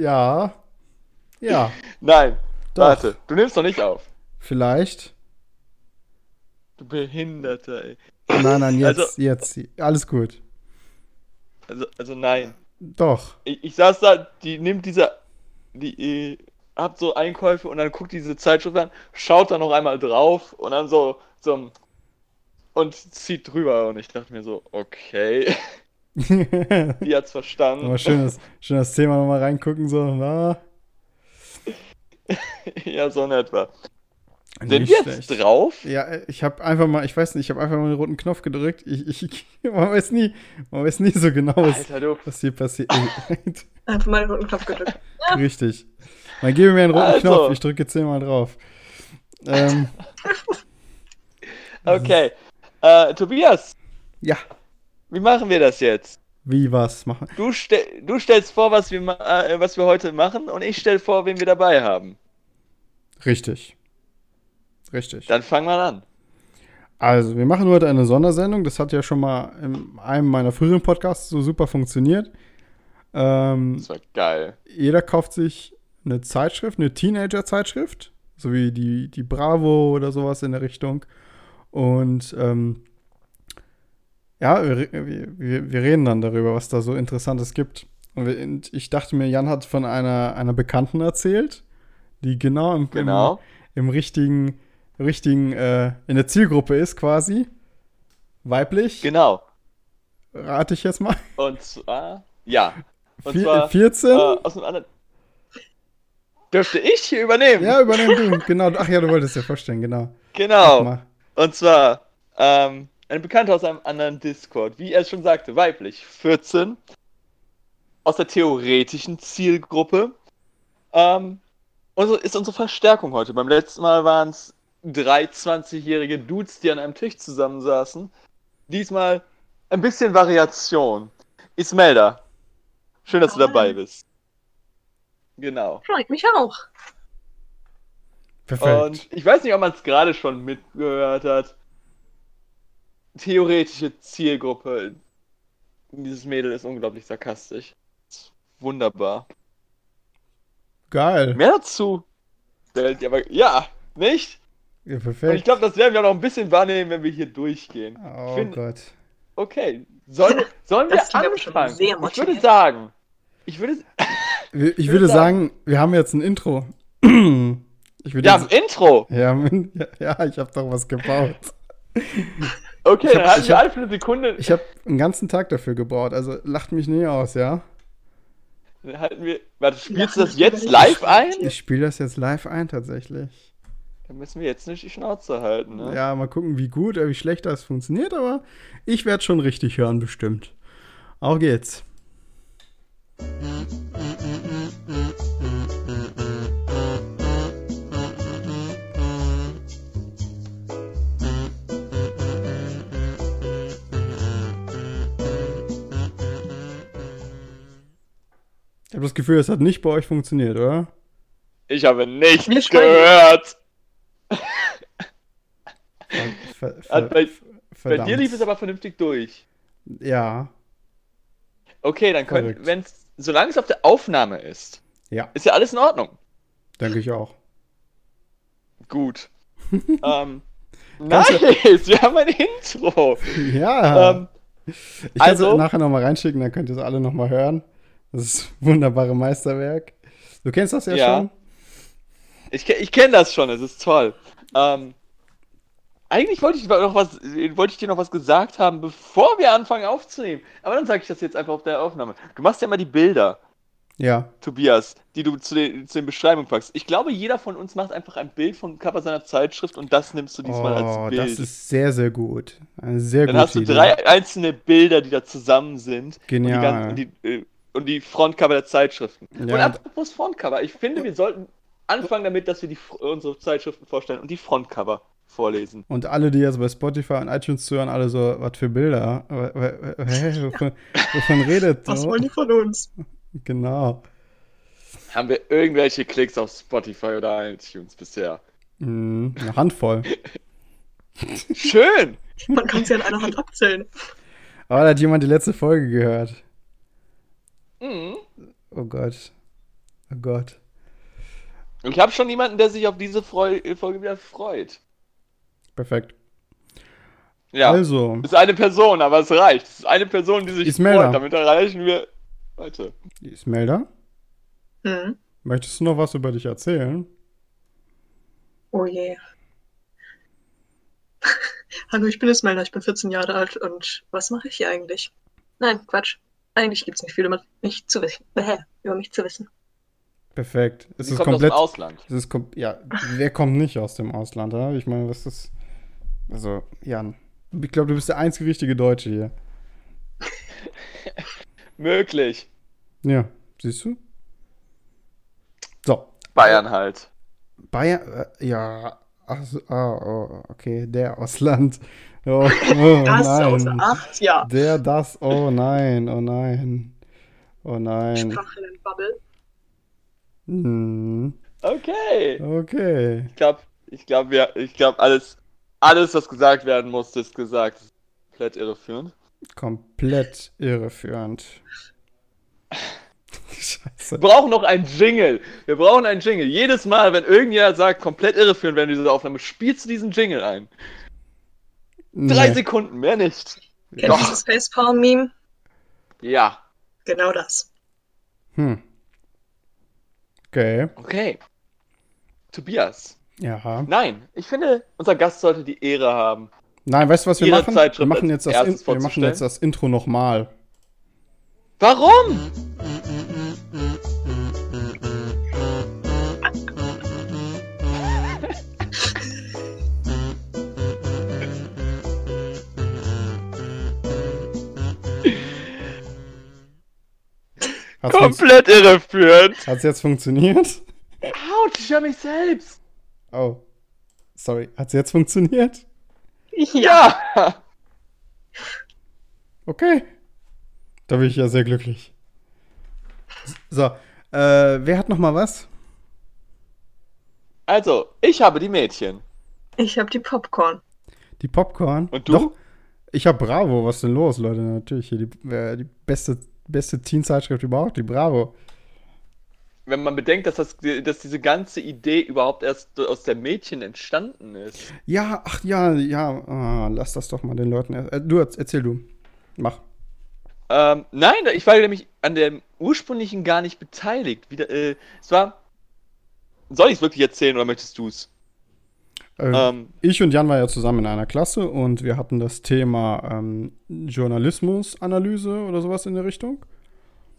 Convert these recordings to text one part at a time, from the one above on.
ja. Ja. Nein, Doch. warte, du nimmst doch nicht auf. Vielleicht. Du Behinderter, ey. Nein, nein, jetzt, Also- jetzt. Alles gut. Also, also nein. Doch. Ich, ich saß da, die nimmt diese, die äh, habt so Einkäufe und dann guckt diese Zeitschrift an, schaut da noch einmal drauf und dann so, so und zieht drüber und ich dachte mir so, okay, die hat's verstanden. Aber schönes, schönes Thema nochmal reingucken, so, na. ja, so in etwa. Sind Nicht wir jetzt schlecht. drauf? Ja, ich habe einfach mal, ich weiß nicht, ich habe einfach mal den roten Knopf gedrückt. Ich, ich, man weiß nie, man weiß nie so genau, was, Alter, du. was hier passiert. Einfach mal den roten Knopf gedrückt. Richtig. Man gebe mir einen roten Also. Knopf, ich drücke zehnmal drauf. Ähm, Okay. Äh, Tobias, ja, wie machen wir das jetzt? wie was machen? Du, stell, du stellst vor, was wir, äh, was wir heute machen und ich stell vor, wen wir dabei haben. Richtig. Richtig. Dann fangen wir an. Also, wir machen heute eine Sondersendung. Das hat ja schon mal in einem meiner früheren Podcasts so super funktioniert. Ähm, Das war geil. jeder kauft sich eine Zeitschrift, eine Teenager-Zeitschrift, so wie die, die Bravo oder sowas in der Richtung. Und ähm, ja, wir, wir, wir- reden dann darüber, was da so Interessantes gibt. Und, ich dachte mir, Jan hat von einer, einer Bekannten erzählt, die genau im, Genau. im, im richtigen, richtigen äh, in der Zielgruppe ist quasi. Weiblich, Genau. rate ich jetzt mal. Und zwar, ja. Und Vier, zwar 14? äh, aus einem anderen. Dürfte ich hier übernehmen? ja, übernimm du. Genau. Ach ja, du wolltest ja vorstellen, genau. Genau. Und zwar, ähm, eine Bekannte aus einem anderen Discord, wie er schon sagte, weiblich, 14, aus der theoretischen Zielgruppe. Ähm, unsere, ist unsere Verstärkung heute. Beim letzten Mal waren es drei 20-jährige Dudes, die an einem Tisch zusammensaßen. Diesmal ein bisschen Variation. Ismelda, schön, dass du Hi. dabei bist. Genau. Freut mich auch. Perfekt. Und ich weiß nicht, ob man es gerade schon mitgehört hat. Theoretische Zielgruppe. Dieses Mädel ist unglaublich sarkastisch. Ist wunderbar. Geil. Mehr dazu. Aber ja, nicht? Ja, Und ich perfekt. glaube, das werden wir auch noch ein bisschen wahrnehmen, wenn wir hier durchgehen. Oh find- Gott. Okay. Sollen, sollen wir anfangen? sehr ich würde sagen. Ich würde. Ich, ich würde sagen- sagen, wir haben jetzt ein Intro. Ich würde Ja, ein Intro. ja, ja, ja, ich habe doch was gebaut. Okay, Ich dann hab- halten ich wir hab- alle für eine Sekunde. Ich habe einen ganzen Tag dafür gebraucht, also lacht mich nie aus, ja? Dann halten wir. Warte, spielst du das jetzt live ein? Ich spiele das jetzt live ein tatsächlich. Dann müssen wir jetzt nicht die Schnauze halten, ne? Ja, mal gucken, wie gut oder wie schlecht das funktioniert, aber ich werde schon richtig hören, bestimmt. Auf geht's. Ich habe das Gefühl, es hat nicht bei euch funktioniert, oder? Ich habe nichts schweigen. gehört. Ver, Also bei- Bei dir lief es aber vernünftig durch. Ja, Okay, dann können, wenn solange es auf der Aufnahme ist, ja, ist ja alles in Ordnung. denke ich auch. Gut. ähm, nice, wir haben ein Intro. Ja. Ähm, Ich kann es Also- nachher nochmal reinschicken, dann könnt ihr es alle nochmal hören. Das wunderbare Meisterwerk. Du kennst das ja, Ja. schon? ich ich kenne das schon, es ist toll. Ähm, eigentlich wollte ich, noch was, wollte ich dir noch was gesagt haben, bevor wir anfangen aufzunehmen. Aber dann sage ich das jetzt einfach auf der Aufnahme. Du machst ja immer die Bilder. Ja. Tobias, die du zu den, zu den Beschreibungen packst. Ich glaube, jeder von uns macht einfach ein Bild vom Cover seiner Zeitschrift und das nimmst du diesmal Oh, als Bild. das ist sehr, sehr gut. Eine sehr Dann hast du Idee. drei einzelne Bilder, die da zusammen sind. Genial. Und die, ganzen, die, äh, und die Frontcover der Zeitschriften. Ja. Und apropos Frontcover, ich finde, wir sollten anfangen damit, dass wir die, unsere Zeitschriften vorstellen und die Frontcover vorlesen. Und alle, die jetzt bei Spotify und iTunes zuhören, alle so, was für Bilder? Hä, wovon, wovon redet Was wollen die von uns? Genau. Haben wir irgendwelche Klicks auf Spotify oder iTunes bisher? Mhm, eine Handvoll. Schön! Man kann sie an einer Hand abzählen. Aber da hat jemand die letzte Folge gehört. Mhm. Oh Gott. Oh Gott. Ich habe schon jemanden, der sich auf diese Freu Folge wieder freut. Perfekt. Ja. Also, Ist eine Person, aber es reicht. Es ist eine Person, die sich Ismelda. freut. Damit erreichen wir. Leute. Ismelda, Hm. möchtest du noch was über dich erzählen? Oh je. Hallo, ich bin Ismelda, ich bin 14 Jahre alt und was mache ich hier eigentlich? Nein, Quatsch. Eigentlich gibt es nicht viel über mich zu wissen. Äh, über mich zu wissen. Perfekt. Es Sie ist kommt komplett. aus dem Ausland. Es ist kom ja, wer kommt nicht aus dem Ausland, ja? Ich meine, das ist. Also, Jan. Ich glaube, du bist der einzige richtige Deutsche hier. Möglich. Ja, siehst du? So, Bayern halt. Bayern, äh, ja, ach, so, ah, oh, okay, der Ausland. Oh, oh Das außer nein. Acht, ja. Der, das, oh nein, oh nein. Oh nein. Sprachenbubble. Hm, Okay. okay. Ich glaube, ich glaube, ja, ich glaube, alles, alles, was gesagt werden musste, ist gesagt. Ist Komplett irreführend. Komplett irreführend. Scheiße. Wir brauchen noch einen Jingle. Wir brauchen einen Jingle. Jedes Mal, wenn irgendjemand sagt, komplett irreführend während dieser Aufnahme, spielst du diesen Jingle ein. Drei Nee. Sekunden, mehr nicht. Kennt ihr Doch. dieses Facepalm-Meme? Ja. Genau das. Hm. Okay. Okay. Tobias. Ja. Nein, ich finde, unser Gast sollte die Ehre haben. Nein, weißt du, was wir Ihre machen? Wir Zeitschrift machen als jetzt das, In wir machen jetzt das Intro nochmal. Warum? Komplett irreführend. hat's jetzt funktioniert? Autsch, ich höre mich selbst. Oh. Sorry. Hat's jetzt funktioniert? Ja. Okay. Da bin ich ja sehr glücklich. So. Äh, wer hat noch mal was? Also, ich habe die Mädchen. Ich habe die Popcorn. Die Popcorn. Und du? Doch. Ich hab Bravo. Was ist denn los, Leute? Natürlich hier die, äh, die beste, beste Teen-Zeitschrift überhaupt, die Bravo. Wenn man bedenkt, dass, das, dass diese ganze Idee überhaupt erst aus der Mädchen entstanden ist. Ja, ach ja, ja. Ah, lass das doch mal den Leuten. er- Äh, du erz- erzähl du. Mach. Ähm, nein, ich war nämlich an dem ursprünglichen gar nicht beteiligt. Wieder, äh, es war. Soll ich es wirklich erzählen oder möchtest du es? Äh, Ähm, Ich und Jan waren ja zusammen in einer Klasse und wir hatten das Thema ähm, Journalismusanalyse oder sowas in der Richtung.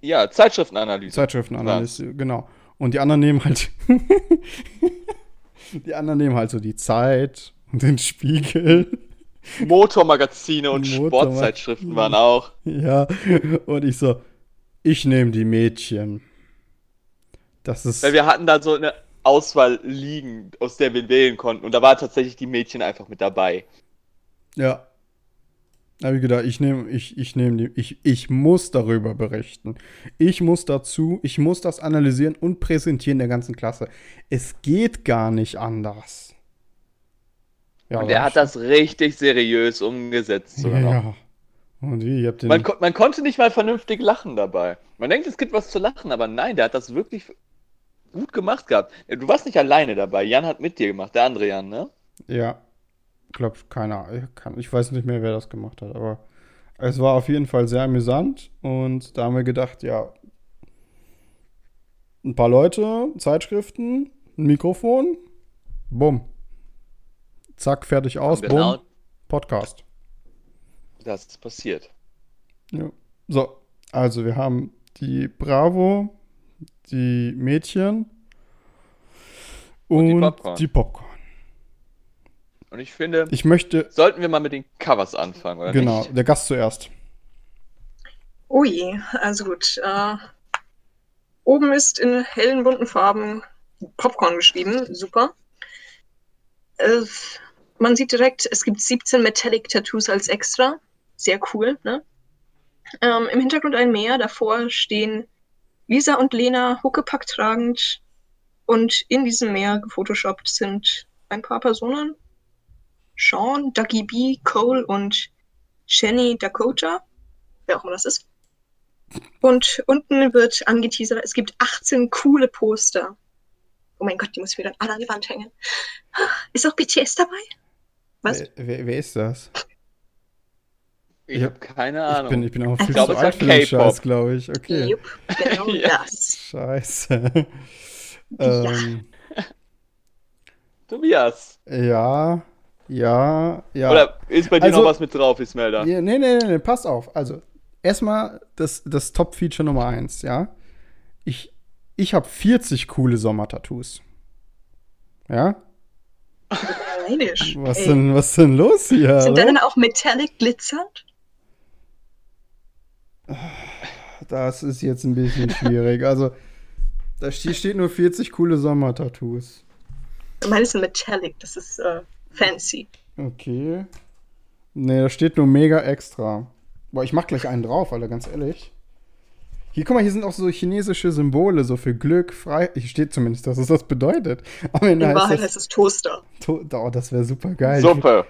ja, Zeitschriftenanalyse. Zeitschriftenanalyse, genau. Und die anderen nehmen halt. die anderen nehmen halt so die Zeit und den Spiegel. Motormagazine und Motorma- Sportzeitschriften waren auch. ja. Und ich so, ich nehme die Mädchen. Das ist. Weil wir hatten da so eine Auswahl liegen, aus der wir wählen konnten. Und da war tatsächlich die Mädchen einfach mit dabei. Ja. Da habe ich gedacht, ich nehme, ich, ich nehme die, ich, ich muss darüber berichten. Ich muss dazu, ich muss das analysieren und präsentieren der ganzen Klasse. Es geht gar nicht anders. Ja, Und er hat das richtig seriös umgesetzt. Ja, Sogar noch. ja. Und wie, ihr habt den. Man, ko man konnte nicht mal vernünftig lachen dabei. Man denkt, es gibt was zu lachen, aber nein, der hat das wirklich gut gemacht gehabt. Du warst nicht alleine dabei. Jan hat mit dir gemacht, der andere Jan, ne? ja. Glaub, keine Ahnung. Ich, kann, ich weiß nicht mehr, wer das gemacht hat, aber es war auf jeden Fall sehr amüsant und da haben wir gedacht, ja, ein paar Leute, Zeitschriften, ein Mikrofon, bumm. Zack, fertig aus, genau bumm, Podcast. das ist passiert. Ja. So, also wir haben die Bravo, die Mädchen Und die und Popcorn. die Popcorn. Und ich finde, Ich möchte, sollten wir mal mit den Covers anfangen, oder genau, nicht? der Gast zuerst. Oh je, also gut. Äh, oben ist in hellen bunten Farben Popcorn geschrieben. Super. Äh, man sieht direkt, es gibt 17 Metallic Tattoos als extra. Sehr cool, ne? Ähm, Im Hintergrund ein Meer, davor stehen Lisa und Lena Huckepack tragend. Und in diesem Meer gefotoshoppt sind ein paar Personen. Sean, Dougie B, Cole und Shenny Dakota. Wer auch immer das ist. Und unten wird angeteasert, es gibt 18 coole Poster. Oh mein Gott, die muss ich mir dann alle an die Wand hängen. Ist auch BTS dabei? Was? Wer, wer, wer ist das? Ich Ja. habe keine Ich Ahnung. bin, ich bin auch viel glaube, zu alt für den. Scheiß, glaube ich. Okay. Jupp, genau Ja. das. Scheiße. ähm, Tobias. ja, ja, ja. Oder ist bei dir Also- noch was mit drauf, Ismelda? Nee, nee, nee, nee, pass auf. Also, erstmal das, das Top-Feature Nummer eins, ja. Ich, ich habe 40 coole Sommertattoos. Ja? Was Ey. denn, was denn los hier? Sind hallo? dann auch metallic glitzernd? Das ist jetzt ein bisschen schwierig. Also, da ste- steht nur 40 coole Sommertattoos. Meine sind metallic, das ist äh, fancy. Okay. Nee, da steht nur mega extra. Boah, ich mach gleich einen drauf, Alter, ganz ehrlich. Hier, guck mal, hier sind auch so chinesische Symbole, so für Glück, frei. Hier steht zumindest, dass es das bedeutet. Am Ende In heißt Wahrheit das. heißt es Toaster. To oh, das wäre super geil. Suppe.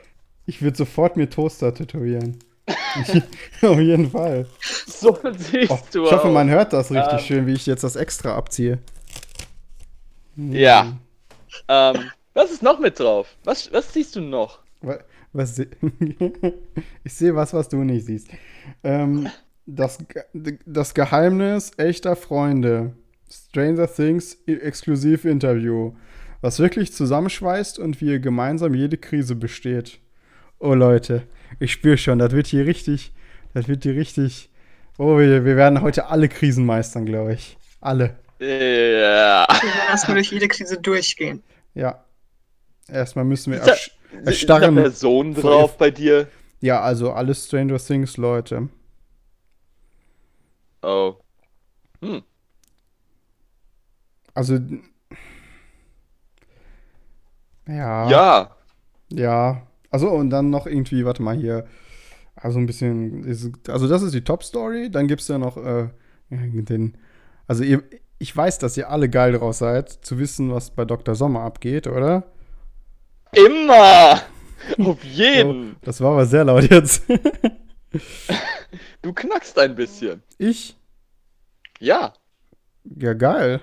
Ich, ich würde sofort mir Toaster tätowieren. Auf jeden Fall. So siehst Oh, du ich hoffe, man hört das richtig Ähm. schön, wie ich jetzt das extra abziehe. Ja. Ähm, was ist noch mit drauf? Was, was siehst du noch? Wa- Was se- ich sehe was, was du nicht siehst. Ähm, das, das Geheimnis echter Freunde. Stranger Things exklusiv Interview. Was wirklich zusammenschweißt und wie ihr gemeinsam jede Krise besteht. Oh Leute, ich spüre schon, das wird hier richtig, das wird hier richtig. Oh, wir, wir werden heute alle Krisen meistern, glaube ich. Alle. Ja. Wir werden erstmal durch jede Krise durchgehen. Ja. Erstmal müssen wir Ist da- ersch Sind da erstarren. Vor- drauf bei dir? Ja, also alle Stranger Things Leute. Oh. Hm. Also. Ja. Ja. Ja. Also, und dann noch irgendwie, warte mal hier. Also ein bisschen. ist- Also, das ist die Top-Story. Dann gibt es ja noch äh, den. Also, ihr, ich weiß, dass ihr alle geil drauf seid, zu wissen, was bei Dr. Sommer abgeht, oder? Immer. Auf jeden. das war aber sehr laut jetzt. Du knackst ein bisschen. ich? Ja. Ja, geil.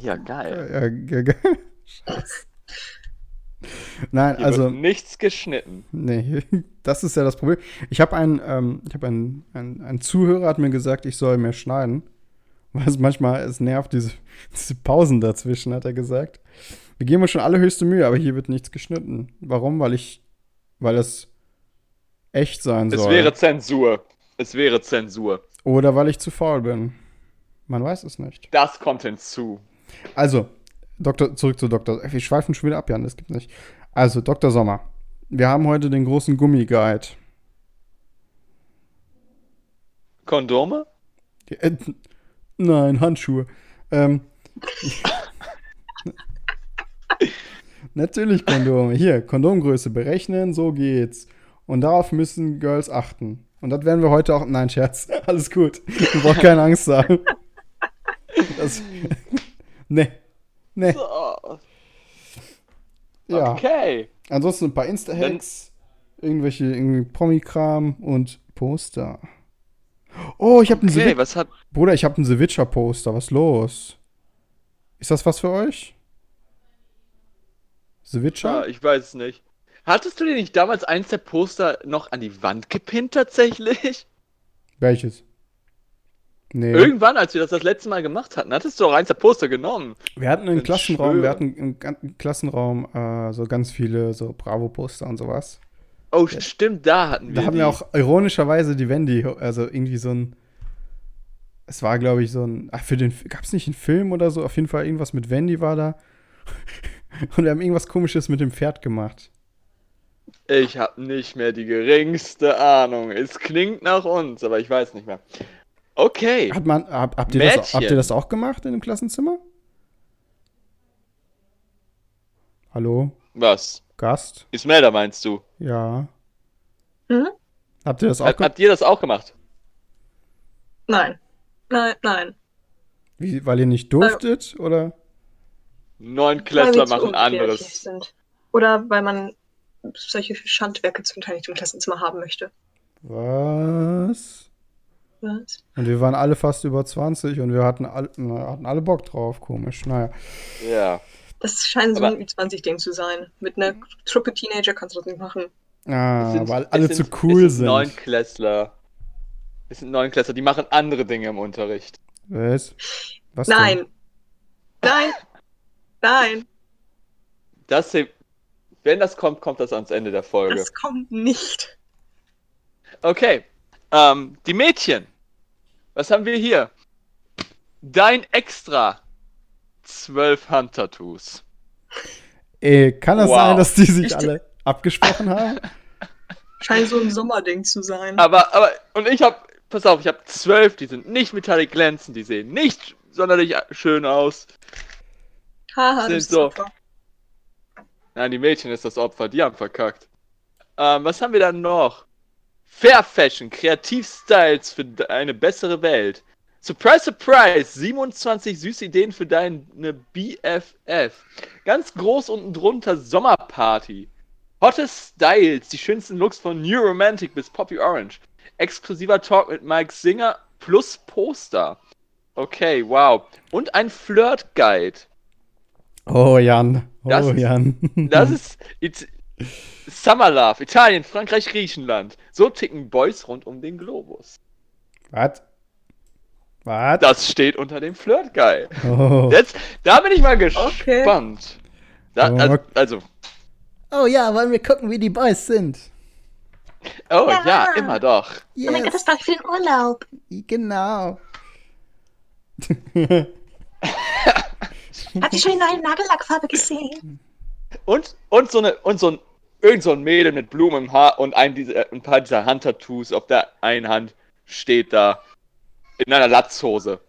Ja, geil. Ja, ja, geil. Scheiße. Nein, Hier also. nichts geschnitten. Nee, das ist ja das Problem. Ich habe einen, ähm, ich habe einen, ein, ein Zuhörer hat mir gesagt, ich soll mehr schneiden. Weil es manchmal, es nervt, diese, diese Pausen dazwischen, hat er gesagt. Wir geben uns schon alle höchste Mühe, aber hier wird nichts geschnitten. Warum? Weil ich, weil es echt sein Es soll. wäre Zensur. Es wäre Zensur. Oder weil ich zu faul bin. Man weiß es nicht. Das kommt hinzu. Also, Doktor, zurück zu Dr. Wir schweifen schon wieder ab, Jan, das gibt nicht. Also, Dr. Sommer. Wir haben heute den großen Gummiguide. Kondome? Die- äh, Nein, Handschuhe. Ähm, Natürlich Kondome. Hier, Kondomgröße berechnen, so geht's. Und darauf müssen Girls achten. Und das werden wir heute auch. Nein, Scherz. Alles gut. Du brauchst keine Angst haben. Das, nee. Nee. So. Ja. Okay. Ansonsten ein paar Insta-Hacks, irgendwelche irgendwie Promi-Kram und Poster. Oh, ich habe einen Okay, Sevi- was hat. Bruder, ich habe einen The Witcher-Poster. Was los? Ist das was für euch? The Witcher? Ah, ich weiß es nicht. Hattest du dir nicht damals eins der Poster noch an die Wand gepinnt tatsächlich? Welches? Nee. Irgendwann, als wir das das letzte Mal gemacht hatten, hattest du auch eins der Poster genommen. wir hatten im Ich Klassenraum, wir hatten im Klassenraum äh, so ganz viele so Bravo-Poster und sowas. Oh, stimmt, da hatten wir Da haben die. wir auch ironischerweise die Wendy, also irgendwie so ein. Es war, glaube ich, so ein. Ach, für den. Gab es nicht einen Film oder so? Auf jeden Fall irgendwas mit Wendy war da. Und wir haben irgendwas komisches mit dem Pferd gemacht. Ich habe nicht mehr die geringste Ahnung. Es klingt nach uns, aber ich weiß nicht mehr. Okay. Hat man, hab, habt, ihr das, Mädchen. habt ihr das auch gemacht in dem Klassenzimmer? Hallo? Was? Gast? Ismelda meinst du? Ja. Mhm. Habt ihr das auch gemacht? habt ihr das auch gemacht? Nein. Nein, nein. Wie, weil ihr nicht durftet? Oder? Neun Weil Klässler machen anderes. Sind. Oder weil man solche Schandwerke zum Teil nicht im Klassenzimmer haben möchte. Was? Was? Und wir waren alle fast über 20 und wir hatten, all, na, hatten alle Bock drauf, komisch. Naja. Ja. Das scheint so Aber- ein Ü20-Ding zu sein. Mit einer Truppe Teenager kannst du das nicht machen. Ah, sind- weil alle sind- zu cool es sind. sind. Neunklässler. Es sind Neunklässler, die machen andere Dinge im Unterricht. Was? Was Nein. Denn? Nein. Nein. Das hier, wenn das kommt, kommt das ans Ende der Folge. Das kommt nicht. Okay. Ähm, die Mädchen. Was haben wir hier? Dein Extra. Zwölf Handtattoos. Ey, kann das Wow. sein, dass die sich Ich- alle abgesprochen haben? Scheint so ein Sommerding zu sein. Aber, aber, und ich hab, pass auf, ich hab zwölf, die sind nicht metallic glänzend, die sehen nicht sonderlich schön aus. Haha, sind so. Opfer. Nein, die Mädchen ist das Opfer, die haben verkackt. Ähm, was haben wir dann noch? Fair Fashion, Kreativstyles für eine bessere Welt. Surprise, surprise, 27 süße Ideen für deine BFF. Ganz groß unten drunter Sommerparty. Hottest Styles, die schönsten Looks von New Romantic bis Poppy Orange. Exklusiver Talk mit Mike Singer plus Poster. Okay, wow. Und ein Flirt-Guide. Oh, Jan. Oh, Das ist- Jan. Das ist Summer Love, Italien, Frankreich, Griechenland. So ticken Boys rund um den Globus. Was? Was? Das steht unter dem Flirt Guy. Oh. Jetzt, da bin ich mal gespannt. Da, Oh, also, okay. also, oh ja, wollen wir gucken, wie die Boys sind? oh Ja. ja, immer doch. Yes, Oh mein Gott, das ich für den Urlaub. genau. Hat die schon die neue Nagellackfarbe gesehen? Und, und so eine, und so ein, irgend so ein Mädel mit Blumen im Haar und ein, dieser, ein paar dieser Handtattoos auf der einen Hand steht da in einer Latzhose.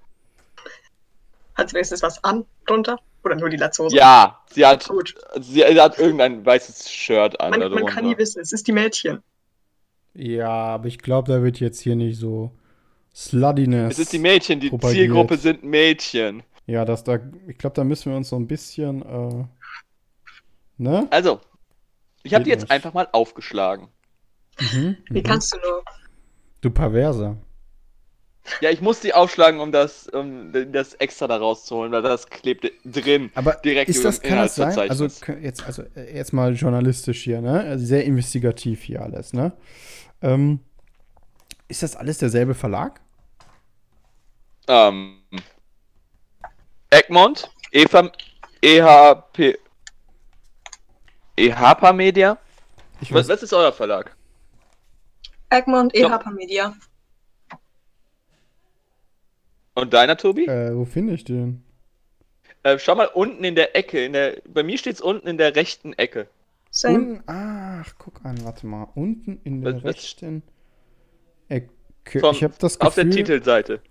Hat sie wenigstens was an drunter? Oder nur die Latzhose? Ja, sie hat, Gut. sie hat irgendein weißes Shirt an. Man, man kann nie wissen, es ist die Mädchen. Ja, aber ich glaube, da wird jetzt hier nicht so Sluddiness. Es ist die Mädchen, die propagiert. Zielgruppe sind Mädchen. Ja, das da, ich glaube, da müssen wir uns so ein bisschen, äh, ne? Also, ich habe die jetzt nicht. einfach mal aufgeschlagen. Mhm, Wie mhm. kannst du nur? Du Perverser. Ja, ich muss die aufschlagen, um das, um das extra da rauszuholen, weil das klebte drin. Aber Direkt ist über das, kann das sein? Also jetzt, also äh, jetzt mal journalistisch hier, ne? Also sehr investigativ hier alles, ne? Ähm, ist das alles derselbe Verlag? Ähm, Egmont, EHP, EHPA Media. Ich Was, weiß, was ist euer Verlag? Egmont, So. EHP Media. Und deiner, Tobi? äh, wo finde ich den? Äh, schau mal unten in der Ecke. In der, bei mir steht es unten in der rechten Ecke. Same. Unten, ach, guck an, warte mal. Unten in der Was- was- rechten Ecke. Vom- ich habe das Auf der Gefühl, Titelseite.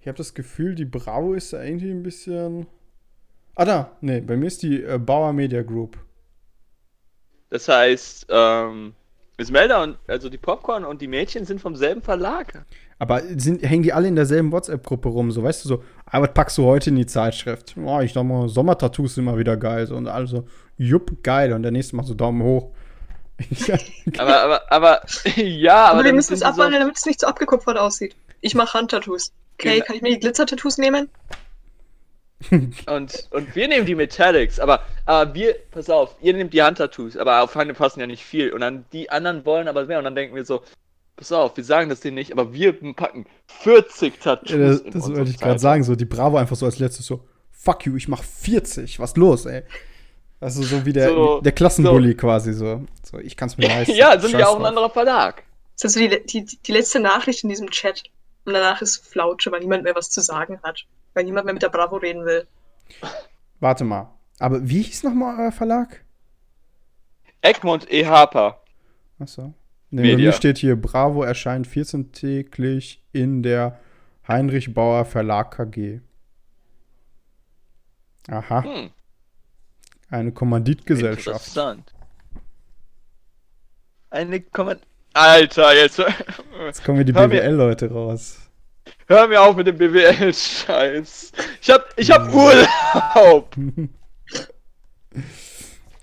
ich habe das Gefühl, die Bravo ist da irgendwie ein bisschen. Ah, da, nee, bei mir ist die äh, Bauer Media Group. Das heißt, ähm, Ismelda und also die Popcorn und die Mädchen sind vom selben Verlag. Aber sind, hängen die alle in derselben WhatsApp-Gruppe rum? So, weißt du, so, ah, was packst du heute in die Zeitschrift? Oh, ich sag mal, Sommertattoos sind immer wieder geil. So, und alle so, jupp, geil. Und der nächste macht so Daumen hoch. Aber, aber, aber, ja, aber Aber wir müssen es abwandeln, damit es nicht so abgekupfert aussieht. Ich mache Handtattoos. Okay, Genau. kann ich mir die Glitzer-Tattoos nehmen? Und, und wir nehmen die Metallics, aber, aber wir, pass auf, ihr nehmt die Handtattoos, aber auf Hände passen ja nicht viel. Und dann die anderen wollen aber mehr. Und dann denken wir so, pass auf, wir sagen das denen nicht, aber wir packen 40 Tattoos. Ja, das das wollte ich gerade sagen. So, die Bravo einfach so als letztes so, fuck you, ich mach 40. Was los, ey? Also so wie der, So, der Klassenbully quasi so. So, ich kann's mir leisten. ja, sind ja auch ein anderer Verlag. Das ist so die, die, die letzte Nachricht in diesem Chat. Und danach ist Flautsche, weil niemand mehr was zu sagen hat. Weil niemand mehr mit der Bravo reden will. Warte mal. Aber wie hieß nochmal euer Verlag? Egmont E. Harper. Achso. Nee, bei Media. mir steht hier, Bravo erscheint 14 täglich in der Heinrich Bauer Verlag KG. Aha, Hm, eine Kommanditgesellschaft. interessant. Eine Komment. Alter, jetzt Jetzt kommen hier die BWL-Leute raus. Hör mir auf mit dem BWL-Scheiß. Ich hab, ich hab Urlaub.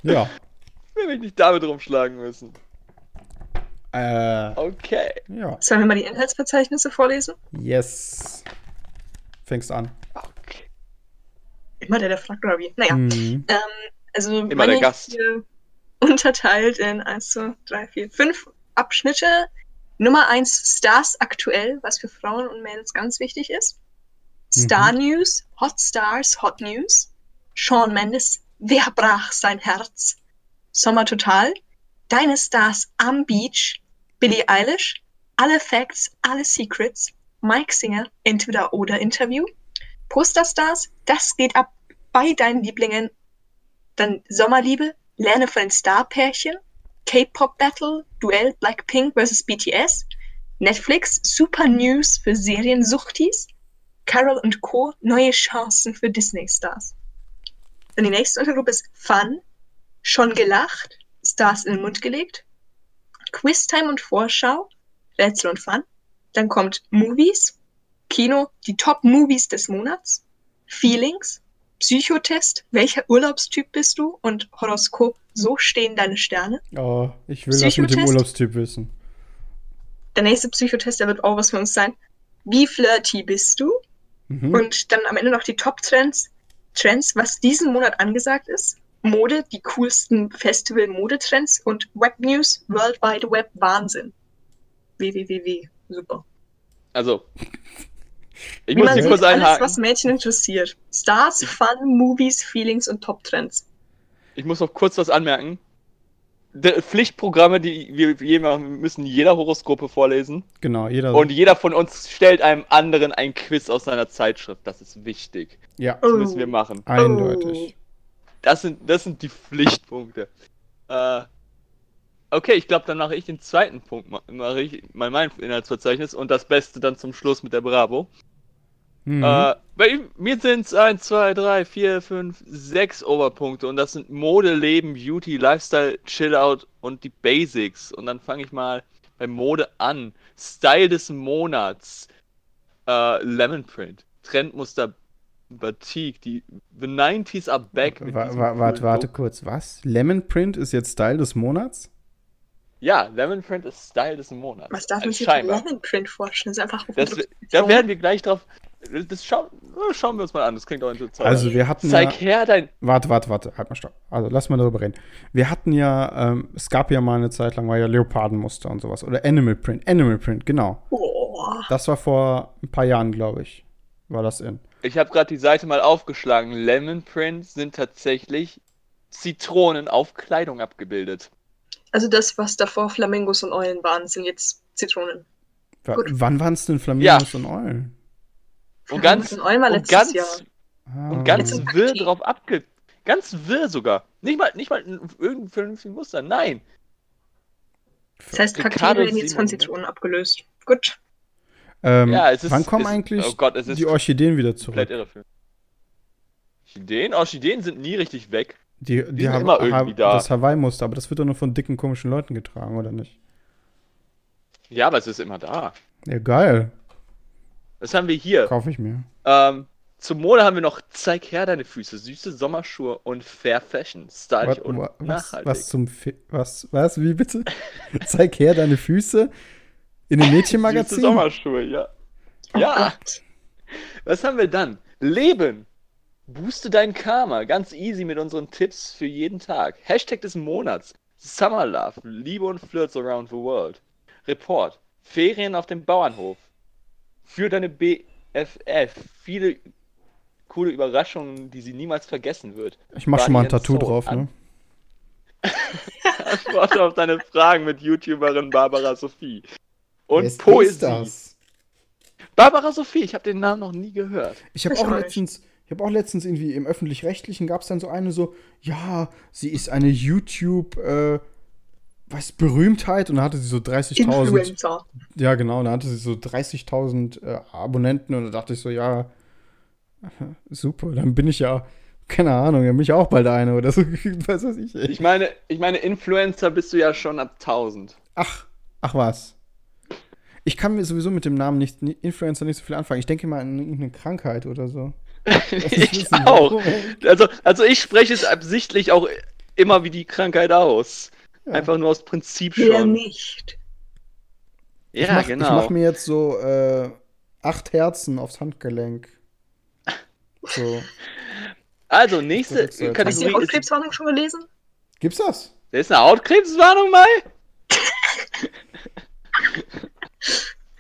Ja, will mich nicht damit rumschlagen müssen. Äh, Okay. ja. Sollen wir mal die Inhaltsverzeichnisse vorlesen? Yes. Fängst an. okay. Immer der, der fragt, oder wie? Naja, Mhm. ähm, also Immer meine der ich Gast. hier unterteilt in 1, 2, 3, 4, 5 Abschnitte. Nummer 1 Stars aktuell, was für Frauen und Mädels ganz wichtig ist. Star News, Hot Stars, Hot News. Sean Mendes, wer brach sein Herz? Sommer Total, Deine Stars am Beach, Billie Eilish, alle Facts, alle Secrets, Mike Singer, entweder oder Interview, Posterstars, das geht ab bei deinen Lieblingen, dann Sommerliebe, lerne von den Starpärchen, K-Pop Battle, Duell Blackpink vs BTS, Netflix, Super News für Seriensuchtis, Carol und Co. neue Chancen für Disney-Stars. Dann die nächste Untergruppe ist Fun, schon gelacht, Stars in den Mund gelegt, Quiztime und Vorschau, Rätsel und Fun. Dann kommt Movies, Kino, die Top-Movies des Monats, Feelings, Psychotest, welcher Urlaubstyp bist du und Horoskop, so stehen deine Sterne. Oh, ich will das mit dem? Urlaubstyp wissen. Der nächste Psychotest, der wird auch was für uns sein. Wie flirty bist du? Mhm. Und dann am Ende noch die Top-Trends, Trends, was diesen Monat angesagt ist. Mode, die coolsten Festival-Modetrends und Web-News, World Wide Web, Wahnsinn. www. Super. Also. Ich Wie muss man hier sieht, kurz alles, einhaken. was Mädchen interessiert. Stars, Fun, Movies, Feelings und Top-Trends. Ich muss noch kurz was anmerken. Die Pflichtprogramme, die wir machen, wir müssen jeder Horoskope vorlesen. Genau, jeder. Und jeder von uns stellt einem anderen ein Quiz aus seiner Zeitschrift. Das ist wichtig. ja, Das Oh. müssen wir machen. eindeutig. Das sind, das sind die Pflichtpunkte. Äh, okay, ich glaube, dann mache ich den zweiten Punkt. ma- Mache ich mal mein Inhaltsverzeichnis und das Beste dann zum Schluss mit der Bravo. Mhm. Äh, bei mir sind es 1, 2, 3, 4, 5, 6 Oberpunkte und das sind Mode, Leben, Beauty, Lifestyle, Chillout und die Basics. Und dann fange ich mal bei Mode an. Style des Monats. Äh, Lemon Print. Trendmuster Batik. Die The 90s are back. Wa wa warte, warte kurz. Was? Lemon Print ist jetzt Style des Monats? Ja, Lemon Print ist Style des Monats. Was darf man sich. Lemon Print vorstellen? Das ist einfach Das, da werden wir gleich drauf. Das schauen, schauen wir uns mal an. Das klingt auch interessant. Also wir hatten Zeig ja, her dein. Warte, warte, warte, halt mal stopp. Also lass mal darüber reden. Wir hatten ja, ähm, es gab ja mal eine Zeit lang, war ja Leopardenmuster und sowas. Oder Animal Print. Animal Print, genau. Oh, Das war vor ein paar Jahren, glaube ich. War das in. Ich habe gerade die Seite mal aufgeschlagen. Lemon Print sind tatsächlich Zitronen auf Kleidung abgebildet. also das, was davor Flamingos und Eulen waren, sind jetzt Zitronen. Wa Gut. wann waren es denn Flamingos und Eulen? Und ganz, und war und ganz, Jahr. Ah. und ganz wirr drauf abge. Ganz wirr sogar. Nicht mal, nicht mal in irgendeinem vernünftigen Muster. Nein. Das heißt, Kakteen werden jetzt von ne? Zitronen abgelöst. Gut. ähm, Ja, es ist- wann kommen es- eigentlich oh Gott, es ist die Orchideen wieder zurück? irre für. Orchideen? Orchideen sind nie richtig weg. Die, die, sind Ha- immer irgendwie da. Das Hawaii-Muster, aber das wird doch nur von dicken, komischen Leuten getragen, oder nicht? Ja, aber es ist immer da. Ja, geil. Was haben wir hier? Kaufe ich mir. Ähm, zum Mode haben wir noch Zeig her deine Füße, süße Sommerschuhe und Fair Fashion, stylisch und was, nachhaltig. was zum Fi was, was, wie bitte? Zeig her deine Füße in Süße Mädchenmagazin. Sommerschuhe, ja. Oh Ja, was haben wir dann? Leben. Booste dein Karma. Ganz easy mit unseren Tipps für jeden Tag. Hashtag des Monats. Summer Love. Liebe und Flirts around the world. Report. Ferien auf dem Bauernhof. Für deine BFF. Viele coole Überraschungen, die sie niemals vergessen wird. Ich mach schon mal ein Tattoo so drauf, ne? Antworte auf deine Fragen mit YouTuberin Barbara Sophie. Und Wer ist- wer Poesie. ist das? Barbara Sophie, ich habe den Namen noch nie gehört. Ich habe auch letztens, ich habe auch letztens irgendwie im öffentlich-rechtlichen gab es dann so eine so, ja, sie ist eine YouTube, äh, was Berühmtheit und da hatte sie so 30.000. Influencer. Ja, genau, da hatte sie so 30.000 äh, Abonnenten und da dachte ich so, ja, super, dann bin ich ja, keine Ahnung, dann bin ich auch bald eine oder so, was weiß ich. Ich meine, ich meine, Influencer bist du ja schon ab 1000. Ach, ach was. Ich kann mir sowieso mit dem Namen nicht, Influencer nicht so viel anfangen. Ich denke mal an irgendeine Krankheit oder so. Ich auch. Also, also ich spreche es absichtlich auch immer wie die Krankheit aus. Ja. Einfach nur aus Prinzip schon. nicht? ich Ja, mach, genau. Ich mache mir jetzt so äh, acht Herzen aufs Handgelenk. So. Also, nächste Rückseite. Hast du die Kategorie. Hautkrebswarnung schon gelesen? Gibt's das? Da ist eine Hautkrebswarnung, Mai?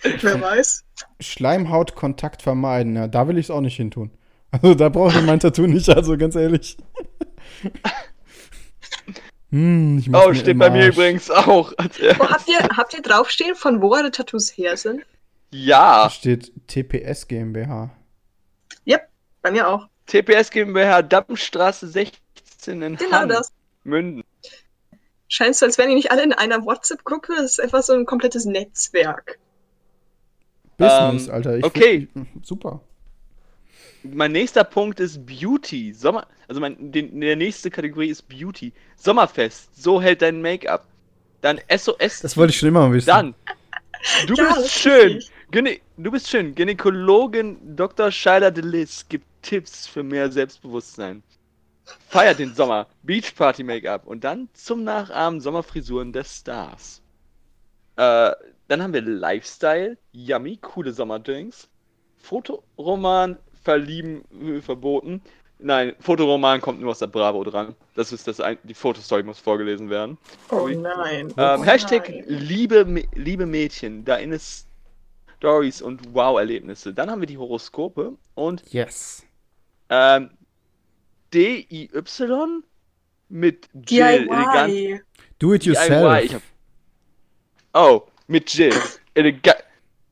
Wer weiß. Schleimhautkontakt vermeiden. Ja, da will ich es auch nicht hin tun. Also da brauche ich mein Tattoo nicht, also ganz ehrlich. hm, ich mach Oh, steht bei mir übrigens auch. als Wo habt ihr, habt ihr draufstehen, von wo eure Tattoos her sind? Da Ja, steht TPS GmbH. Bei mir auch. TPS GmbH, Dammstraße 16 in Genau Hamm, das. Münden. Scheint so, als wären die nicht alle in einer WhatsApp-Gruppe. Das ist einfach so ein komplettes Netzwerk. Business, Ähm, Alter. Ich okay. find- super. Mein nächster Punkt ist Beauty. Sommer, also mein, den, der nächste Kategorie ist Beauty. Sommerfest. So hält dein Make-up. Dann SOS. Das wollte ich schon immer wissen. Dann. Du Ja, bist ist schön. Gynä du bist schön. Gynäkologin Dr. Scheiler de Lis gibt Tipps für mehr Selbstbewusstsein. Feiert den Sommer. Beachparty Make-up. Und dann zum Nachahmen Sommerfrisuren der Stars. Äh, dann haben wir Lifestyle. Yummy. Coole Sommerdrinks. Fotoroman. Verlieben äh, verboten. Nein, Fotoroman kommt nur aus der Bravo dran. Das ist das ein die Fotostory muss vorgelesen werden. Oh nein. Ähm, oh Hashtag nein. liebe, liebe Mädchen, da in es Stories und Wow-Erlebnisse. Dann haben wir die Horoskope und Yes. ähm, DIY mit Jill. Elegant. DIY. Do it DIY, yourself. ich hab- Oh, mit Jill. Elega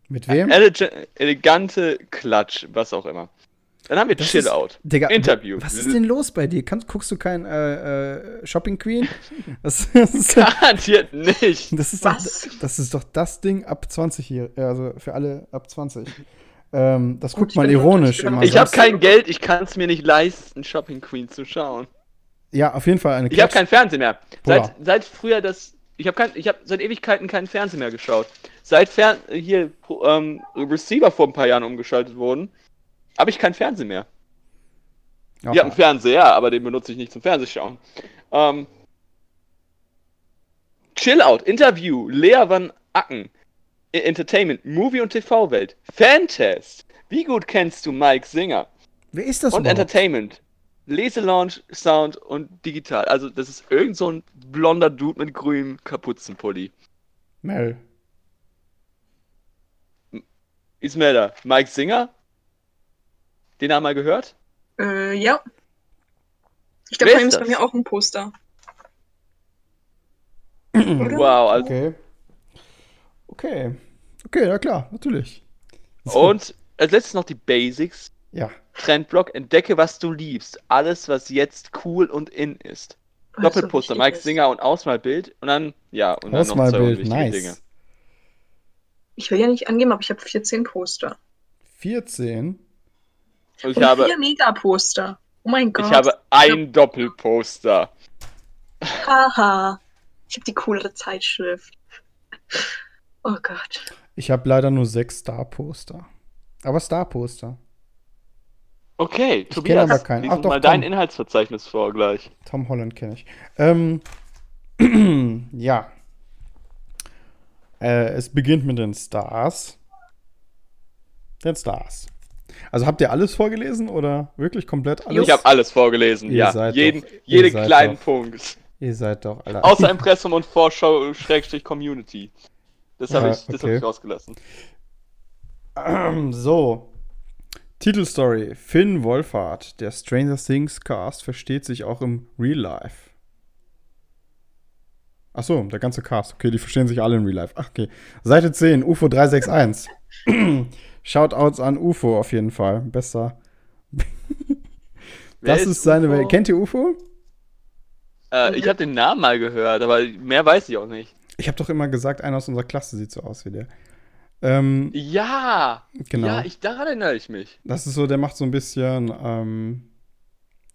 Mit wem? elega elegante Klatsch, was auch immer. Dann haben wir Das Chill ist- Out. Digga, Interview. Was ist denn los bei dir? Kannst, guckst du kein äh, äh, Shopping Queen? Das, das, ist, Garantiert nicht. das, ist doch, das ist doch das Ding ab 20 hier. Also für alle ab 20. Ähm, das Gut, guckt man ironisch immer. Ich habe kein Geld, ich kann es mir nicht leisten, Shopping Queen zu schauen. Ja, auf jeden Fall eine Ich habe kein Fernsehen mehr. Seit, seit früher das. Ich habe ich hab seit Ewigkeiten keinen Fernsehen mehr geschaut. Seit Fern hier ähm, Receiver vor ein paar Jahren umgeschaltet wurden, habe ich kein Fernsehen mehr. Aha. Wir haben einen Fernseher, aber den benutze ich nicht zum Fernsehschauen. Ähm, Chill Out, Interview, Lea van Acken, E- Entertainment, Movie- und TV-Welt, Fantast. Wie gut kennst du Mike Singer? Wer ist das und überhaupt? Entertainment. Leselaunch, Sound und digital. Also, das ist irgend so ein blonder Dude mit grünem Kapuzenpulli. Mel. Ismelda, Mike Singer? Den haben wir mal gehört? Äh, ja. Ich glaube, bei ihm ist bei mir auch ein Poster. Oder? Wow, also, Okay. Okay. Okay, ja klar, natürlich. So, Und als letztes noch die Basics. Ja. Trendblock, entdecke, was du liebst. Alles, was jetzt cool und in ist. Was so Doppelposter, wichtig Mike ist. Singer und Ausmalbild. Und dann, ja, und dann noch zwei Ausmalbild, unwichtige nice. Dinge. Ich will ja nicht angeben, aber ich habe 14 Poster. 14. Und ich Und habe, vier Megaposter. Oh mein Gott. ich habe ein Doppelposter. Haha. Ich habe die coolere Zeitschrift. Oh Gott. Ich habe leider nur sechs Star-Poster. Aber Star-Poster. Okay, kenn Tobias, aber keinen. Ach doch, mal dein komm. Inhaltsverzeichnis vor gleich. Tom Holland kenne ich. Ähm, ja. Äh, es beginnt mit den Stars. Den Stars. Also habt ihr alles vorgelesen oder wirklich komplett alles? Ich habe alles vorgelesen, Ihr ja. Jeden, doch- ihr jeden seid kleinen doch- Punkt. Ihr seid doch alle. Außer Impressum und Vorschau Schrägstrich Community. Das habe Ja, ich, das hab okay. ich rausgelassen. so. Titelstory. Finn Wolfhard, der Stranger Things Cast, versteht sich auch im Real Life. Ach so, der ganze Cast. Okay, die verstehen sich alle im Real Life. Ach, okay. Seite 10, UFO 361. Shoutouts an UFO auf jeden Fall. Besser. Wer das ist, seine UFO? Welt. Kennt ihr UFO? Äh, ich habe den Namen mal gehört, aber mehr weiß ich auch nicht. Ich habe doch immer gesagt, einer aus unserer Klasse sieht so aus wie der. Ähm, Ja, genau. ja, ich, daran erinnere ich mich. Das ist so, der macht so ein bisschen, ähm,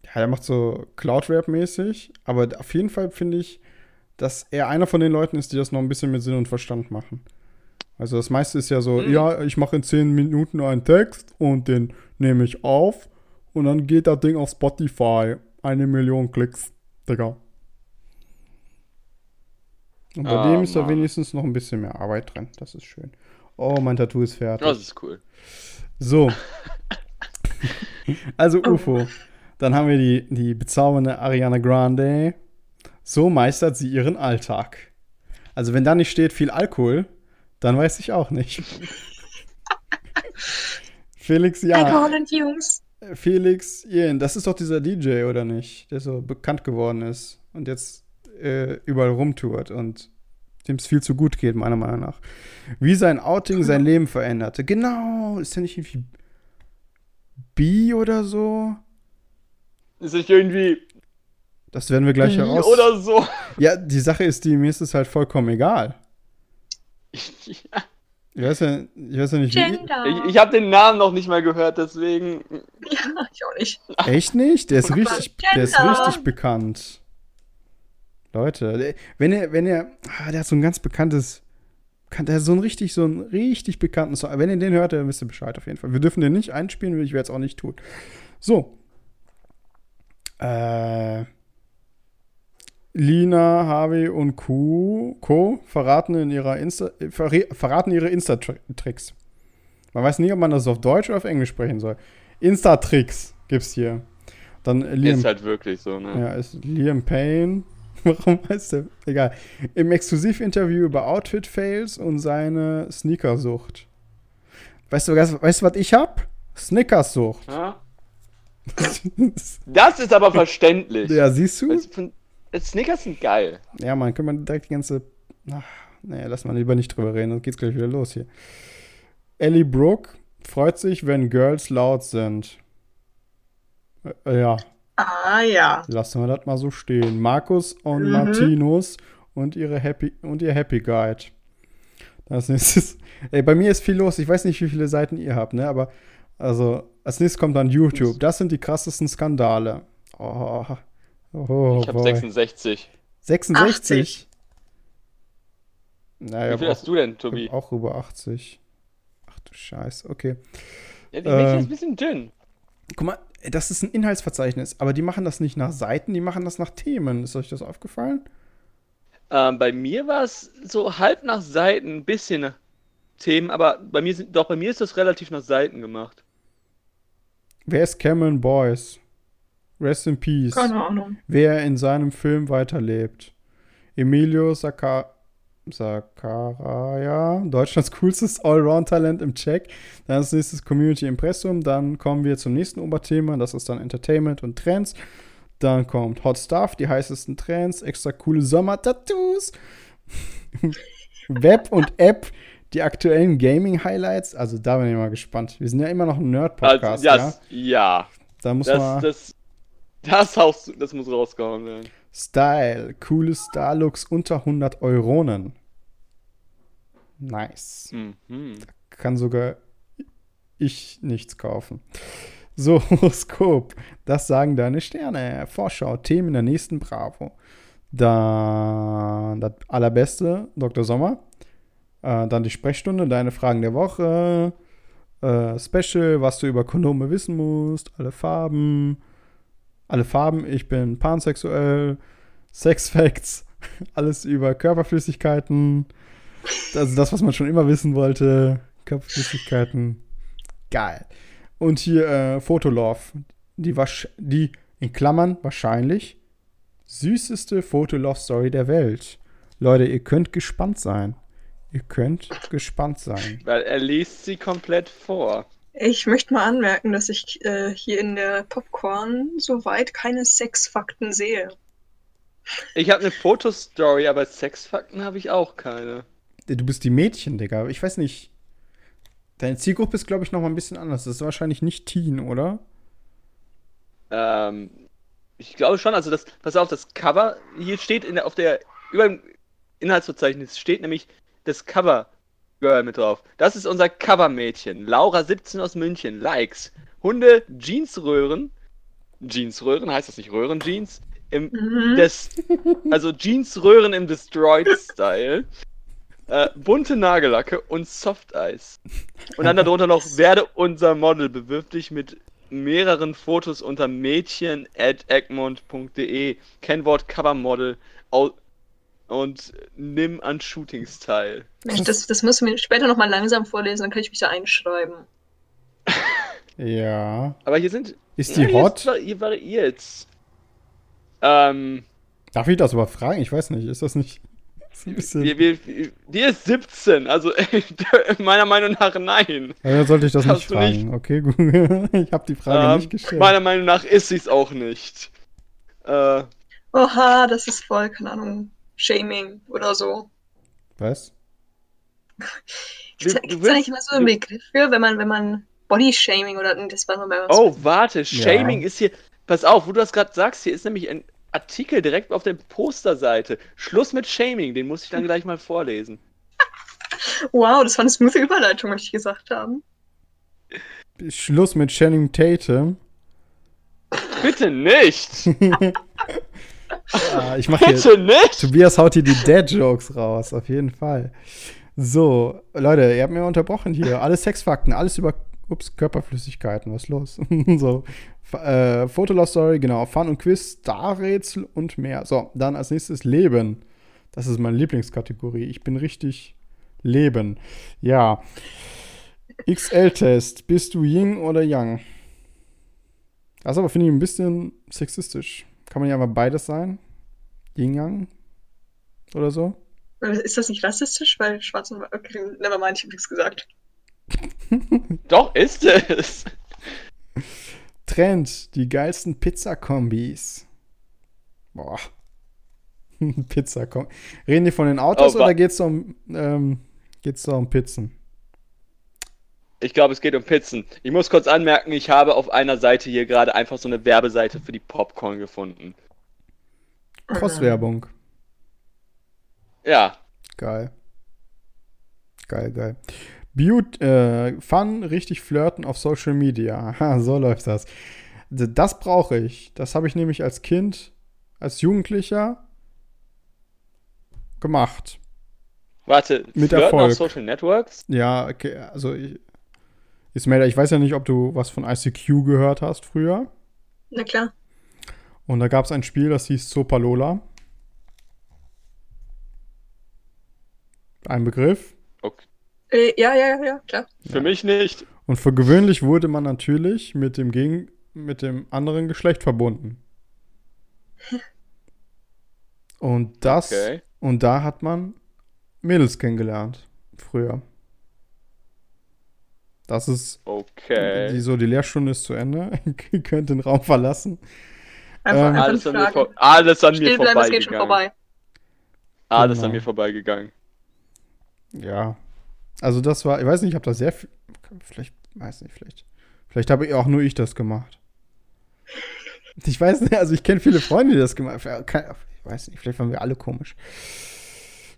ja, der macht so Cloud-Rap-mäßig, aber auf jeden Fall finde ich, dass er einer von den Leuten ist, die das noch ein bisschen mit Sinn und Verstand machen. Also das meiste ist ja so, Mhm. ja, ich mache in 10 Minuten einen Text und den nehme ich auf und dann geht das Ding auf Spotify. 'Eine Million Klicks, Digga. Und bei Ah, dem ist da Mann. wenigstens noch ein bisschen mehr Arbeit dran. Das ist schön. Oh, mein Tattoo ist fertig. Das ist cool. So. also Oh. UFO. Dann haben wir die, die bezaubernde Ariana Grande. So meistert sie ihren Alltag. Also wenn da nicht steht viel Alkohol, dann weiß ich auch nicht. Felix, ja. Alkohol und Jungs. Felix Jen, das ist doch dieser DJ, oder nicht? Der so bekannt geworden ist und jetzt äh, überall rumtourt und dem es viel zu gut geht, meiner Meinung nach. Wie sein Outing sein Leben veränderte. Genau, ist der nicht irgendwie bi oder so? Ist nicht irgendwie Das werden wir gleich heraus. oder so. Ja, die Sache ist die, mir ist es halt vollkommen egal. Ja. Ich weiß ja, ich weiß ja nicht, wie. Gender. Ich, ich habe den Namen noch nicht mal gehört, deswegen. ja, ich auch nicht. Echt nicht? Der ist richtig, der ist richtig bekannt. Leute, wenn er, wenn er, ah, der hat so ein ganz bekanntes, kann, der hat so ein richtig, so ein richtig bekannten Song. Wenn ihr den hört, dann wisst ihr Bescheid auf jeden Fall. Wir dürfen den nicht einspielen, ich werde es auch nicht tun. So. Äh, Lina, Harvey und Q, Co. verraten in ihrer Insta, äh, verraten ihre Insta-Tricks. Man weiß nie, ob man das auf Deutsch oder auf Englisch sprechen soll. Insta-Tricks gibt's hier. Dann Liam Ist halt wirklich so, ne? ja, ist Liam Payne. Warum heißt der? Egal. Im Exklusivinterview über Outfit-Fails und seine Sneakersucht. Weißt du, was- weißt du, was ich hab? Snickersucht. Ja? Das ist aber verständlich. ja, siehst du? Weil von- Snickers sind geil. Ja, man, können wir direkt die ganze. Ach, nee, lass mal lieber nicht drüber reden, dann geht's gleich wieder los hier. Ellie Brooke freut sich, wenn Girls laut sind. Äh, ja, Ah ja. Lassen wir das mal so stehen. Markus und Mhm. Martinus und ihre Happy und ihr Happy Guide. Als nächstes. Ey, bei mir ist viel los. Ich weiß nicht, wie viele Seiten ihr habt, ne? Aber also als nächstes kommt dann YouTube. Das sind die krassesten Skandale. Oh. Oh, Ich habe boy. 66. 66. Naja, Wie viel hast du denn, auch, Tobi? auch über 80. Ach du Scheiß, okay. Ja, die Mädchen ähm, ist ein bisschen dünn. Guck mal, das ist ein Inhaltsverzeichnis, aber die machen das nicht nach Seiten, die machen das nach Themen. Ist euch das aufgefallen? Ähm, bei mir war es so halb nach Seiten, ein bisschen nach Themen, aber bei mir sind, doch bei mir ist das relativ nach Seiten gemacht. Wer ist Cameron Boyce? Rest in Peace. Keine Ahnung. Wer in seinem Film weiterlebt. Emilio Saka Sakaraya, Deutschlands coolstes Allround-Talent im Check. Dann als nächstes Community Impressum. Dann kommen wir zum nächsten Oberthema. Das ist dann Entertainment und Trends. Dann kommt Hot Stuff, die heißesten Trends, extra coole Sommer-Tattoos. Web und App, die aktuellen Gaming-Highlights. Also da bin ich mal gespannt. Wir sind ja immer noch ein Nerd-Podcast, Also, ja? das, ja. Da muss Das, man. das, das, haust, das muss rausgehauen werden. Style, coole Starlooks unter 100 Euronen. Nice. Mhm. Kann sogar ich nichts kaufen. So, Horoskop. Das sagen deine Sterne. Vorschau, Themen der nächsten Bravo. Dann das allerbeste, Dr. Sommer. Äh, dann die Sprechstunde, deine Fragen der Woche. Äh, Special, was du über Kondome wissen musst. Alle Farben. Alle Farben, ich bin pansexuell. Sex Facts. Alles über Körperflüssigkeiten. Also das, was man schon immer wissen wollte. Körperflüssigkeiten. Geil. Und hier äh. Die, die, in Klammern, wahrscheinlich süßeste Fotolove-Story der Welt. Leute, ihr könnt gespannt sein. Ihr könnt gespannt sein. Weil er liest sie komplett vor. Ich möchte mal anmerken, dass ich äh, hier in der Popcorn soweit keine Sexfakten sehe. Ich habe eine Fotostory, aber Sexfakten habe ich auch keine. Du bist die Mädchen, Digga. Ich weiß nicht. Deine Zielgruppe ist, glaube ich, noch mal ein bisschen anders. Das ist wahrscheinlich nicht Teen, oder? Ähm, ich glaube schon, also das, pass auf, das Cover, hier steht in der, auf der, über dem Inhaltsverzeichnis steht nämlich das Cover Girl mit drauf. Das ist unser Cover-Mädchen. Laura 17 aus München. Likes. Hunde, Jeansröhren. Jeansröhren, heißt das nicht Röhrenjeans? Im, Mhm. des, also Jeansröhren im Destroyed-Style. Äh, bunte Nagellacke und Softeis. Und dann darunter noch, werde unser Model, bewirb dich mit mehreren Fotos unter mädchen at egmont.de. Kennwort Covermodel. Und nimm an Shootings teil. Mensch, das, das müssen wir später nochmal langsam vorlesen, dann kann ich mich da einschreiben. Ja. Aber hier sind. Ist die Ja, hier hot? Ist, hier variiert's. Ähm, Darf ich das überhaupt fragen? Ich weiß nicht. Ist das nicht. Ist wir, wir, die ist 17, also meiner Meinung nach nein. Ja, dann sollte ich das nicht Hast nicht. fragen. Okay, gut. Ich habe die Frage Ähm, nicht gestellt. meiner Meinung nach ist sie es auch nicht. Äh, Oha, das ist voll, keine Ahnung, Shaming oder so. Was? Gibt's, Du- da- nicht immer so einen Begriff für, wenn man, wenn man Body-Shaming oder das war bei uns. oh, warte, Shaming ist hier. Pass auf, wo du das gerade sagst, hier ist nämlich ein Artikel direkt auf der Posterseite. Schluss mit Shaming, den muss ich dann gleich mal vorlesen. Wow, das war eine smooth Überleitung, möchte ich gesagt haben. Schluss mit Channing Tatum. Bitte nicht! Ja, ich mache hier. Bitte nicht! Tobias haut hier die Dad-Jokes raus, auf jeden Fall. So, Leute, ihr habt mir unterbrochen hier. Alle Sexfakten, alles über ups, Körperflüssigkeiten, was los? so, äh, Fotolove Story, genau. Fun und Quiz, Starrätsel und mehr. So, dann als nächstes Leben. Das ist meine Lieblingskategorie. Ich bin richtig Leben. Ja. XL-Test. Bist du Ying oder Yang? Das aber finde ich ein bisschen sexistisch. Kann man ja mal beides sein. Yin-Yang oder so. Ist das nicht rassistisch? Weil Schwarz und Okay, nevermind, ich hab nichts gesagt. Doch, ist es! Trend, die geilsten Pizza-Kombis. Boah. Pizza-Kombi. Reden die von den Autos Oh, oder geht's um, ähm, geht's da um Pizzen? Ich glaube, es geht um Pizzen. Ich muss kurz anmerken, ich habe auf einer Seite hier gerade einfach so eine Werbeseite für die Popcorn gefunden. Cross-Werbung. Ja, Geil. Geil, geil. Beaut, äh, Fun, richtig flirten auf Social Media. Ha, so läuft das. Das brauche ich. Das habe ich nämlich als Kind, als Jugendlicher gemacht. warte, Mit Flirten Erfolg. auf Social Networks? Ja, okay, also ich, Ismail, ich weiß ja nicht, ob du was von ICQ gehört hast früher. Na klar. Und da gab es ein Spiel, das hieß Sopalola. Ein Begriff. Okay. Äh, ja, ja, ja, ja, klar. Für mich nicht. Und für gewöhnlich wurde man natürlich mit dem, Gegen mit dem anderen Geschlecht verbunden. Und das, Okay. und da hat man Mädels kennengelernt. Früher. Das ist, Okay. die, so die Lehrstunde ist zu Ende. Ihr könnt den Raum verlassen. Einfach, Ähm, einfach Alles an, mir, alles an mir vorbei. Alles an Genau. mir vorbeigegangen. Ja. Also das war, ich weiß nicht, ich habe da sehr viel, vielleicht, weiß nicht, vielleicht, vielleicht habe ich auch nur ich das gemacht. Ich weiß nicht, also ich kenne viele Freunde, die das gemacht haben. Ich weiß nicht, vielleicht waren wir alle komisch.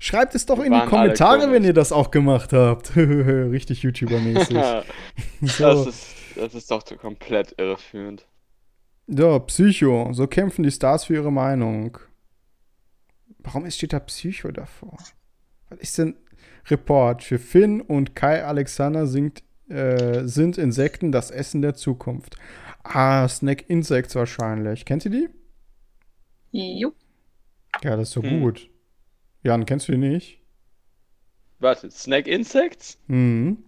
Schreibt es doch Wir in die Kommentare, wenn ihr das auch gemacht habt. Richtig YouTuber-mäßig. das, so. ist, das ist doch so komplett irreführend. so, Psycho. So kämpfen die Stars für ihre Meinung. Warum ist- steht da Psycho davor? Was ist denn Report? Für Finn und Kai Alexander singt, äh, sind Insekten das Essen der Zukunft. Ah, Snack Insects wahrscheinlich. Kennt ihr die? Jupp. Ja, das ist so Hm. gut. Jan, kennst du die nicht? Warte, Snack Insects? Mhm.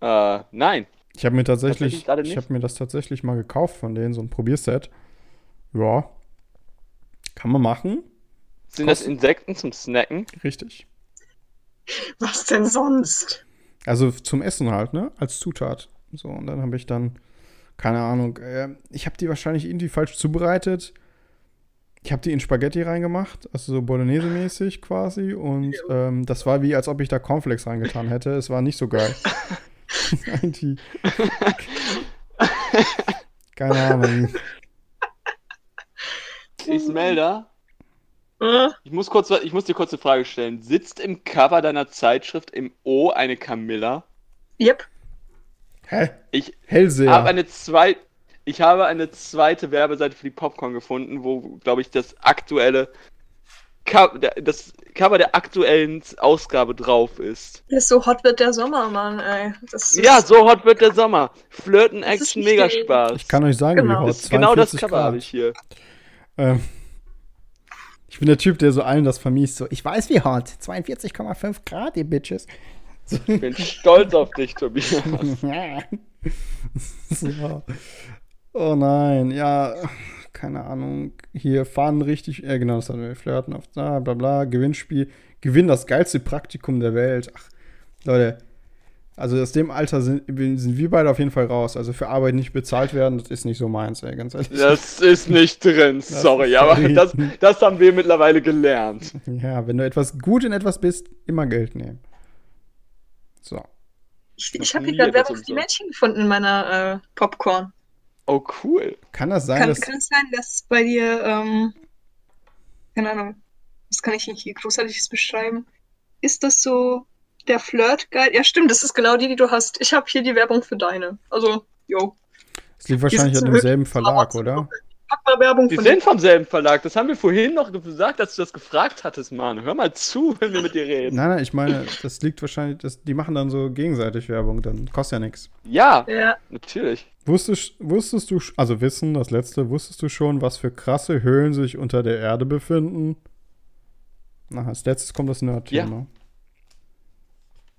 Äh, nein. Ich habe mir tatsächlich, Tatsächlich ich habe mir das tatsächlich mal gekauft von denen, so ein Probierset. Ja. Kann man machen. Sind das Kosten- Insekten zum Snacken? Richtig. Was denn sonst? Also zum Essen halt, ne? Als Zutat. So, und dann habe ich dann, keine Ahnung, äh, ich habe die wahrscheinlich irgendwie falsch zubereitet. Ich habe die in Spaghetti reingemacht, also so Bolognese-mäßig quasi. Und ähm, das war wie, als ob ich da Cornflakes reingetan hätte. Es war nicht so geil. Keine Ahnung. Ismelda, Äh, ich muss, kurz, ich muss dir kurz eine Frage stellen. Sitzt im Cover deiner Zeitschrift im O eine Camilla? yep. Hä? Ich Hellseher. habe eine zwei, ich habe eine zweite Werbeseite für die Popcorn gefunden, wo, glaube ich, das aktuelle das Cover der aktuellen Ausgabe drauf ist. So hot wird der Sommer, Mann, ey. Das ist, Ja, so hot wird der Sommer. Flirten, Action, mega Spaß. ich kann euch sagen, Genau. wie hot. genau das 42 Cover habe ich hier. Ähm, Ich bin der Typ, der so allen das vermiest. So, ich weiß wie hot. 42,5 Grad, ihr Bitches. So. Ich bin stolz auf dich, Tobias. so. Oh nein, ja, keine Ahnung. Hier fahren richtig, äh, genau, das hatten wir, flirten auf, da, bla bla, Gewinnspiel. Gewinn das geilste Praktikum der Welt. Ach, Leute, also aus dem Alter sind, sind wir beide auf jeden Fall raus. Also für Arbeit nicht bezahlt werden, das ist nicht so meins, ey, ganz ehrlich. Das ist nicht drin, sorry, aber das, das haben wir mittlerweile gelernt. Ja, wenn du etwas gut in etwas bist, immer Geld nehmen. So. Ich, ich habe hier gerade Werbung für die. Mädchen gefunden in meiner äh, Popcorn. Oh, cool. Kann das sein, Kann, dass. kann es sein, dass bei dir, ähm, keine Ahnung, das kann ich nicht hier großartiges beschreiben. Ist das so der Flirt-Guide? Ja, stimmt, das ist genau die, die du hast. Ich habe hier die Werbung für deine. Also, yo, Es liegt wahrscheinlich an demselben Verlag, oder? Pack mal Werbung Die von sind vom selben Verlag. Das haben wir vorhin noch gesagt, dass du das gefragt hattest, Mann. Hör mal zu, wenn wir mit dir reden. Nein, nein, ich meine, das liegt wahrscheinlich, das, die machen dann so gegenseitig Werbung, dann kostet ja nichts. Ja, Ja, natürlich. Wusstest, wusstest du, also Wissen, das letzte, wusstest du schon, was für krasse Höhlen sich unter der Erde befinden? Na, als letztes kommt das Nerd-Thema.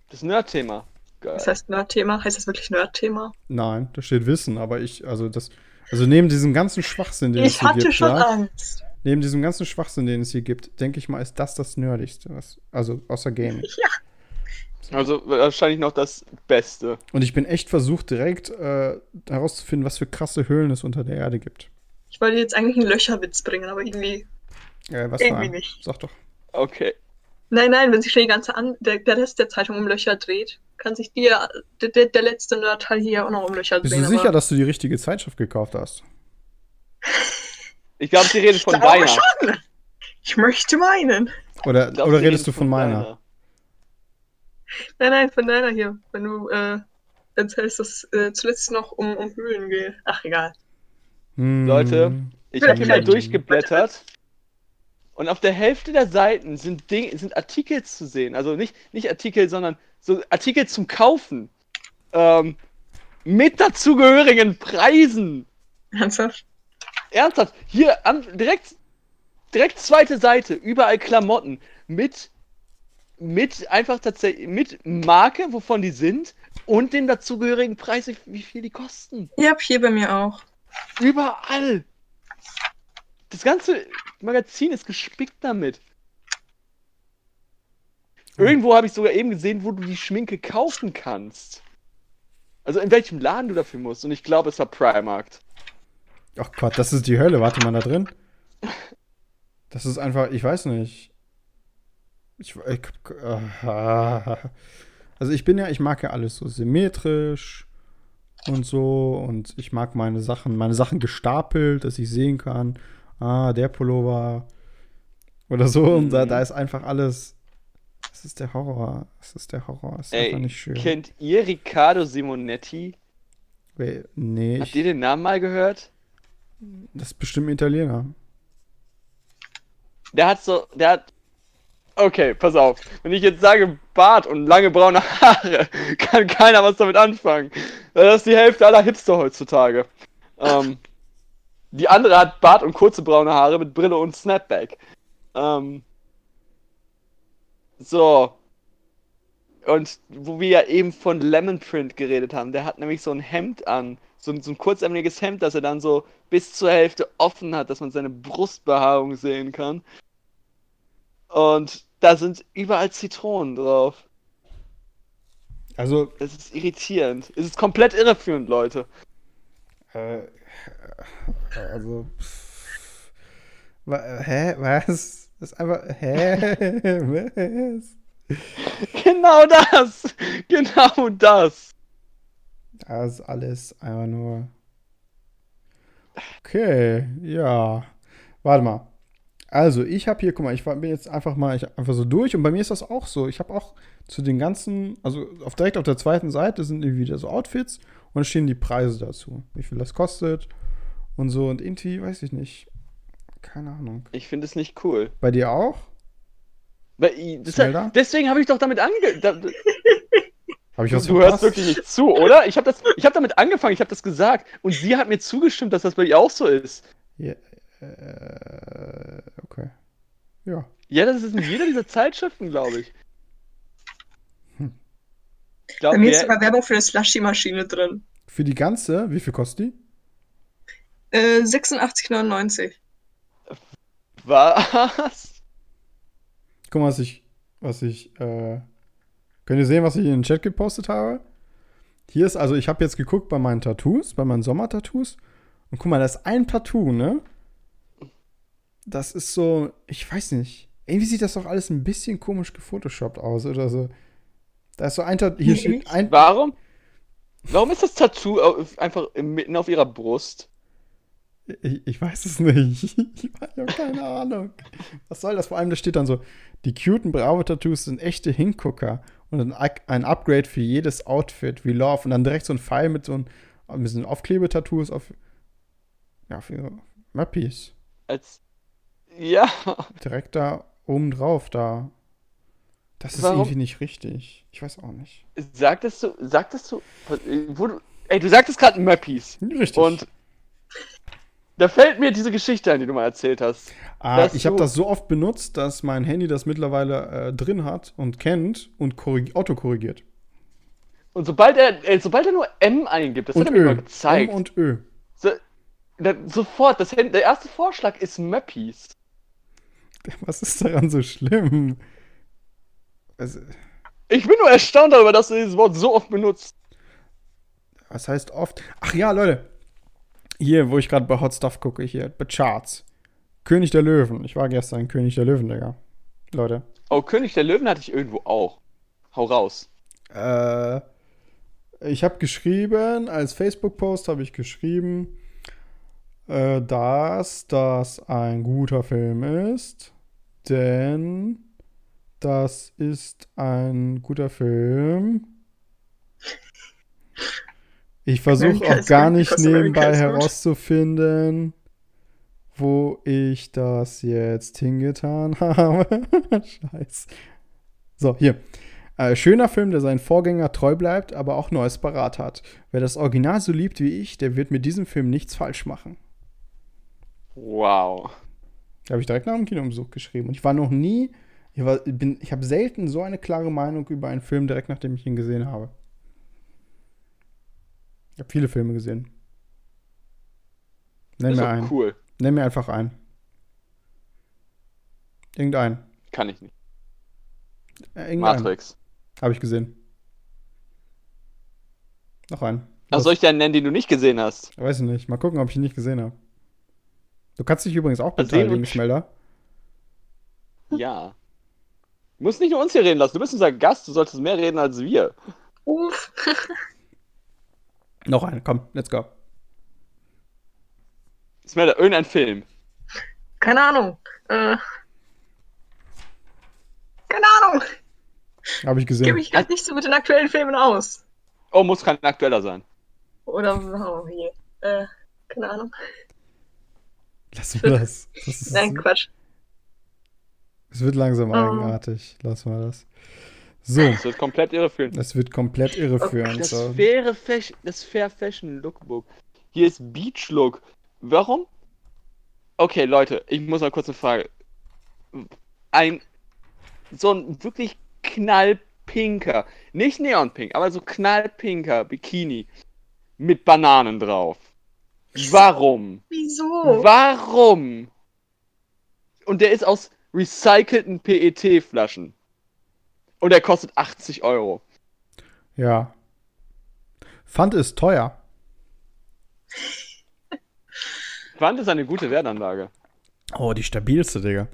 Das Nerd-Thema. Geil. das heißt Nerd-Thema. Heißt das wirklich Nerd-Thema? Nein, da steht Wissen, aber ich, also das, also neben diesem ganzen Schwachsinn, den es Ich hier hatte gibt, schon ja, Angst. neben diesem ganzen Schwachsinn, den es hier gibt, denke ich mal, ist das das Nerdigste, was, also außer Gaming. Also wahrscheinlich noch das Beste. Und ich bin echt versucht, direkt äh, herauszufinden, was für krasse Höhlen es unter der Erde gibt. Ich wollte jetzt eigentlich einen Löcherwitz bringen, aber irgendwie. Äh, was für Irgendwie ein? nicht. Sag doch. Okay. Nein, nein, wenn sich schon die ganze An der, der Rest der Zeitung um Löcher dreht, kann sich dir der, der, der letzte Nerdteil hier auch noch um Löcher Bist drehen. du sicher, aber dass du die richtige Zeitschrift gekauft hast? Ich glaube, sie redet ich von glaube deiner. schon. Ich möchte meinen. Oder, glaub, oder redest du redet von meiner? deiner. Nein, nein, von deiner hier. Wenn du äh, erzählst, dass äh, zuletzt noch um, um Höhlen geht. Ach, egal. Hm. Leute, Ich habe hier mal durchgeblättert. Und auf der Hälfte der Seiten sind, Ding, sind Artikel zu sehen. Also nicht, nicht Artikel, sondern so Artikel zum Kaufen. Ähm, mit dazugehörigen Preisen. Ernsthaft? Ernsthaft, hier an, direkt, direkt zweite Seite, überall Klamotten mit, mit einfach tatsächlich, mit Marke, wovon die sind und dem dazugehörigen Preis, wie- wie viel die kosten. Ja, hier bei mir auch. Überall. Das ganze Magazin ist gespickt damit. Irgendwo habe ich sogar eben gesehen, wo du die Schminke kaufen kannst. Also in welchem Laden du dafür musst. Und ich glaube, es war Primarkt. Ach Gott, das ist die Hölle. Warte mal da drin. Das ist einfach, ich weiß nicht. Ich, ich ah. also ich bin ja, ich mag ja alles so symmetrisch und so und ich mag meine Sachen, meine Sachen gestapelt, dass ich sehen kann, ah, der Pullover oder so und da, Mhm. da ist einfach alles. Das ist der Horror. Das ist der Horror. Das ist einfach Ey, nicht schön. kennt ihr Riccardo Simonetti? Wer- Nee, Habt ich, ihr den Namen mal gehört? das ist bestimmt ein Italiener. Der hat so, der hat. Okay, pass auf. Wenn ich jetzt sage Bart und lange braune Haare, kann keiner was damit anfangen. Das ist die Hälfte aller Hipster heutzutage. Ähm, die andere hat Bart und kurze braune Haare mit Brille und Snapback. Ähm, so. Und wo wir ja eben von Lemon Print geredet haben, der hat nämlich so ein Hemd an. So ein, so ein kurzärmeliges Hemd, das er dann so bis zur Hälfte offen hat, dass man seine Brustbehaarung sehen kann. Und da sind überall Zitronen drauf. Also, Es ist irritierend. Es ist komplett irreführend, Leute. Äh, also. pff, hä? Was? Das ist einfach. Hä? Was? Genau das! Genau das! Das ist alles einfach nur. Okay, ja. Warte mal. Also, ich habe hier, guck mal, ich bin jetzt einfach mal ich, einfach so durch und bei mir ist das auch so. Ich habe auch zu den ganzen, also auf, direkt auf der zweiten Seite sind irgendwie wieder so Outfits und da stehen die Preise dazu. Wie viel das kostet und so und irgendwie, weiß ich nicht. Keine Ahnung. Ich finde es nicht cool. Bei dir auch? Weil, i- das, Zelda? deswegen habe ich doch damit ange... Da, Habe ich was du hörst verpasst? wirklich nicht zu, oder? Ich habe hab damit angefangen, ich habe das gesagt. Und sie hat mir zugestimmt, dass das bei ihr auch so ist. Ja, äh, okay. Ja. Ja, das ist in jeder dieser Zeitschriften, glaube ich. Ich Bei mir ist sogar Werbung für eine Slushy-Maschine drin. Für die ganze, wie viel kostet die? Äh, 86,99. was? Guck mal, was ich, was ich, äh, könnt ihr sehen, was ich in den Chat gepostet habe? Hier ist, also ich habe jetzt geguckt bei meinen Tattoos, bei meinen Sommertattoos. Und guck mal, da ist ein Tattoo, ne? Das ist so, ich weiß nicht. Irgendwie sieht das doch alles ein bisschen komisch gefotoshoppt aus oder so. Da ist so ein Tattoo, hier steht ein, Warum? Warum ist das Tattoo einfach mitten auf ihrer Brust? Ich, ich weiß es nicht. Ich habe keine Ahnung. Was soll das? Vor allem, da steht dann so, die cuten Bravo-Tattoos sind echte Hingucker und ein, Up- ein Upgrade für jedes Outfit, wie Love. Und dann direkt so ein Pfeil mit so ein, ein bisschen Aufklebetattoos auf, ja, für Mappies. Als. Ja. Direkt da oben drauf, da. Das ist Warum? irgendwie nicht richtig. Ich weiß auch nicht. Sagtest du, sagtest du, wo du, ey, du sagtest gerade Mappies. Richtig. Und da fällt mir diese Geschichte ein, die du mal erzählt hast. ah, ich habe das so oft benutzt, dass mein Handy das mittlerweile äh, drin hat und kennt und korrig- autokorrigiert. Und sobald er, äh, sobald er nur M eingibt, das Und hat er mir Ö. mal gezeigt. M und Ö. so, dann, sofort, das, der erste Vorschlag ist Mappies. Was ist daran so schlimm? Also, Ich bin nur erstaunt darüber, dass du dieses Wort so oft benutzt. was heißt oft? Ach ja, Leute. Hier, wo ich gerade bei Hot Stuff gucke, hier, bei Charts. König der Löwen. Ich war gestern König der Löwen, Digga. Leute. Oh, König der Löwen hatte ich irgendwo auch. Hau raus. Äh, ich habe geschrieben, als Facebook-Post habe ich geschrieben, äh, dass das ein guter Film ist, denn das ist ein guter Film. Ich versuche auch gar nicht nebenbei herauszufinden, wo ich das jetzt hingetan habe. Scheiße. So, hier. Äh, schöner Film, der seinen Vorgänger treu bleibt, aber auch Neues parat hat. Wer das Original so liebt wie ich, der wird mit diesem Film nichts falsch machen. Wow. Habe ich direkt nach dem Kinobesuch geschrieben. Und ich war noch nie, ich, war- bin- ich habe selten so eine klare Meinung über einen Film, direkt nachdem ich ihn gesehen habe. Ich habe viele Filme gesehen. Nenn ist mir einen. cool. Nenn mir einfach einen. Irgendeinen. Kann ich nicht. Äh, irgendeinen. Matrix. Habe ich gesehen. Noch einen. Ach, soll ich dir einen nennen, den du nicht gesehen hast? Weiß ich nicht. Mal gucken, ob ich ihn nicht gesehen habe. Du kannst dich übrigens auch beteiligen, Schmelder. Ja. Du musst nicht nur uns hier reden lassen. Du bist unser Gast. Du solltest mehr reden als wir. Uff. Noch einen, komm, let's go. Ist mir da irgendein Film. Keine Ahnung. Äh, keine Ahnung. Habe ich Kenne gesehen. mich halt nicht so mit den aktuellen Filmen aus. Oh, muss kein aktueller sein. Oder oh, je. Äh, keine Ahnung. Lass mal das. Das, ist, Nein, Quatsch. Es wird langsam Oh. eigenartig. Lass mal das. So, Das wird komplett irreführend. das wird komplett irreführend. Das So. faire Fashion, das Fair Fashion Lookbook. Hier ist Beach Look. Warum? Okay, Leute, ich muss mal kurz eine Frage. Ein so ein wirklich knallpinker, nicht neonpink, aber so knallpinker Bikini mit Bananen drauf. Warum? Wieso? Warum? Und der ist aus recycelten PET-Flaschen. Und der kostet 80 Euro. Ja. Pfand ist teuer. Pfand ist eine gute Wertanlage. Oh, die stabilste, Digga.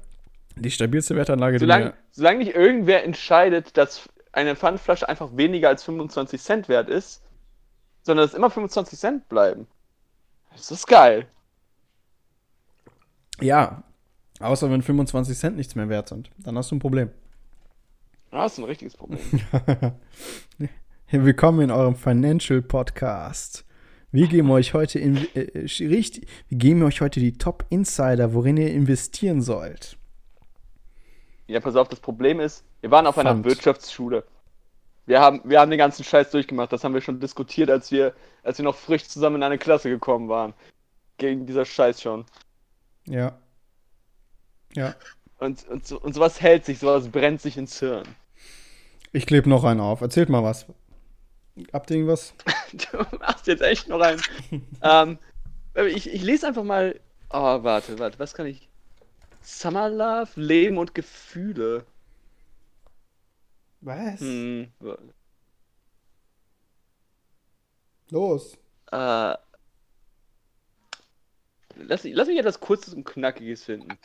Die stabilste Wertanlage, die Solange, mir. solange nicht irgendwer entscheidet, dass eine Pfandflasche einfach weniger als 25 Cent wert ist, sondern dass immer 25 Cent bleiben. Das ist geil. Ja. Außer wenn 25 Cent nichts mehr wert sind. Dann hast du ein Problem. Das ist ein richtiges Problem. Willkommen in eurem Financial Podcast. Wir geben euch heute in, äh, äh, richtig, wir geben euch heute die Top Insider, worin ihr investieren sollt. Ja, pass auf, das Problem ist, wir waren auf einer Pfand. Wirtschaftsschule. Wir haben, wir haben den ganzen Scheiß durchgemacht. Das haben wir schon diskutiert, als wir, als wir noch frisch zusammen in eine Klasse gekommen waren. Gegen dieser Scheiß schon. Ja. Ja. Und, und, so, und sowas hält sich, sowas brennt sich ins Hirn. Ich klebe noch einen auf. Erzählt mal was. Habt ihr irgendwas? Du machst jetzt echt noch einen. ähm, ich, ich lese einfach mal. Oh, warte, warte, was kann ich. Summer Love, Leben und Gefühle. Was? Hm, Los. äh, lass, lass mich etwas Kurzes und Knackiges finden.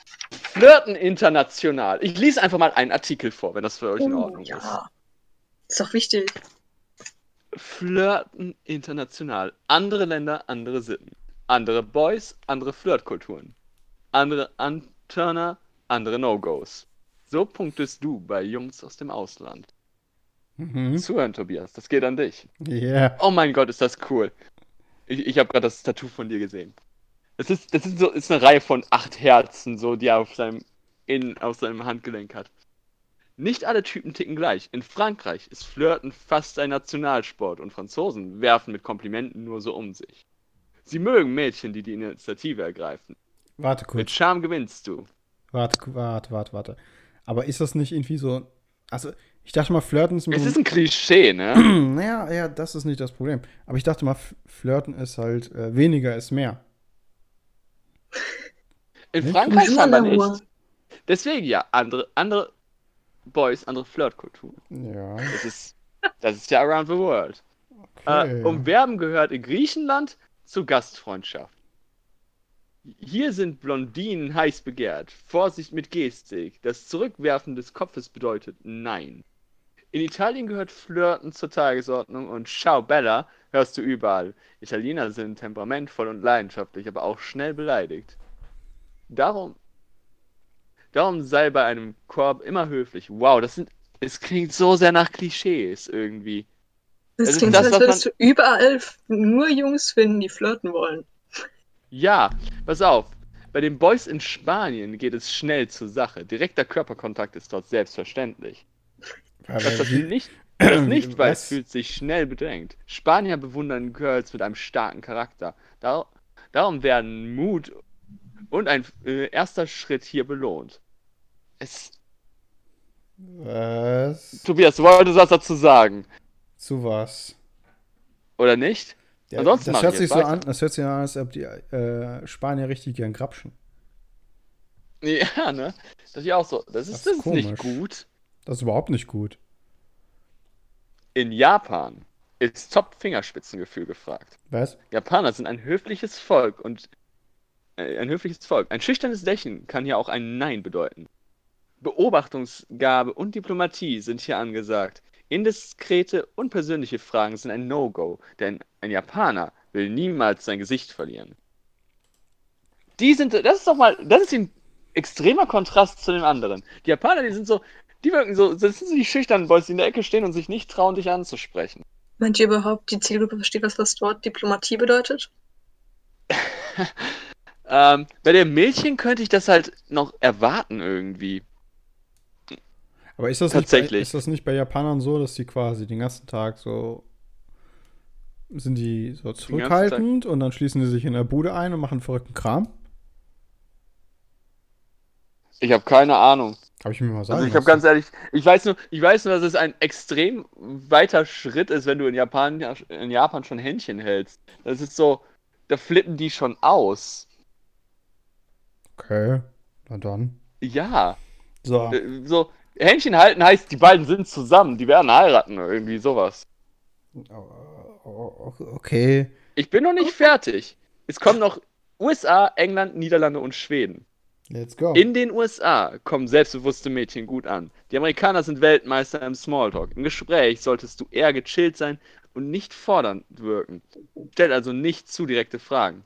Flirten international. Ich lese einfach mal einen Artikel vor, wenn das für euch in Oh, Ordnung ist. ja. Ist doch wichtig. Flirten international. Andere Länder, andere Sitten. Andere Boys, andere Flirtkulturen. Andere Anturner, andere No-Gos. So punktest du bei Jungs aus dem Ausland. Mhm. Zuhören, Tobias, das geht an dich. Yeah. Oh mein Gott, ist das cool. Ich, ich habe gerade das Tattoo von dir gesehen. Das ist, das ist so, ist eine Reihe von acht Herzen, so, die er auf seinem, in, auf seinem Handgelenk hat. Nicht alle Typen ticken gleich. In Frankreich ist Flirten fast ein Nationalsport und Franzosen werfen mit Komplimenten nur so um sich. Sie mögen Mädchen, die die Initiative ergreifen. Warte Mit kurz. Charme gewinnst du. Warte, warte, warte, warte. Aber ist das nicht irgendwie so. Also, ich dachte mal, Flirten ist. Es ist ein Klischee, ne? naja, ja, das ist nicht das Problem. Aber ich dachte mal, Flirten ist halt äh, weniger ist mehr. In Nicht? Frankreich Ruhe. nicht. Deswegen ja, andere, andere Boys, andere Flirtkulturen. Ja. Das ist, das ist ja around the world. Okay. Äh, Umwerben gehört in Griechenland zu Gastfreundschaft. Hier sind Blondinen heiß begehrt. Vorsicht mit Gestik. Das Zurückwerfen des Kopfes bedeutet Nein. In Italien gehört Flirten zur Tagesordnung und Ciao Bella hörst du überall. Italiener sind temperamentvoll und leidenschaftlich, aber auch schnell beleidigt. Darum, darum sei bei einem Korb immer höflich. Wow, das sind, es klingt so sehr nach Klischees irgendwie. Das Das ist klingt das, so, als würdest du überall nur Jungs finden, die flirten wollen. Ja, pass auf. Bei den Boys in Spanien geht es schnell zur Sache. Direkter Körperkontakt ist dort selbstverständlich. Aber das wie- nicht, das nicht weiß, Was? fühlt sich schnell bedrängt. Spanier bewundern Girls mit einem starken Charakter. Dar darum werden Mut und ein äh, erster Schritt hier belohnt. Es, Was? Tobias, du wolltest was dazu sagen, Zu was? oder nicht? Ja, Ansonsten das hört ich sich so an, das hört sich an, als ob die äh, Spanier richtig gern grapschen. Ja, ne? Das ist ja auch so. Das ist, Das das ist ist nicht gut. Das ist überhaupt nicht gut. In Japan ist Top-Fingerspitzengefühl gefragt. Was? Japaner sind ein höfliches Volk und äh, ein höfliches Volk. Ein schüchternes Lächeln kann hier auch ein Nein bedeuten. Beobachtungsgabe und Diplomatie sind hier angesagt. Indiskrete und persönliche Fragen sind ein No-Go, denn ein Japaner will niemals sein Gesicht verlieren. Die sind, das ist doch mal, das ist ein extremer Kontrast zu den anderen. Die Japaner, die sind so, die wirken so, das sind so die schüchternen Boys, die in der Ecke stehen und sich nicht trauen, dich anzusprechen. Meint ihr überhaupt, die Zielgruppe versteht, was das Wort Diplomatie bedeutet? Ähm, bei der Mädchen könnte ich das halt noch erwarten irgendwie. Aber ist das, nicht bei, Tatsächlich. ist das nicht bei Japanern so, dass die quasi den ganzen Tag so sind die so zurückhaltend und dann schließen die sich in der Bude ein und machen verrückten Kram? Ich habe keine Ahnung. Habe ich mir mal sagen Also ich habe ganz ehrlich, ich weiß nur, ich weiß nur, dass es ein extrem weiter Schritt ist, wenn du in Japan, in Japan schon Händchen hältst. Das ist so, da flippen die schon aus. Okay, na dann. Ja, So, äh, so Händchen halten heißt, die beiden sind zusammen, die werden heiraten irgendwie sowas. Oh, okay. Ich bin noch nicht fertig. Es kommen noch USA, England, Niederlande und Schweden. Let's go. In den USA kommen selbstbewusste Mädchen gut an. Die Amerikaner sind Weltmeister im Smalltalk. Im Gespräch solltest du eher gechillt sein und nicht fordernd wirken. Stell also nicht zu direkte Fragen.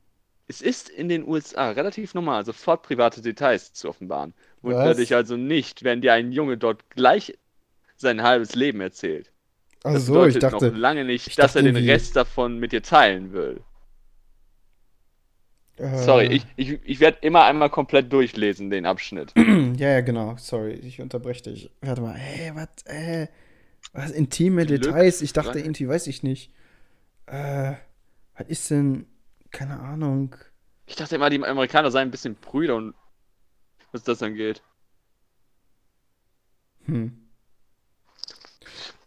Es ist in den USA relativ normal, sofort private Details zu offenbaren. Wundere dich also nicht, wenn dir ein Junge dort gleich sein halbes Leben erzählt. Das Also so, ich dachte, noch lange nicht, ich dass er den Rest davon mit dir teilen will. Äh, Sorry, ich, ich, ich werde immer einmal komplett durchlesen, den Abschnitt. Ja, ja, genau. Sorry, ich unterbreche dich. Warte mal. Hey, was, äh, was intime Glück- Details? Ich dachte irgendwie, weiß ich nicht. Äh, was ist denn, keine Ahnung. Ich dachte immer, die Amerikaner seien ein bisschen Brüder und was das angeht. Hm.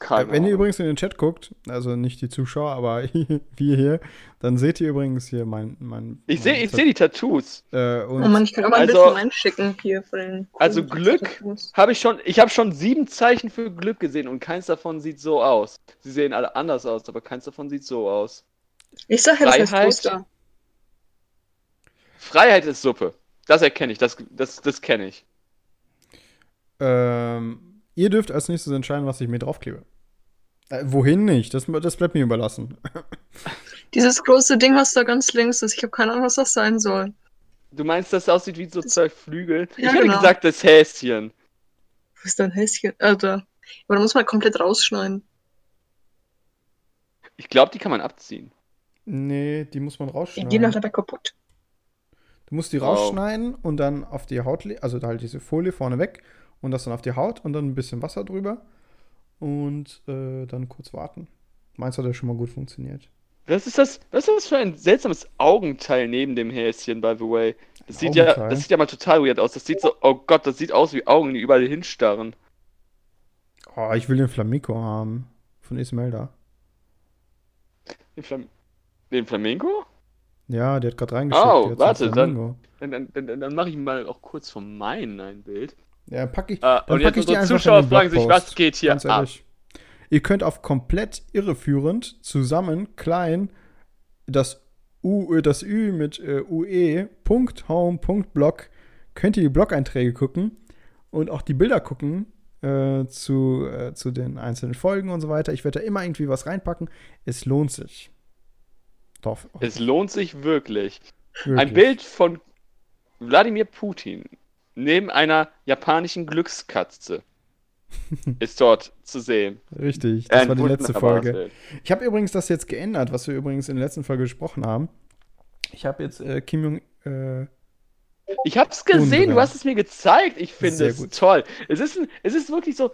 Keine Äh, Wenn ihr Ahnung. übrigens in den Chat guckt, also nicht die Zuschauer, aber wir hier, dann seht ihr übrigens hier mein. mein Ich sehe ich seh die Tattoos. Äh, und Oh Mann, ich kann auch mal ein Also- Bild von meinen schicken hier von den. Also Glück. Habe ich schon, ich habe schon sieben Zeichen für Glück gesehen und keins davon sieht so aus. Sie sehen alle anders aus, aber keins davon sieht so aus. Ich sag ja, das Freiheit. Freiheit ist Suppe. Das erkenne ich, das, das, das kenne ich. ähm, ihr dürft als nächstes entscheiden, was ich mir draufklebe. Äh, wohin nicht? Das, das bleibt mir überlassen. Dieses große Ding, was da ganz links ist, ich habe keine Ahnung, was das sein soll. Du meinst, dass das aussieht wie so zwei Flügel? Ja, ich hätte genau. gesagt, das Häschen. Wo ist dein Häschen? Alter. Aber da muss man komplett rausschneiden. Ich glaube, die kann man abziehen. Nee, die muss man Die rausschneiden. gehen doch dabei kaputt. Du musst die Oh. rausschneiden und dann auf die Haut, also da halt diese Folie vorne weg und das dann auf die Haut und dann ein bisschen Wasser drüber und äh, dann kurz warten. Meins hat ja schon mal gut funktioniert. Was ist das? Was ist das für ein seltsames Augenteil neben dem Häschen, by the way? Das sieht ja, das sieht ja mal total weird aus. Das sieht so, oh Gott, das sieht aus wie Augen, die überall hinstarren. Oh, ich will den Flamenco haben. Von Ismelda. Den, Flam den Flamenco? Ja, der hat gerade reingeschickt. Oh, warte, Flamingo. Dann, dann, dann, dann mache ich mal auch kurz von meinen ein Bild. Ja, pack ich, Äh, dann und jetzt die unsere Zuschauer fragen sich, was geht hier ab? Ihr könnt auf komplett irreführend zusammen klein das U, äh, das Ü mit äh, UE, Punkt, Home, Punkt, Blog, könnt ihr die Blog-Einträge gucken und auch die Bilder gucken äh, zu, äh, zu den einzelnen Folgen und so weiter. Ich werde da immer irgendwie was reinpacken. Es lohnt sich. Doch, Es lohnt sich wirklich. wirklich. Ein Bild von Wladimir Putin neben einer japanischen Glückskatze ist dort zu sehen. Richtig, das Ein war die letzte Folge. Ich habe übrigens das jetzt geändert, was wir übrigens in der letzten Folge gesprochen haben. Ich habe jetzt äh, Kim Jong äh, Ich hab's gesehen, Unbedingt. du hast es mir gezeigt. Ich finde es toll. Es ist, ein, es ist wirklich so,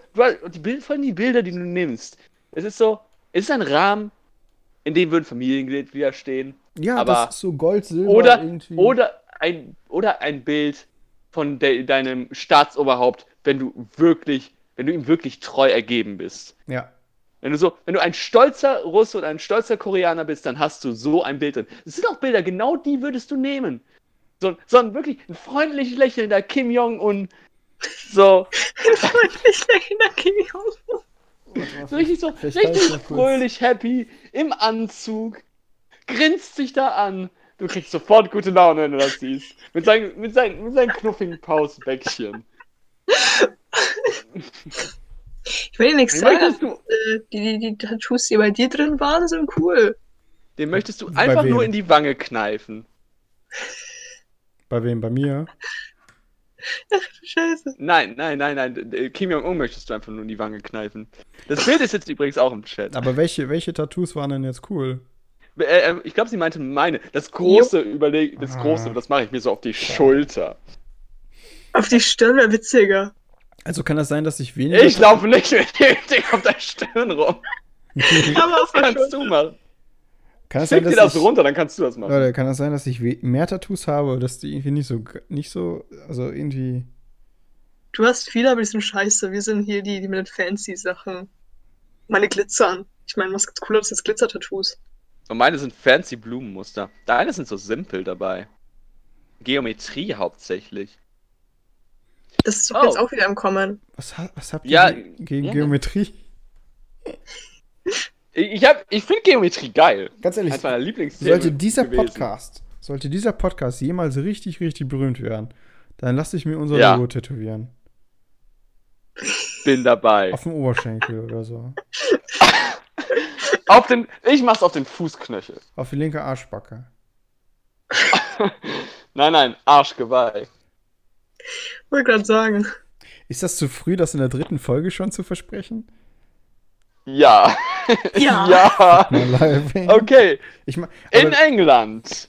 die Bild, vor allem die Bilder, die du nimmst. Es ist so, es ist ein Rahmen, in dem würden Familienmitglieder stehen. Ja, Aber- das ist so Gold, Silber Oder, irgendwie. oder, ein, oder ein Bild von de, deinem Staatsoberhaupt, wenn du wirklich, wenn du ihm wirklich treu ergeben bist. Ja, Wenn du so, wenn du ein stolzer Russe oder ein stolzer Koreaner bist, dann hast du so ein Bild drin. Das sind auch Bilder, genau die würdest du nehmen. So, so ein wirklich ein freundlich lächelnder Kim Jong-un. So, Ich denke, da Kim Jong. so richtig so, richtig fröhlich, happy, im Anzug, grinst sich da an. Du kriegst sofort gute Laune, wenn du das siehst. Mit seinen, mit seinen, mit seinen knuffigen Pausbäckchen. Ich will dir nichts Den sagen. du, Äh, Die, die, die Tattoos, die bei dir drin waren, sind cool. den möchtest du Bei einfach wem? nur in die Wange kneifen. bei wem? Bei mir? Scheiße. Nein, nein, nein, nein. äh, Kim Jong-un möchtest du einfach nur in die Wange kneifen. Das Bild ist jetzt übrigens auch im Chat. Aber welche, welche Tattoos waren denn jetzt cool? Äh, äh, ich glaube, sie meinte meine. Das große Überleg, das Ah. große, das mache ich mir so auf die Schulter. Auf die Stirn wäre witziger. Also kann das sein, dass ich weniger. Ich laufe nicht mit dem Ding auf der Stirn rum. Aber der kannst du machen. kann das sein, Schick dir das ich, runter, dann kannst du das machen. Leute, kann das sein, dass ich mehr Tattoos habe, dass die irgendwie nicht so, nicht so, also irgendwie. Du hast viele, aber die sind scheiße. Wir sind hier die, die mit den fancy Sachen. Meine glitzern. Ich meine, was gibt's cooleres als Glitzer-Tattoos? Und meine sind fancy Blumenmuster. Deine sind so simpel dabei. Geometrie hauptsächlich. Das ist Oh. jetzt auch wieder im Kommen. Was, was habt ihr Ja, ge- gegen ja. Geometrie? Ich, ich, hab- ich finde Geometrie geil. Ganz ehrlich, Eines meiner Lieblingsthemen. sollte dieser gewesen. Podcast, sollte dieser Podcast jemals richtig, richtig berühmt werden, dann lasse ich mir unser Ja. Logo tätowieren. Bin dabei. Auf dem Oberschenkel oder so. Auf den, ich mach's auf den Fußknöchel. Auf die linke Arschbacke. Nein, nein, Arschgeweih. Wollte gerade sagen. Ist das zu früh, das in der dritten Folge schon zu versprechen? Ja. Ja. ja. Okay. Ich mein, In England.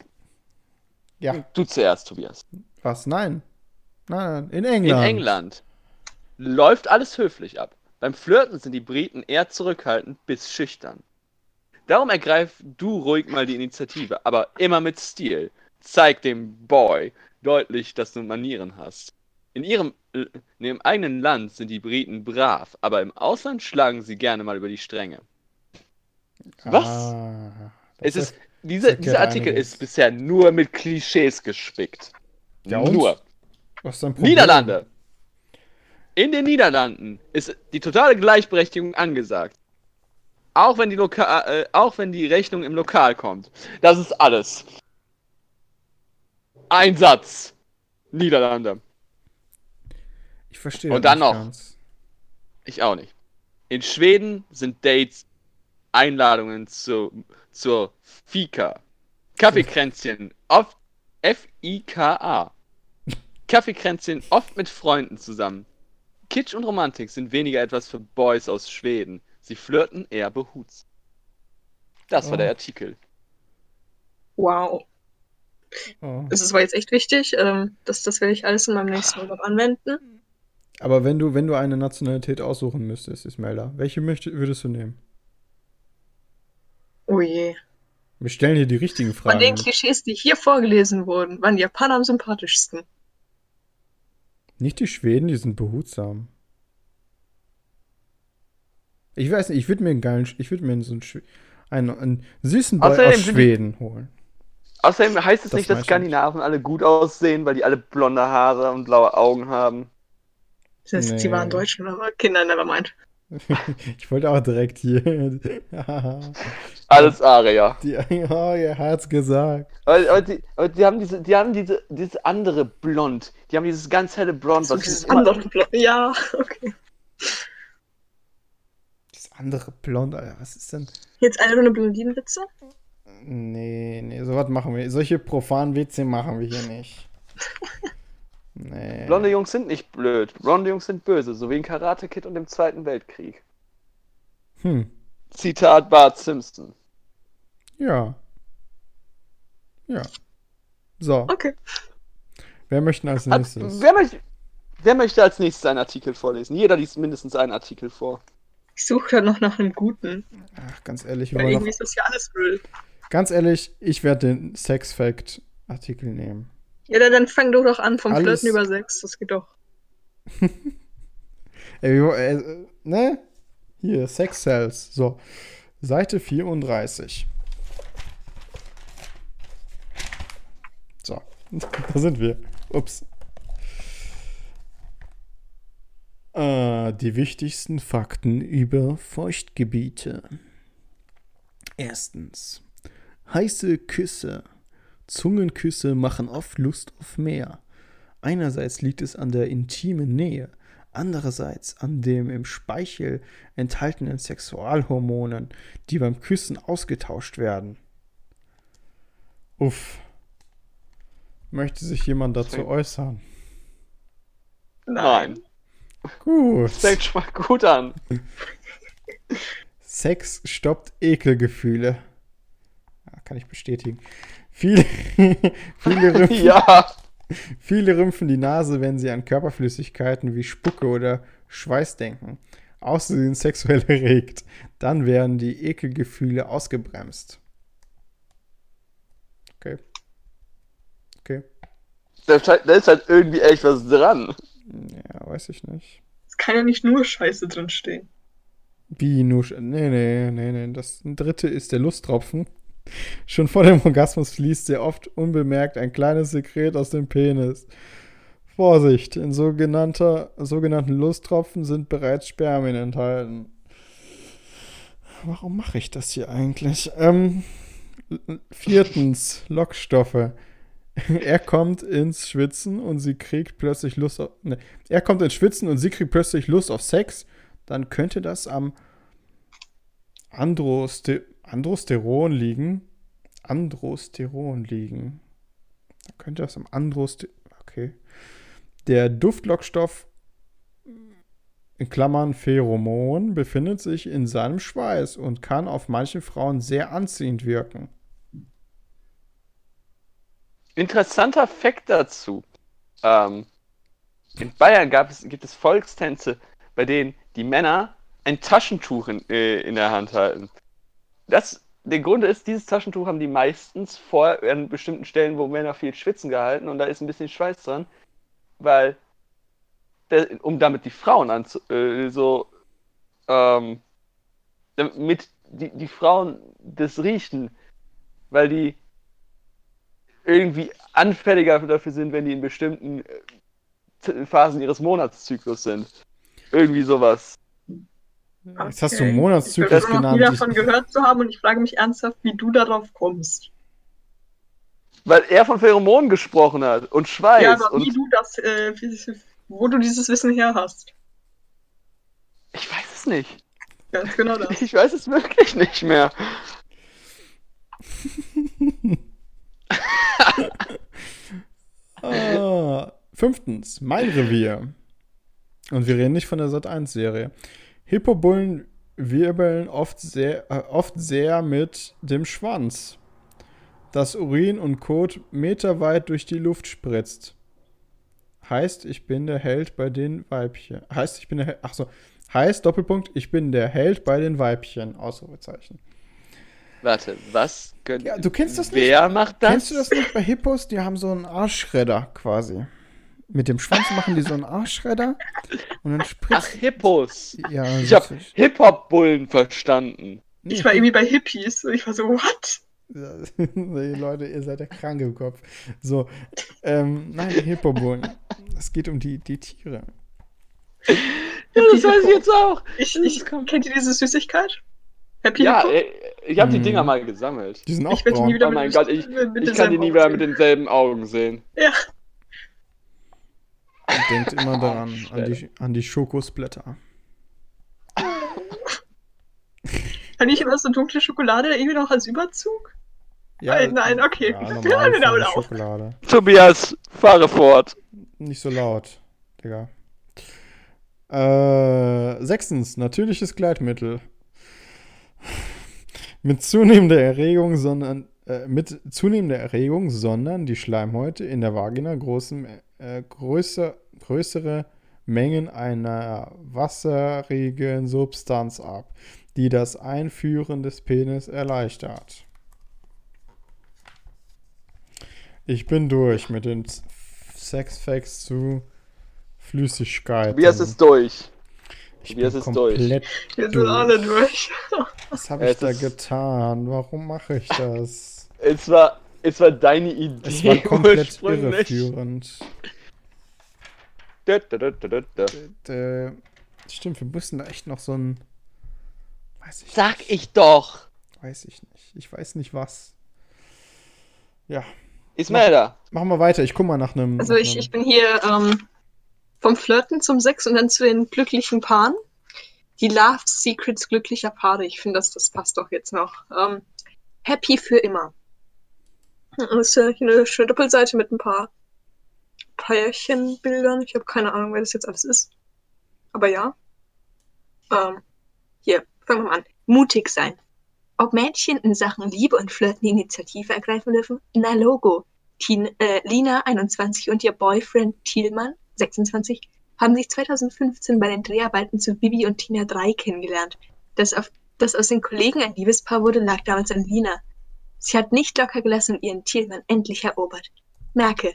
ja, Du zuerst, Tobias. was? Nein. Nein, nein, in In England. England läuft alles höflich ab. Beim Flirten sind die Briten eher zurückhaltend bis schüchtern. Darum ergreif du ruhig mal die Initiative, aber immer mit Stil. Zeig dem Boy deutlich, dass du Manieren hast. In ihrem äh, nee, im eigenen Land sind die Briten brav, aber im Ausland schlagen sie gerne mal über die Stränge. Was? Ah, Es ist, dieser, dieser Artikel einiges. ist bisher nur mit Klischees gespickt. Ja, und? nur. Was ist dein Problem? Niederlande. In den Niederlanden ist die totale Gleichberechtigung angesagt. Auch wenn die, Loka äh, auch wenn die Rechnung im Lokal kommt. Das ist alles. Ein Satz. Niederlande. Ich verstehe Und dann nicht noch. Ganz. Ich auch nicht. In Schweden sind Dates Einladungen zu, zur Fika. Kaffeekränzchen. Oft F-I-K-A. Kaffeekränzchen oft mit Freunden zusammen. Kitsch und Romantik sind weniger etwas für Boys aus Schweden. Sie flirten eher behutsam. Das war Oh. der Artikel. Wow. Oh. Das ist aber jetzt echt wichtig. Ähm, das, das werde ich alles in meinem nächsten Urlaub anwenden. Aber wenn du, wenn du eine Nationalität aussuchen müsstest, Ismelda, welche möchte, würdest du nehmen? Oh je. Wir stellen hier die richtigen Von den Fragen. Klischees, die hier vorgelesen wurden, waren die Japaner am sympathischsten. Nicht die Schweden, die sind behutsam. Ich weiß nicht, ich würde mir einen geilen, Sch- ich würde mir so einen, einen, einen süßen Boy Außerdem aus Schweden holen. Außerdem heißt es Das nicht, dass Skandinaven alle gut aussehen, weil die alle blonde Haare und blaue Augen haben. Das heißt, Nee. sie waren Deutschen, aber Kinder, nevermind. Ich wollte auch direkt hier. Alles Aria. die, oh, er hat's gesagt. Aber, aber, die, aber die haben diese, die haben diese, dieses andere Blond. Die haben dieses ganz helle Blond, So was dieses andere Blo- Ja, okay. Andere Blond, Alter, was ist denn? Jetzt eine Runde Blondinenwitze. Nee, nee, sowas machen wir. Solche profanen Witze machen wir hier nicht. Nee. Blonde Jungs sind nicht blöd. Blonde Jungs sind böse, so wie in Karate Kid und im Zweiten Weltkrieg. Hm, Zitat Bart Simpson. ja. Ja. So, Okay. wer möchte als Hat, nächstes? wer, möchte, wer möchte als nächstes einen Artikel vorlesen? Jeder liest mindestens einen Artikel vor. Ich suche gerade noch nach einem guten. Ach, ganz ehrlich, Weil irgendwie noch, ist das ja alles Müll. ganz ehrlich, ich werde den Sex Fact Artikel nehmen. Ja, dann, dann fang du doch an vom Alles- Flirten über Sex. Das geht doch. Ey, äh, ne? Hier, Sex Cells. So, Seite 34. So, da sind wir. Ups. Äh, die wichtigsten Fakten über Feuchtgebiete. Erstens. Heiße Küsse. Zungenküsse machen oft Lust auf mehr. Einerseits liegt es an der intimen Nähe, andererseits an dem im Speichel enthaltenen Sexualhormonen, die beim Küssen ausgetauscht werden. Uff. Möchte sich jemand dazu äußern? Nein. Gut. Fängt schon mal gut an. Sex stoppt Ekelgefühle. Ja, kann ich bestätigen. Viele, viele, rümpfen, Ja. viele rümpfen die Nase, wenn sie an Körperflüssigkeiten wie Spucke oder Schweiß denken. Außer sie sind sexuell erregt. Dann werden die Ekelgefühle ausgebremst. Okay. Okay. Da ist halt irgendwie echt was dran. Ja, weiß ich nicht. Es kann ja nicht nur Scheiße drinstehen. Wie nur. sch- Nee, nee, nee, nee. Das dritte ist der Lusttropfen. Schon vor dem Orgasmus fließt sehr oft unbemerkt ein kleines Sekret aus dem Penis. Vorsicht, in sogenannter, sogenannten Lusttropfen sind bereits Spermien enthalten. Warum mache ich das hier eigentlich? Ähm, viertens, Lockstoffe. Er kommt ins Schwitzen und sie kriegt plötzlich Lust auf. Ne, er kommt ins Schwitzen und sie kriegt plötzlich Lust auf Sex. Dann könnte das am Androste Androsteron liegen. Androsteron liegen. Da könnte das am Androste. Okay. Der Duftlockstoff in Klammern Pheromon befindet sich in seinem Schweiß und kann auf manche Frauen sehr anziehend wirken. Interessanter Fakt dazu. Ähm, in Bayern gab es, gibt es Volkstänze, bei denen die Männer ein Taschentuch in, äh, in der Hand halten. Das, der Grund ist, dieses Taschentuch haben die meistens vor an bestimmten Stellen, wo Männer viel schwitzen gehalten und da ist ein bisschen Schweiß dran, weil der, um damit die Frauen anzu, äh, so, ähm, damit die, die Frauen das riechen, weil die irgendwie anfälliger dafür sind, wenn die in bestimmten äh, Phasen ihres Monatszyklus sind. Irgendwie sowas. Jetzt hast du Okay. einen Monatszyklus Ich bin noch nie genannt. davon gehört zu haben und ich frage mich ernsthaft, wie du darauf kommst. Weil er von Pheromonen gesprochen hat und Schweiß. ja, aber wie du das, äh, wo du dieses Wissen her hast. ich weiß es nicht. Ganz genau das. Ich weiß es wirklich nicht mehr. Ah, fünftens, mein Revier. Und wir reden nicht von der Sat1-Serie. Hippobullen wirbeln oft sehr, äh, oft sehr mit dem Schwanz. Das Urin und Kot meterweit durch die Luft spritzt. Heißt, ich bin der Held bei den Weibchen. Heißt, ich bin der Held. Achso. Heißt, Doppelpunkt, ich bin der Held bei den Weibchen. Ausrufezeichen. Warte, was? Gönnt, Ja, du kennst das nicht? Wer macht das? Kennst du das nicht bei Hippos? Die haben so einen Arschschredder quasi. Mit dem Schwanz machen die so einen Arschschredder und dann Ach, spritzt. Hippos. ja, Ich habe Hip-Hop-Bullen verstanden. nee, Ich war irgendwie bei Hippies und ich war so, what? nee, Leute, ihr seid ja krank im Kopf. So, ähm, nein, Hippobullen. Es geht um die, die Tiere. Ja, das weiß ich jetzt auch. Ich, ich, kennt ihr diese Süßigkeit? Happy Ja, Hippo? ich habe die Mhm. Dinger mal gesammelt. Die sind auch Ich werde die braun. nie wieder Oh mein mit, Gott, ich- Ich kann die nie wieder mit denselben Augen sehen. Ja, Denkt immer daran, an die, an die Schokosblätter. kann ich immer so dunkle Schokolade irgendwie noch als Überzug? Ja, Nein, nein, okay. Ja, Hör normal mir damit auf. Schokolade. Tobias, fahre fort. Nicht so laut, Digga. Äh, sechstens, natürliches Gleitmittel. Mit zunehmender Erregung, sondern äh, mit zunehmender Erregung, sondern die Schleimhäute in der Vagina großen, äh, größer, größere Mengen einer wasserigen Substanz ab, die das Einführen des Penis erleichtert. Ich bin durch mit den Sexfacts zu Flüssigkeit. Tobias ist durch. Ich Tobias bin ist durch. komplett Wir sind durch. alle durch. Was habe ich da getan? Warum mache ich das? Es war, es war deine Idee. Es war komplett irreführend. Da, da, da, da, da, da. Stimmt, wir müssen da echt noch so ein. Weiß ich Sag nicht. ich doch. Weiß ich nicht. Ich weiß nicht was. Ja, Ismaila. machen wir weiter. Ich guck mal nach einem. Also ich, ich bin hier ähm, vom Flirten zum Sex und dann zu den glücklichen Paaren. Die Love Secrets glücklicher Paare. Ich finde, das, das passt doch jetzt noch. Ähm, happy für immer. Das ist ja eine schöne Doppelseite mit ein paar Pärchenbildern. Ich habe keine Ahnung, wer das jetzt alles ist. Aber ja. Ähm, hier, fangen wir mal an. Mutig sein. Ob Mädchen in Sachen Liebe und Flirten Initiative ergreifen dürfen? Na Logo. Teen, äh, Lina, 21, und ihr Boyfriend Thielmann, 26, haben sich 2015 bei den Dreharbeiten zu Bibi und Tina 3 kennengelernt. Dass, auf, dass aus den Kollegen ein Liebespaar wurde, lag damals an Lina. Sie hat nicht locker gelassen und ihren Thielmann endlich erobert. Merke,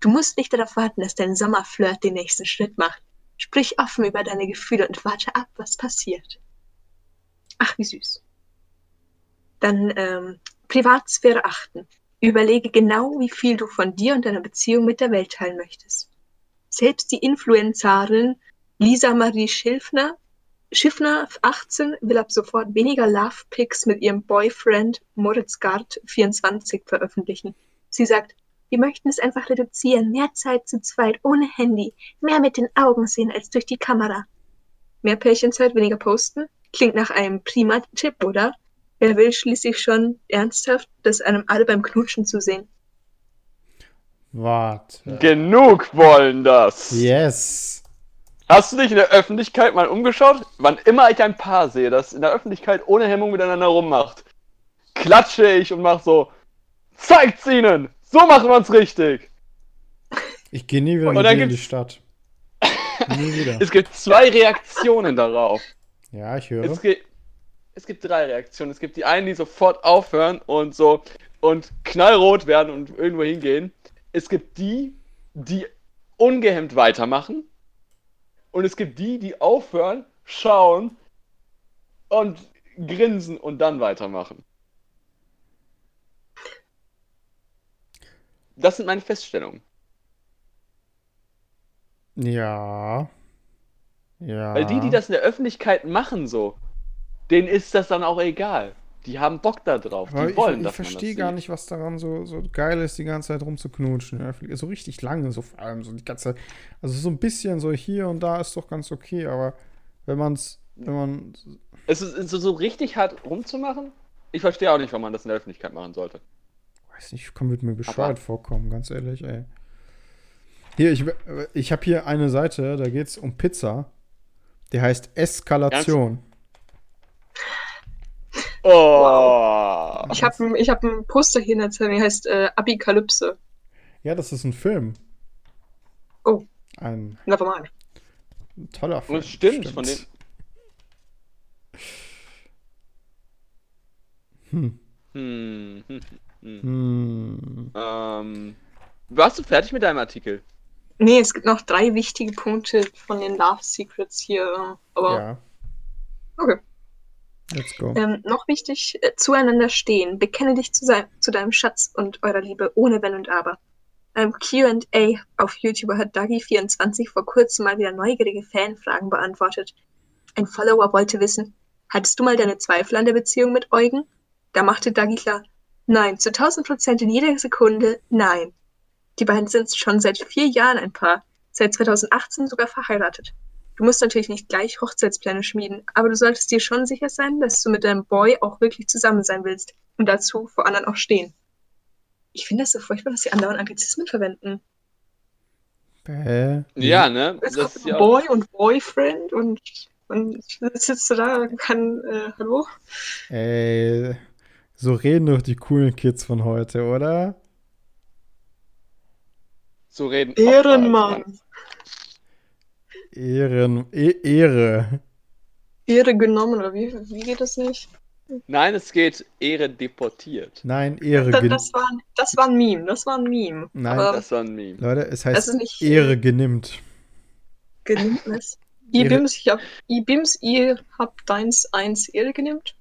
du musst nicht darauf warten, dass dein Sommerflirt den nächsten Schritt macht. Sprich offen über deine Gefühle und warte ab, was passiert. Ach, wie süß. Dann ähm, Privatsphäre achten. Überlege genau, wie viel du von dir und deiner Beziehung mit der Welt teilen möchtest. Selbst die Influencerin Lisa Marie Schilfner, Schiffner, 18, will ab sofort weniger Love-Pics mit ihrem Boyfriend Moritz Gard, 24, veröffentlichen. Sie sagt, wir möchten es einfach reduzieren, mehr Zeit zu zweit, ohne Handy, mehr mit den Augen sehen als durch die Kamera. Mehr Pärchenzeit, weniger posten? Klingt nach einem prima Tipp, oder? Wer will schließlich schon ernsthaft, das einem alle beim Knutschen zu sehen? Warte. Genug wollen das. Yes. Hast du dich in der Öffentlichkeit mal umgeschaut? Wann immer ich ein Paar sehe, das in der Öffentlichkeit ohne Hemmung miteinander rummacht, klatsche ich und mach so, zeigt's ihnen! So machen wir's richtig! Ich gehe nie wieder Und mit dann dir in die Stadt. Nie wieder. Es gibt zwei Reaktionen darauf. Ja, ich höre. Es gibt, es gibt drei Reaktionen. Es gibt die einen, die sofort aufhören und so und knallrot werden und irgendwo hingehen. Es gibt die, die ungehemmt weitermachen. Und es gibt die, die aufhören, schauen und grinsen und dann weitermachen. Das sind meine Feststellungen. Ja. Ja. Weil die, die das in der Öffentlichkeit machen, so, denen ist das dann auch egal. Die haben Bock da drauf. Die ich, wollen, ich man verstehe gar nicht, was daran so, so geil ist, die ganze Zeit rumzuknutschen. Ja, So richtig lange, so vor allem so die ganze Zeit. Also so ein bisschen so hier und da ist doch ganz okay, aber wenn man es, wenn man. Es ist, ist so richtig hart rumzumachen. Ich verstehe auch nicht, warum man das in der Öffentlichkeit machen sollte. Weiß nicht, kann mit mir bescheuert vorkommen, ganz ehrlich, ey. Hier, ich, ich habe hier eine Seite, da geht es um Pizza. Die heißt Eskalation. Oh. Ich habe ich hab ein Poster hier in der Zeitung, die heißt äh, Abikalypse. Ja, das ist ein Film. Oh. Ein Nevermind. toller Film. Und es stimmt, von dem. Hm. Hm, hm, hm. Hm. Ähm, warst du fertig mit deinem Artikel? Nee, es gibt noch drei wichtige Punkte von den Love Secrets hier. Aber Ja. Okay. Let's go. ähm, noch wichtig, äh, zueinander stehen. Bekenne dich zu, sein, zu deinem Schatz und eurer Liebe ohne Wenn und Aber. Beim QA auf YouTube hat Dagi24 vor kurzem mal wieder neugierige Fanfragen beantwortet. Ein Follower wollte wissen, hattest du mal deine Zweifel an der Beziehung mit Eugen? Da machte Dagi klar, nein, zu 1000 Prozent in jeder Sekunde, nein. Die beiden sind schon seit vier Jahren ein Paar, seit 2018 sogar verheiratet. Du musst natürlich nicht gleich Hochzeitspläne schmieden, aber du solltest dir schon sicher sein, dass du mit deinem Boy auch wirklich zusammen sein willst und dazu vor anderen auch stehen. Ich finde das so furchtbar, dass sie andauernd Anglizismen verwenden. Hä? Ja, ne? Es Das kommt ist ja auch, Boy und Boyfriend und, und ich sitze da und kann, äh, hallo? Ey, so reden doch die coolen Kids von heute, oder? so reden. Ehrenmann. Ehren, e Ehre. Ehre genommen, oder wie, wie geht das nicht? Nein, es geht Ehre deportiert. Nein, Ehre. Das, gen- das, war, das war ein Meme, das war ein Meme. Nein, aber Das war ein Meme. Leute, es Das heißt ist nicht- Ehre genimmt. genimmt es. Ehre- Ibims, ich hab, Ibims, ihr habt deins eins Ehre genimmt.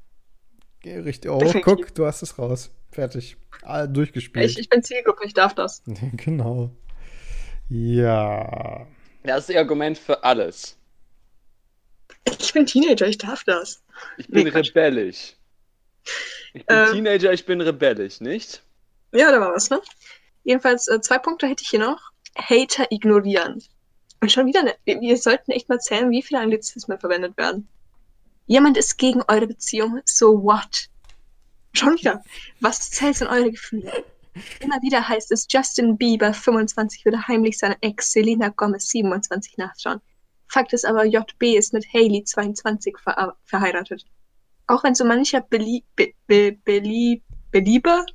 Richtig. Oh, Definitiv. guck, du hast es raus. Fertig. Ah, durchgespielt. Ich, ich bin Zielgruppe, ich darf das. genau. Ja. Das ist das Argument für alles. Ich bin Teenager, ich darf das. Ich bin Nee, rebellisch. Ich bin Ähm. Teenager, ich bin rebellisch, nicht? Ja, da war was, ne? Jedenfalls, äh, zwei Punkte hätte ich hier noch. Hater ignorieren. Und schon wieder, ne, wir, sollten echt mal zählen, wie viele Anglizismen verwendet werden. Jemand ist gegen eure Beziehung, so what? Schon wieder. Was zählt in eure Gefühle? Immer wieder heißt es, Justin Bieber 25 würde heimlich seiner Ex Selena Gomez 27 nachschauen. Fakt ist aber, JB ist mit Hailey 22 ver verheiratet. Auch wenn so mancher Belie Be Be Belie Belieber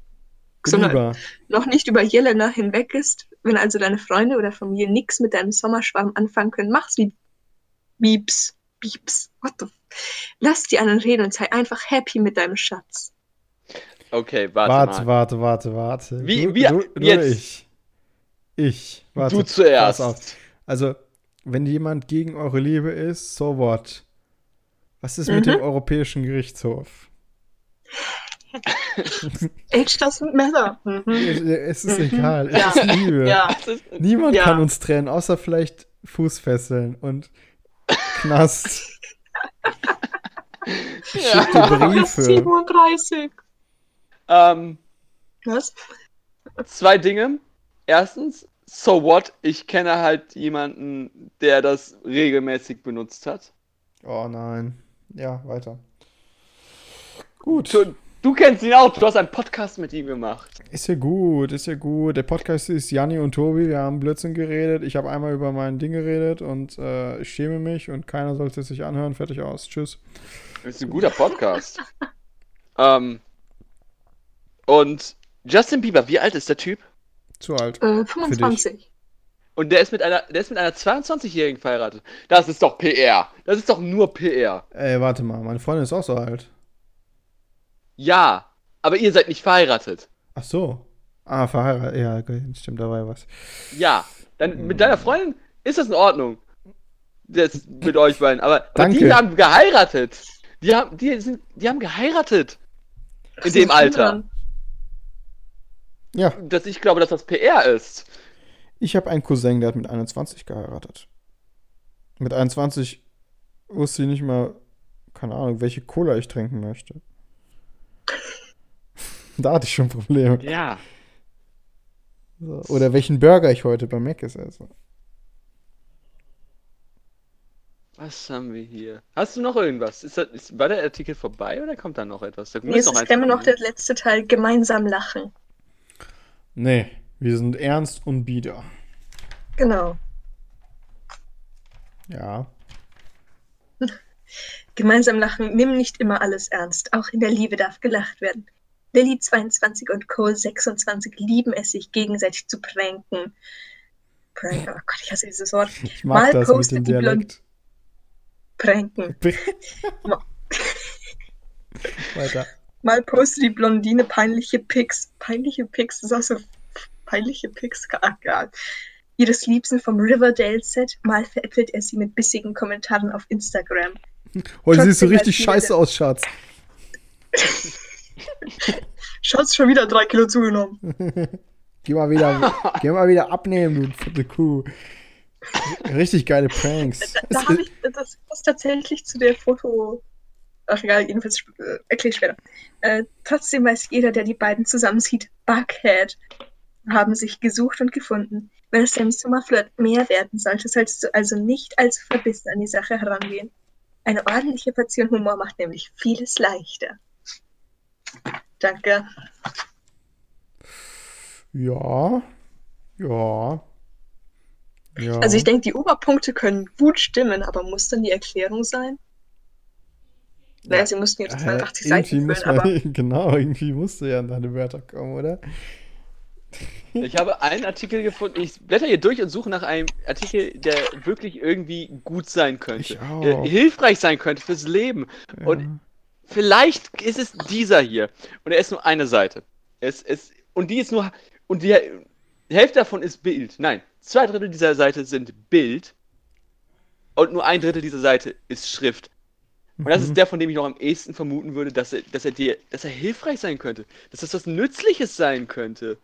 noch nicht über Jelena hinweg ist, wenn also deine Freunde oder Familie nix mit deinem Sommerschwarm anfangen können, mach's wie Bieps. Bieps. What the Lass die anderen reden und sei einfach happy mit deinem Schatz. Okay, warte, Warte, mal. warte, warte, warte. Wie- du, wie- du, du jetzt? ich? Ich. Warte. du zuerst. Pass auf. Also, wenn jemand gegen eure Liebe ist, so what? Was ist mit Mhm. dem Europäischen Gerichtshof? Age doesn't matter. Mhm. Es ist Mhm. egal. Es Ja. ist Liebe. Ja. Das Niemand Ja. kann uns trennen, außer vielleicht Fußfesseln und Knast. Schick dir Briefe. 37. ähm, Was? zwei Dinge. Erstens, so what? Ich kenne halt jemanden, der das regelmäßig benutzt hat. Oh nein. Ja, weiter. Gut. Du, du kennst ihn auch, du hast einen Podcast mit ihm gemacht. Ist ja gut, ist ja gut. Der Podcast ist Janni und Tobi. Wir haben Blödsinn geredet. Ich habe einmal über mein Ding geredet und äh, ich schäme mich und keiner sollte es sich anhören. Fertig aus. Tschüss. Das ist ein guter Podcast. ähm, und Justin Bieber, wie alt ist der Typ? Zu alt. Äh, 25. Und der ist mit einer, der ist mit einer 22-Jährigen verheiratet. Das ist doch PR. Das ist doch nur PR. Ey, warte mal. Meine Freundin ist auch so alt. Ja, aber ihr seid nicht verheiratet. Ach so. Ah, verheiratet. Ja, okay, stimmt, da war ja was. Ja, dann mit deiner Freundin ist das in Ordnung. das mit euch beiden. Aber, aber die haben geheiratet. Die haben, die sind, die haben geheiratet. In dem Alter. Ja, Dass ich glaube, dass das PR ist. ich habe einen Cousin, der hat mit 21 geheiratet. Mit 21 wusste ich nicht mal, keine Ahnung, welche Cola ich trinken möchte. da hatte ich schon Probleme. Ja. So. Oder welchen Burger ich heute bei Mac esse. Was haben wir hier? Hast du noch irgendwas? Ist das, ist, war der Artikel vorbei oder kommt da noch etwas? Da Nee, es ist noch kommen. der letzte Teil, gemeinsam lachen. Nee, wir sind ernst und bieder. Genau. Ja. Gemeinsam lachen, nimm nicht immer alles ernst. Auch in der Liebe darf gelacht werden. Lilly 22 und Cole 26 lieben es, sich gegenseitig zu pranken. Prank, oh Gott, ich hasse dieses Wort. Ich mag Mal das mit dem die Blond- Dialekt. Pranken. Weiter. Mal postet die Blondine peinliche Pics. Peinliche Pics, das ist auch so peinliche Pics. Ah, Gott. Ihres Liebsten vom Riverdale-Set. Mal veräppelt er sie mit bissigen Kommentaren auf Instagram. Heute siehst du richtig scheiße aus, Schatz. Schatz, schon wieder drei Kilo zugenommen. Geh mal wieder, geh mal wieder abnehmen, du fette Kuh. Richtig geile Pranks. Da, da habe ich das passt tatsächlich zu der Foto. Ach egal, jedenfalls äh, erkläre ich später. Äh, trotzdem weiß jeder, der die beiden zusammen sieht, Buckhead haben sich gesucht und gefunden. Wenn es dein Sommerflirt mehr werden sollte, solltest du also nicht allzu verbissen an die Sache herangehen. Eine ordentliche Portion Humor macht nämlich vieles leichter. Danke. Ja. Ja. Ja. Also ich denke, die Oberpunkte können gut stimmen, aber muss dann die Erklärung sein? Naja, sie mussten jetzt Äh, 82 irgendwie Seiten muss füllen, man, aber genau, irgendwie musst du ja an deine Wörter kommen, oder? Ich habe einen Artikel gefunden. Ich blätter hier durch und suche nach einem Artikel, der wirklich irgendwie gut sein könnte. Ich auch. Der hilfreich sein könnte fürs Leben. Ja. Und vielleicht ist es dieser hier. Und er ist nur eine Seite. Es ist, und die ist nur. Und die Hälfte davon ist Bild. Nein, zwei Drittel dieser Seite sind Bild. Und nur ein Drittel dieser Seite ist Schrift. Und das Mhm. ist der, von dem ich noch am ehesten vermuten würde, dass er, dass er dir, dass er hilfreich sein könnte. Dass das was Nützliches sein könnte.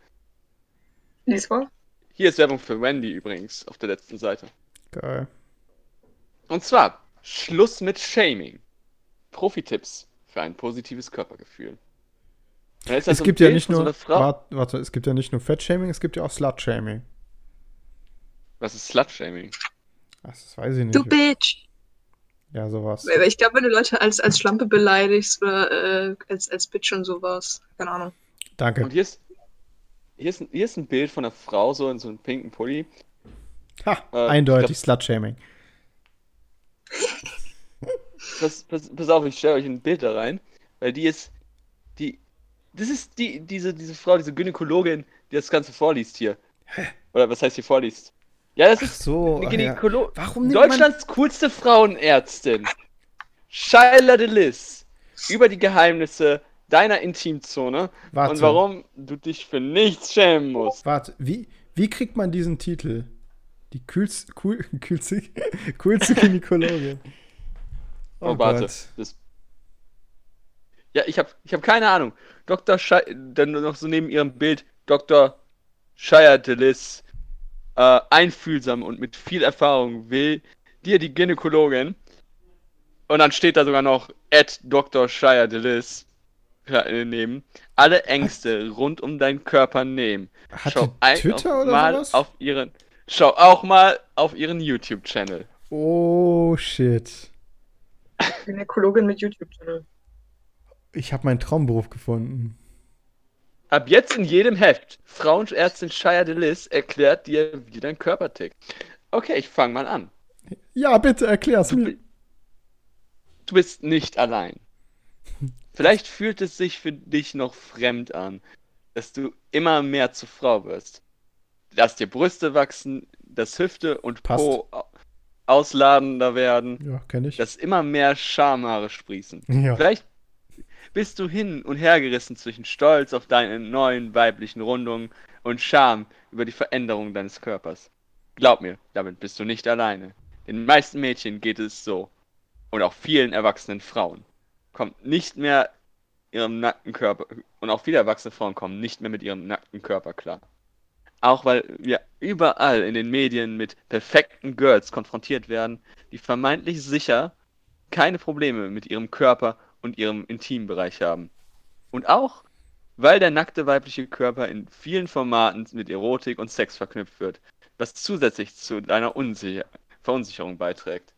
lies vor. Hier ist Werbung für Wendy übrigens auf der letzten Seite. Geil. Und zwar Schluss mit Shaming. Profi-Tipps für ein positives Körpergefühl. Da Es so gibt ja nicht so nur, Frau. warte, warte, es gibt ja nicht nur Fettshaming, es gibt ja auch Slut-Shaming. Was ist Slut-Shaming? Ach, Das weiß ich nicht. Du Bitch! Ja, sowas. Ich glaube, wenn du Leute als, als Schlampe beleidigst oder äh, als, als Bitch und sowas, keine Ahnung. Danke. Und hier ist, hier ist, ein- hier ist ein Bild von einer Frau so in so einem pinken Pulli. Ha, Äh, eindeutig Slut-Shaming. Pass, pass, pass auf, ich stelle euch ein Bild da rein, weil die ist, die, das ist die, diese, diese Frau, diese Gynäkologin, die das Ganze vorliest hier. Oder was heißt hier vorliest? Ja, das ist so, eine ja. Gynäkolo man- Deutschlands coolste Frauenärztin. Shaila Delis. Über die Geheimnisse deiner Intimzone Warte. und warum du dich für nichts schämen musst. Warte, wie, wie kriegt man diesen Titel? Die kühlste, cool, kühlste, coolste Gynäkologin. Oh, warte. Das ja, ich habe ich hab keine Ahnung. Dr. Shai dann noch so neben ihrem Bild Dr. Shire Delis, äh, einfühlsam und mit viel Erfahrung will dir die Gynäkologin und dann steht da sogar noch at Dr. Shire Delis neben alle Ängste rund um deinen Körper nehmen. Hat Schau ein- Twitter auf, oder mal sowas? auf ihren Schau auch mal auf ihren YouTube-Channel. Oh, shit. Gynäkologin mit YouTube-Channel. Ich habe meinen Traumberuf gefunden. Ab jetzt in jedem Heft. Frauenärztin Shia Delis erklärt dir, wie dein Körper tickt. Okay, ich fange mal an. Ja, bitte erklär's Du, mir. du bist nicht allein. Vielleicht fühlt es sich für dich noch fremd an, dass du immer mehr zur Frau wirst. Dass dir Brüste wachsen, dass Hüfte und Passt. Po au- ausladender werden, Ja, kenn ich. dass immer mehr Schamhaare sprießen. Ja. Vielleicht bist du hin und her gerissen zwischen Stolz auf deine neuen weiblichen Rundungen und Scham über die Veränderung deines Körpers. Glaub mir, damit bist du nicht alleine. Den meisten Mädchen geht es so. Und auch vielen erwachsenen Frauen. Kommt nicht mehr ihrem nackten Körper. Und auch viele erwachsene Frauen kommen nicht mehr mit ihrem nackten Körper klar. Auch weil wir überall in den Medien mit perfekten Girls konfrontiert werden, die vermeintlich sicher keine Probleme mit ihrem Körper und ihrem Intimbereich haben. Und auch, weil der nackte weibliche Körper in vielen Formaten mit Erotik und Sex verknüpft wird, was zusätzlich zu deiner Unsicher Verunsicherung beiträgt.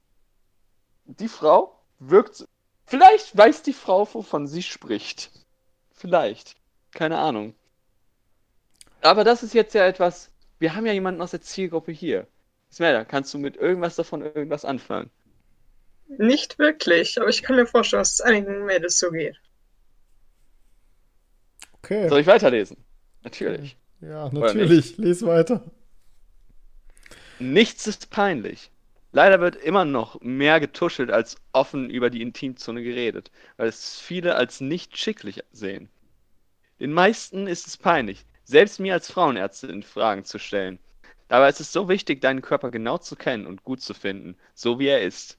Die Frau wirkt. Vielleicht weiß die Frau, wovon sie spricht. Vielleicht. Keine Ahnung. Aber das ist jetzt ja etwas. Wir haben ja jemanden aus der Zielgruppe hier. Smelda, kannst du mit irgendwas davon irgendwas anfangen? Nicht wirklich, aber ich kann mir vorstellen, dass es einigen Mädels so geht. Okay. Soll ich weiterlesen? Natürlich. Ja, natürlich. Lies weiter. Nichts ist peinlich. Leider wird immer noch mehr getuschelt als offen über die Intimzone geredet, weil es viele als nicht schicklich sehen. Den meisten ist es peinlich, selbst mir als Frauenärztin Fragen zu stellen. Dabei ist es so wichtig, deinen Körper genau zu kennen und gut zu finden, so wie er ist.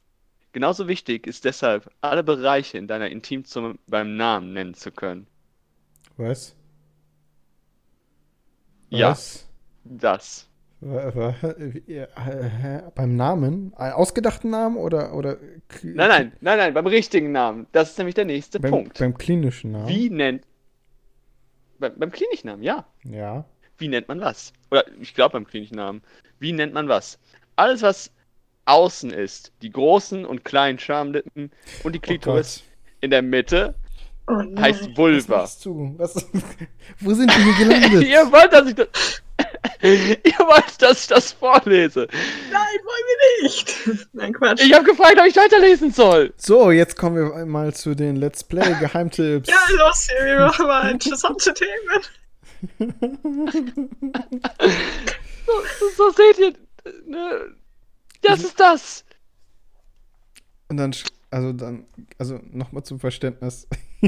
Genauso wichtig ist deshalb, alle Bereiche in deiner Intimzone beim Namen nennen zu können. Was? Ja, Was? das. Beim Namen? Ausgedachten Namen oder. oder Nein, nein, nein, nein, beim richtigen Namen. Das ist nämlich der nächste beim, Punkt. Beim klinischen Namen? Wie nennt. Beim, beim Kliniknamen, ja. Ja. Wie nennt man was? Oder ich glaube beim Kliniknamen. Wie nennt man was? Alles, was außen ist, die großen und kleinen Schamlippen und die Klitoris in der Mitte, Oh heißt Was Vulva. machst du? Was, wo sind wir hier gelandet? Ihr wollt, dass ich das. Ihr wollt, dass ich das vorlese. Nein, wollen wir nicht. Nein, Quatsch. Ich habe gefragt, ob ich weiterlesen soll. So, jetzt kommen wir mal zu den Let's Play Geheimtipps. Ja, los, wir machen mal interessante Themen. So, so seht ihr. Ne? Das ist das. Und dann, also dann, also nochmal zum Verständnis.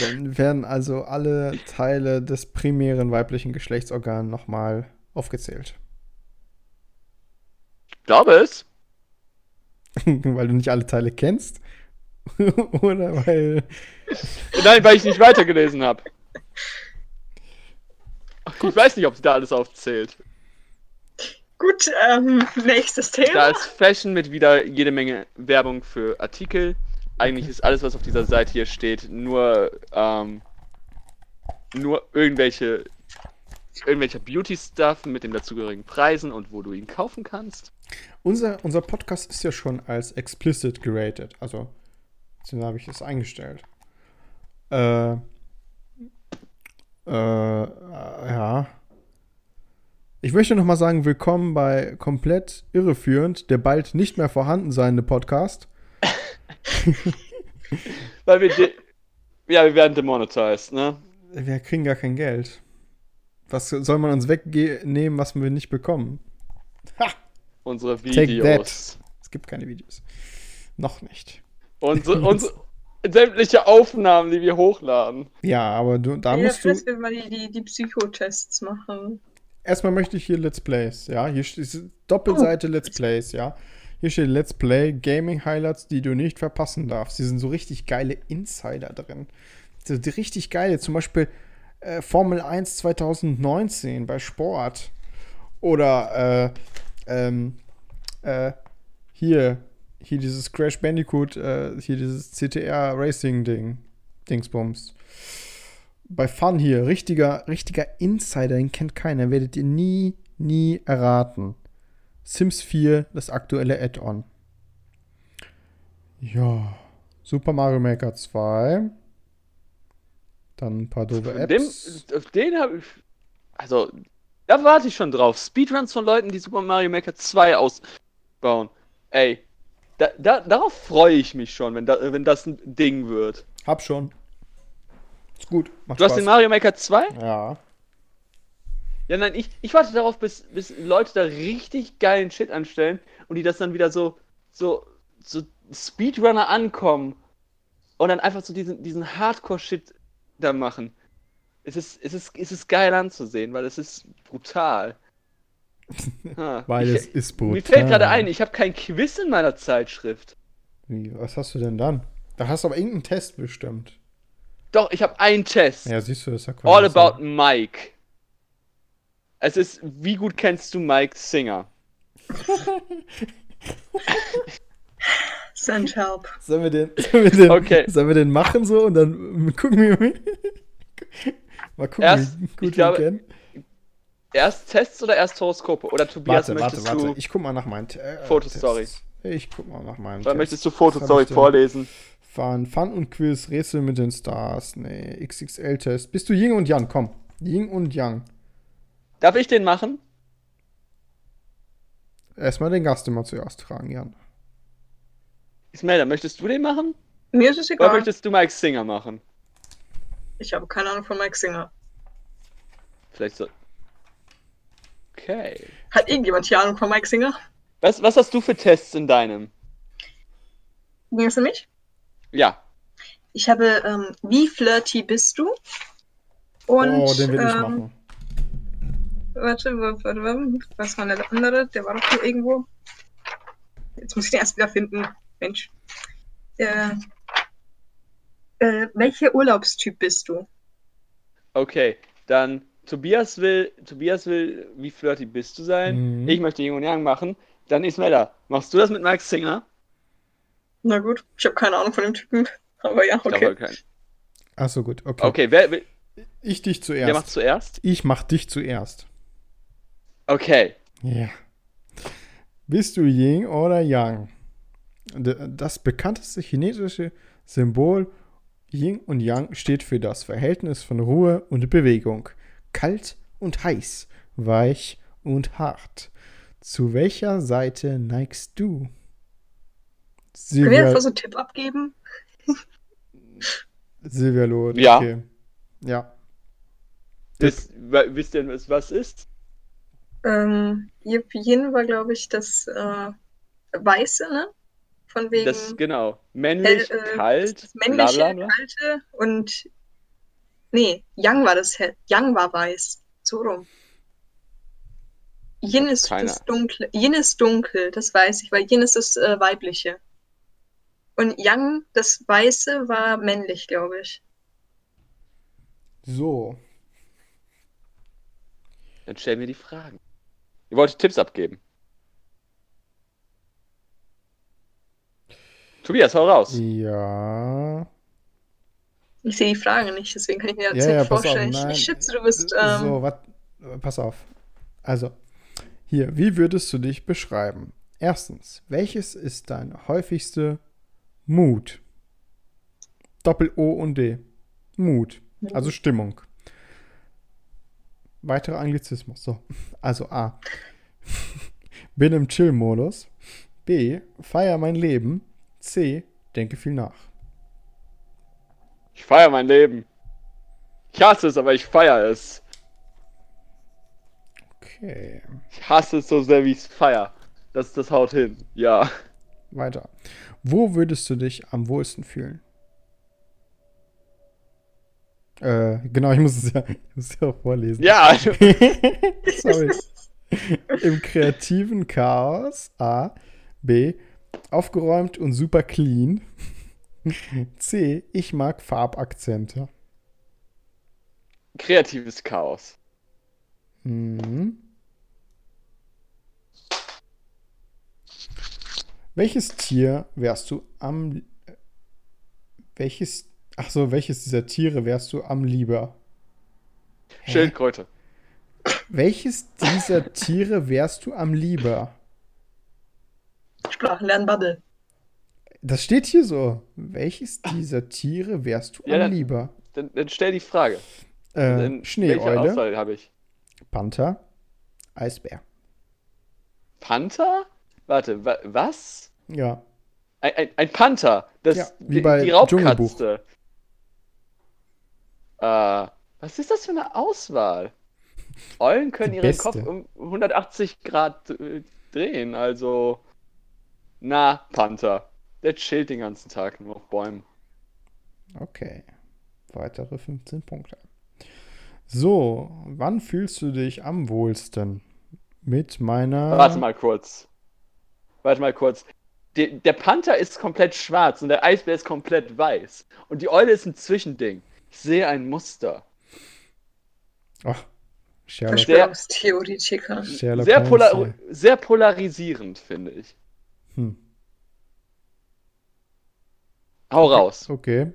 dann werden also alle Teile des primären weiblichen Geschlechtsorgans nochmal aufgezählt. Ich glaube es. weil du nicht alle Teile kennst? Oder weil. Nein, weil ich nicht weitergelesen habe. Ich weiß nicht, ob sie da alles aufzählt. Gut, ähm, nächstes Da Thema. ist Fashion mit wieder jede Menge Werbung für Artikel. Eigentlich ist alles, was auf dieser Seite hier steht, nur, ähm, nur irgendwelche, irgendwelcher Beauty-Stuff mit den dazugehörigen Preisen und wo du ihn kaufen kannst. Unser, unser Podcast ist ja schon als explicit geratet. Also, so habe ich es eingestellt. Äh, äh, ja. Ich möchte nochmal sagen, willkommen bei komplett irreführend, der bald nicht mehr vorhanden seiende Podcast. Weil wir, ja, wir werden demonetized, ne? Wir kriegen gar kein Geld. Was soll man uns wegnehmen, was wir nicht bekommen? Ha! Unsere Take Videos. Es gibt keine Videos. Noch nicht. Unsere, unsere sämtliche Aufnahmen, die wir hochladen. Ja, aber du, da ja, musst du. dass wir mal die, die, die Psychotests machen. Erstmal möchte ich hier Let's Plays, ja. Hier steht Doppelseite Let's Plays, ja. Hier steht Let's Play Gaming Highlights, die du nicht verpassen darfst. Hier sind so richtig geile Insider drin. So die richtig geile, zum Beispiel äh, Formel 1 2019 bei Sport. Oder äh, ähm, äh, hier, hier dieses Crash Bandicoot, äh, hier dieses CTR Racing Ding, Dingsbums bei Fun hier, richtiger, richtiger Insider, den kennt keiner, werdet ihr nie, nie erraten. Sims 4, das aktuelle Add-on. Ja, Super Mario Maker 2. Dann ein paar doofe Von Dem, Apps. auf den habe ich. Also, da warte ich schon drauf. Speedruns von Leuten, die Super Mario Maker 2 ausbauen. Ey, da, da, darauf freue ich mich schon, wenn, da, wenn das ein Ding wird. Hab schon. Ist gut, macht Du hast Spaß. den Mario Maker 2? Ja. Ja, nein, ich, ich warte darauf, bis, bis Leute da richtig geilen Shit anstellen und die das dann wieder so, so, so Speedrunner ankommen und dann einfach so diesen, diesen Hardcore-Shit da machen. Es ist, es, ist, es ist geil anzusehen, weil es ist brutal. Ah, Weil ich, es ist brutal. Mir fällt gerade ein, ich habe kein Quiz in meiner Zeitschrift. Wie, was hast du denn dann? Da hast du aber irgendeinen Test bestimmt. Doch, ich habe einen Test. Ja, siehst du, das ist ja All quasi about Mike. Es ist, wie gut kennst du Mike Singer? Send help. Sollen wir den, sollen wir den, Okay. sollen wir den machen so und dann gucken wir mal. Mal gucken, Erst- wie gut wir kennen. Erst Tests oder erst Horoskope? Oder Tobias, Warte, warte, möchtest warte. du, Ich guck mal nach meinen äh, Fotostory. Ich guck mal nach meinen oder Tests. möchtest du Fotostory ich denn? Vorlesen? Fun, und Quiz, Rätsel mit den Stars. Nee, XXL-Test. Bist du Ying und Yang? Komm. Ying und Yang. Darf ich den machen? Erstmal den Gast immer zuerst tragen, Jan. Ismelda, möchtest du den machen? Mir ist es Oder egal. möchtest du Mike Singer machen? Ich habe keine Ahnung von Mike Singer. Vielleicht so. Okay. Hat irgendjemand hier Ahnung von Mike Singer? Was, was hast du für Tests in deinem? Ging es um mich? Ja. Ich habe, ähm, wie flirty bist du? Und, oh, den will ich ähm, machen. Warte, warte, warte, warte, was war der andere? Der war doch hier irgendwo. Jetzt muss ich den erst wieder finden. Mensch. Äh, äh, welcher Urlaubstyp bist du? Okay. Dann Tobias will, Tobias will, wie flirty bist du sein? Mhm. Ich möchte Yin und Yang machen. Dann Ismelda, machst du das mit Mike Singer? Na gut, ich habe keine Ahnung von dem Typen. Aber ja, Ich okay. Achso, gut. Okay. Okay, wer, wer, Ich dich wer macht zuerst. zuerst? Ich mach dich zuerst. Okay. Ja. Bist du Ying oder Yang? Das bekannteste chinesische Symbol Yin und Yang steht für das Verhältnis von Ruhe und Bewegung. Kalt und heiß, weich und hart. Zu welcher Seite neigst du? Können wir Silvia, einfach so einen Tipp abgeben? Silvia Loth. Ja. Okay. Ja. Wisst, wisst ihr, was was ist? Ähm, Yip Yin war, glaube ich, das äh, Weiße, ne? Von wegen Das, genau. Männlich, Hell, äh, kalt, das männliche, bla bla bla. kalte und nee, Yang war das hell. Yang war weiß. So rum. Yin ist das dunkle. Yin ist dunkel, das weiß ich, weil Yin ist das äh, weibliche. Und Yang, das Weiße, war männlich, glaube ich. So. Dann stell mir die Fragen. Ihr wolltet Tipps abgeben. Tobias, hau raus. Ja. Ich sehe die Frage nicht, deswegen kann ich mir das Ja, nicht ja, auf, vorstellen. nein. ich, ich schätze, du bist. Ähm, So, wat, pass auf. Also, hier, wie würdest du dich beschreiben? Erstens, welches ist dein häufigste Mut? Doppel-O und D. Mut. Also Stimmung. Weitere Anglizismus. So. Also A. Bin im Chill-Modus. B. Feier mein Leben. C. Denke viel nach. Ich feiere mein Leben. Ich hasse es, aber ich feiere es. Okay. Ich hasse es so sehr, wie ich es feiere. Das, das haut hin. Ja. Weiter. Wo würdest du dich am wohlsten fühlen? Äh, genau, ich muss es ja, muss ja auch vorlesen. Ja, Sorry. Im kreativen Chaos. A. B. Aufgeräumt und super clean. C. Ich mag Farbakzente. kreatives Chaos. Mhm. Welches Tier wärst du am. Welches. Ach so, welches dieser Tiere wärst du am lieber? Hä? Schildkröte. Welches dieser Tiere wärst du am lieber? Sprachenlernen Bubble. Das steht hier so. Welches dieser Tiere wärst du Ja, am dann- lieber? Dann, dann stell die Frage. Äh, Welche Schneeeule, Auswahl habe ich? Panther, Eisbär. Panther? Warte, wa was? Ja. Ein, ein, ein Panther. Das, Ja, wie die, bei die Raubkatze. Äh, was ist das für eine Auswahl? Eulen können Die ihren. Kopf um 180 Grad äh, drehen, also. Na, Panther. Der chillt den ganzen Tag nur auf Bäumen. Okay. Weitere 15 Punkte. So, wann fühlst du dich am wohlsten? Mit meiner. Warte mal kurz. Warte mal kurz. Der, der Panther ist komplett schwarz und der Eisbär ist komplett weiß. Und die Eule ist ein Zwischending. Ich sehe ein Muster. Ach, Sherlock, Verschwörungstheoretiker. Sherlock Sehr, Holmes, polar ja. sehr polarisierend, finde ich. Hm. Hau raus. Okay.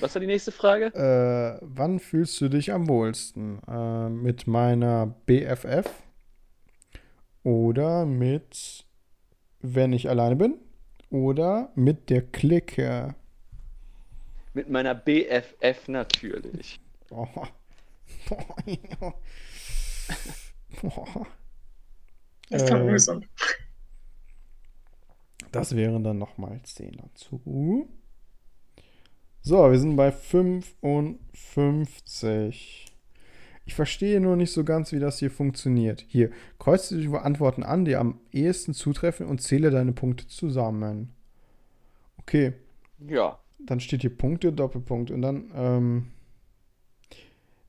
Was war die nächste Frage? Äh, wann fühlst du dich am wohlsten? Äh, mit meiner BFF oder mit, wenn ich alleine bin? Oder mit der Clique? Mit meiner BFF natürlich. Oh. Boah. Das doch Äh, mühsam. Das wären dann nochmal 10 dazu. So, wir sind bei 55. Ich verstehe nur nicht so ganz, wie das hier funktioniert. Hier, kreuze die Antworten an, die am ehesten zutreffen und zähle deine Punkte zusammen. Okay, Ja. dann steht hier Punkte, Doppelpunkt und dann, ähm,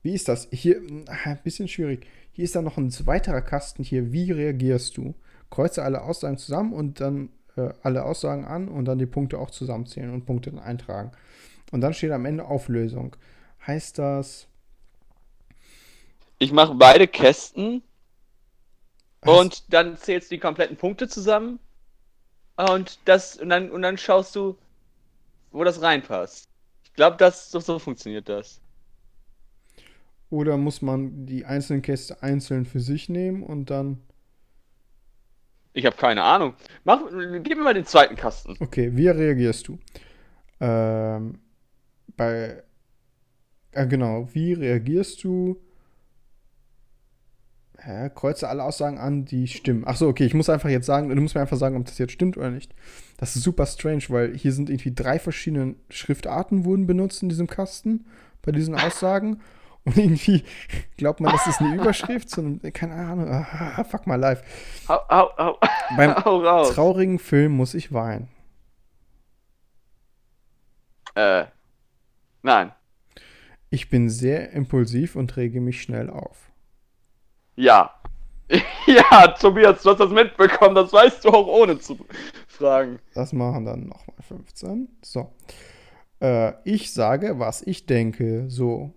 wie ist das? Hier, äh, ein bisschen schwierig. Hier ist dann noch ein weiterer Kasten hier. Wie reagierst du? Kreuze alle Aussagen zusammen und dann äh, alle Aussagen an und dann die Punkte auch zusammenzählen und Punkte dann eintragen. Und dann steht am Ende Auflösung. Heißt das, Ich mache beide Kästen und dann zählst du die kompletten Punkte zusammen. Und das und dann und dann schaust du, wo das reinpasst. Ich glaube, das so, so funktioniert das. oder muss man die einzelnen Käste einzeln für sich nehmen und dann, Ich habe keine Ahnung. Mach, gib mir mal den zweiten Kasten. okay, wie reagierst du? Ähm, bei, äh, genau, wie reagierst du? Hä? Kreuze alle Aussagen an, die stimmen. Ach so, okay, ich muss einfach jetzt sagen, du musst mir einfach sagen, ob das jetzt stimmt oder nicht. Das ist super strange, weil hier sind irgendwie drei verschiedene Schriftarten wurden benutzt in diesem Kasten bei diesen Aussagen. Und irgendwie glaubt man, das ist eine Überschrift, sondern, keine Ahnung, ah, fuck my life. Hau, hau, hau, Beim raus. traurigen Film muss ich weinen. Äh, nein. Ich bin sehr impulsiv und rege mich schnell auf. Ja. ja, Tobias, du hast das mitbekommen. Das weißt du auch ohne zu fragen. Das machen dann nochmal 15. So. Äh, ich sage, was ich denke. So.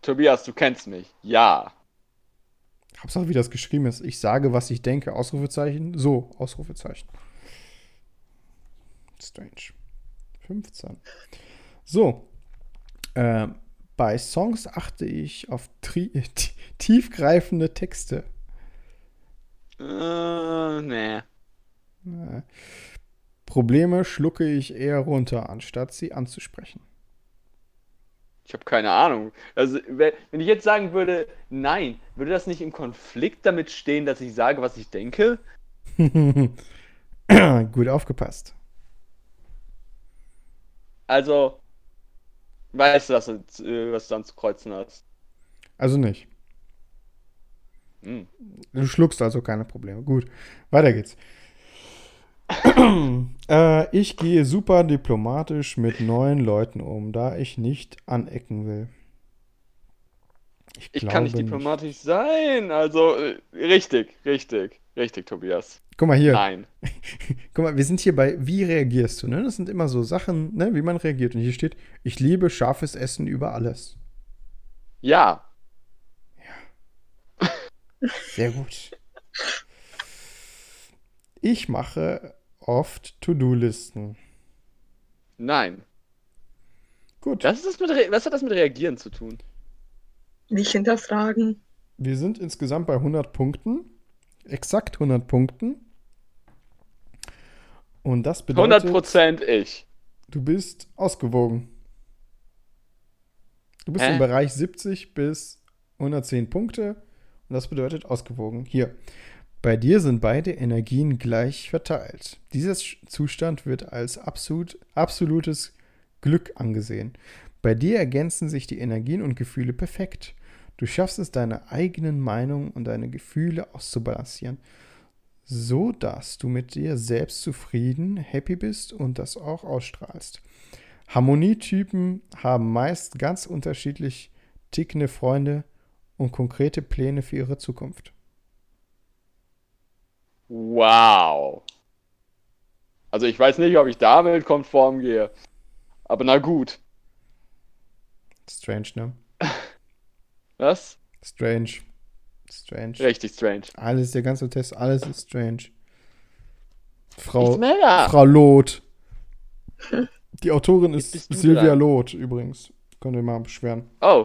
Tobias, du kennst mich. Ja. Hauptsache, wie das geschrieben ist. Ich sage, was ich denke. Ausrufezeichen. So. Ausrufezeichen. Strange. 15. So. Äh, bei Songs achte ich auf tiefgreifende Texte. Äh, nee. Äh, Probleme schlucke ich eher runter, anstatt sie anzusprechen. Ich habe keine Ahnung. Also, wenn ich jetzt sagen würde, nein, würde das nicht im Konflikt damit stehen, dass ich sage, was ich denke? Gut aufgepasst. Also, weißt du, du, äh, was du dann zu kreuzen hast? Also nicht. Hm. Du schluckst also keine Probleme. Gut, weiter geht's. äh, ich gehe super diplomatisch mit neuen Leuten um, da ich nicht anecken will. Ich kann nicht diplomatisch sein. Also, äh, richtig, richtig, richtig, Tobias. Guck mal hier. Nein. Guck mal, wir sind hier bei Wie reagierst du? Ne? Das sind immer so Sachen, ne, wie man reagiert. Und hier steht, ich liebe scharfes Essen über alles. Ja. Sehr gut. Ich mache oft To-Do-Listen. Nein. Gut. Was, ist das mit, was hat das mit Reagieren zu tun? Nicht hinterfragen. Wir sind insgesamt bei 100 Punkten. Exakt 100 Punkten. Und das bedeutet, 100% ich. du bist ausgewogen. Du bist Hä? im Bereich 70 bis 110 Punkte. Und das bedeutet ausgewogen. Hier. Bei dir sind beide Energien gleich verteilt. Dieser Zustand wird als absolut, absolutes Glück angesehen. Bei dir ergänzen sich die Energien und Gefühle perfekt. Du schaffst es, deine eigenen Meinungen und deine Gefühle auszubalancieren, so dass du mit dir selbst zufrieden, happy bist und das auch ausstrahlst. Harmonietypen haben meist ganz unterschiedlich tickende Freunde und konkrete Pläne für ihre Zukunft. Wow. Also ich weiß nicht, ob ich damit konform gehe. Aber na gut. Strange, ne? Was? Strange. Strange. Richtig strange. Alles, der ganze Test, alles ist strange. Frau. Frau Loth. Die Autorin ist Silvia. Loth übrigens. Könnt ihr mal beschweren. Oh.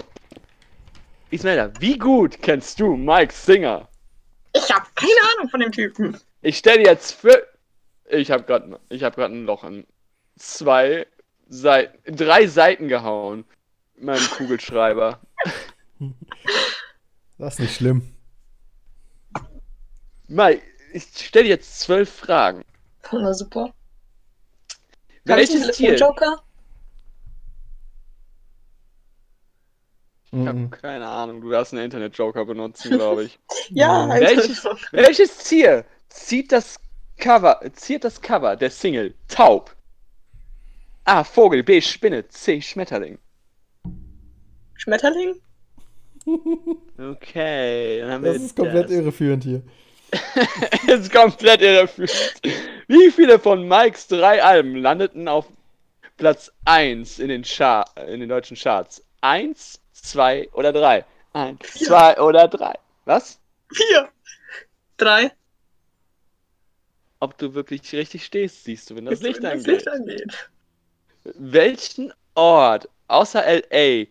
Ismaila, wie gut kennst du Mike Singer? Ich habe keine Ahnung von dem Typen. Ich stelle jetzt für. Ich habe gerade ich hab grad ein Loch in zwei Seiten, drei Seiten gehauen. Meinem Kugelschreiber. Das ist nicht schlimm. Mike, ich stelle jetzt zwölf Fragen. Na super. Welches Tier? Joker? Ich habe Mhm. keine Ahnung, du darfst einen Internet-Joker benutzen, glaube ich. Ja, Mhm. also- Welches, welches Tier zieht das Cover, ziert das Cover der Single Taub? A. Vogel, B. Spinne, C. Schmetterling. Schmetterling? Okay, dann haben wir Das ist komplett das. irreführend hier. Das ist komplett irreführend. Wie viele von Mikes drei Alben landeten auf Platz 1 in den, Char in den deutschen Charts? Eins, zwei oder drei? Eins, Vier. zwei oder drei. Was? Vier. Drei. Ob du wirklich richtig stehst, siehst du, wenn das Licht Wenn angeht. Das Licht angeht. Welchen Ort außer LA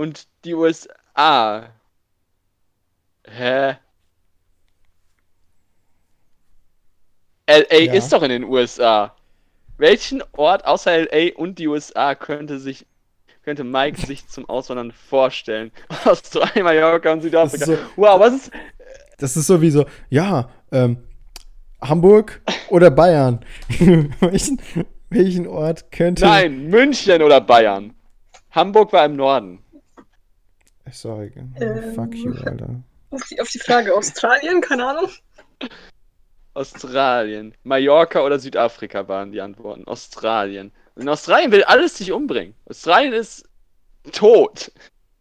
und die USA? Hä? LA Ja. ist doch in den USA. Welchen Ort außer LA und die USA könnte sich könnte Mike sich zum Auswandern vorstellen? Australien, Mallorca und Südafrika. so, Wow, was ist das ist so wie so, ja, ähm, Hamburg oder Bayern? welchen, welchen Ort könnte. Nein, München oder Bayern? Hamburg war im Norden. Sorry. Ähm. Fuck you, Alter. Auf die, auf die Frage Australien, keine Ahnung. Australien. Mallorca oder Südafrika waren die Antworten. Australien. In Australien will alles sich umbringen. Australien ist tot.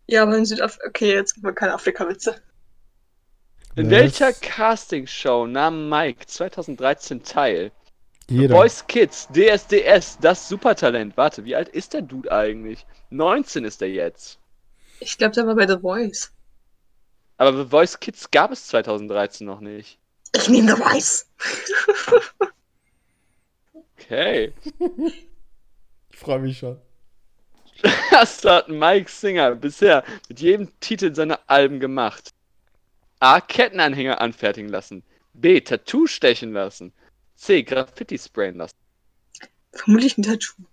Ja, aber in Südafrika. Okay, jetzt haben wir keine Afrika-Witze. In Was? welcher Castingshow nahm Mike 2013 teil? Jeder. Voice Kids, DSDS, das Supertalent. Warte, wie alt ist der Dude eigentlich? 19 ist er jetzt. Ich glaube, der war bei The Voice. Aber The Voice Kids gab es 2013 noch nicht. Ich nehme The Voice. Okay. Ich freue mich schon. Das hat Mike Singer bisher mit jedem Titel seiner Alben gemacht. A. Kettenanhänger anfertigen lassen. B. Tattoo stechen lassen. C. Graffiti sprayen lassen. Vermutlich ein Tattoo.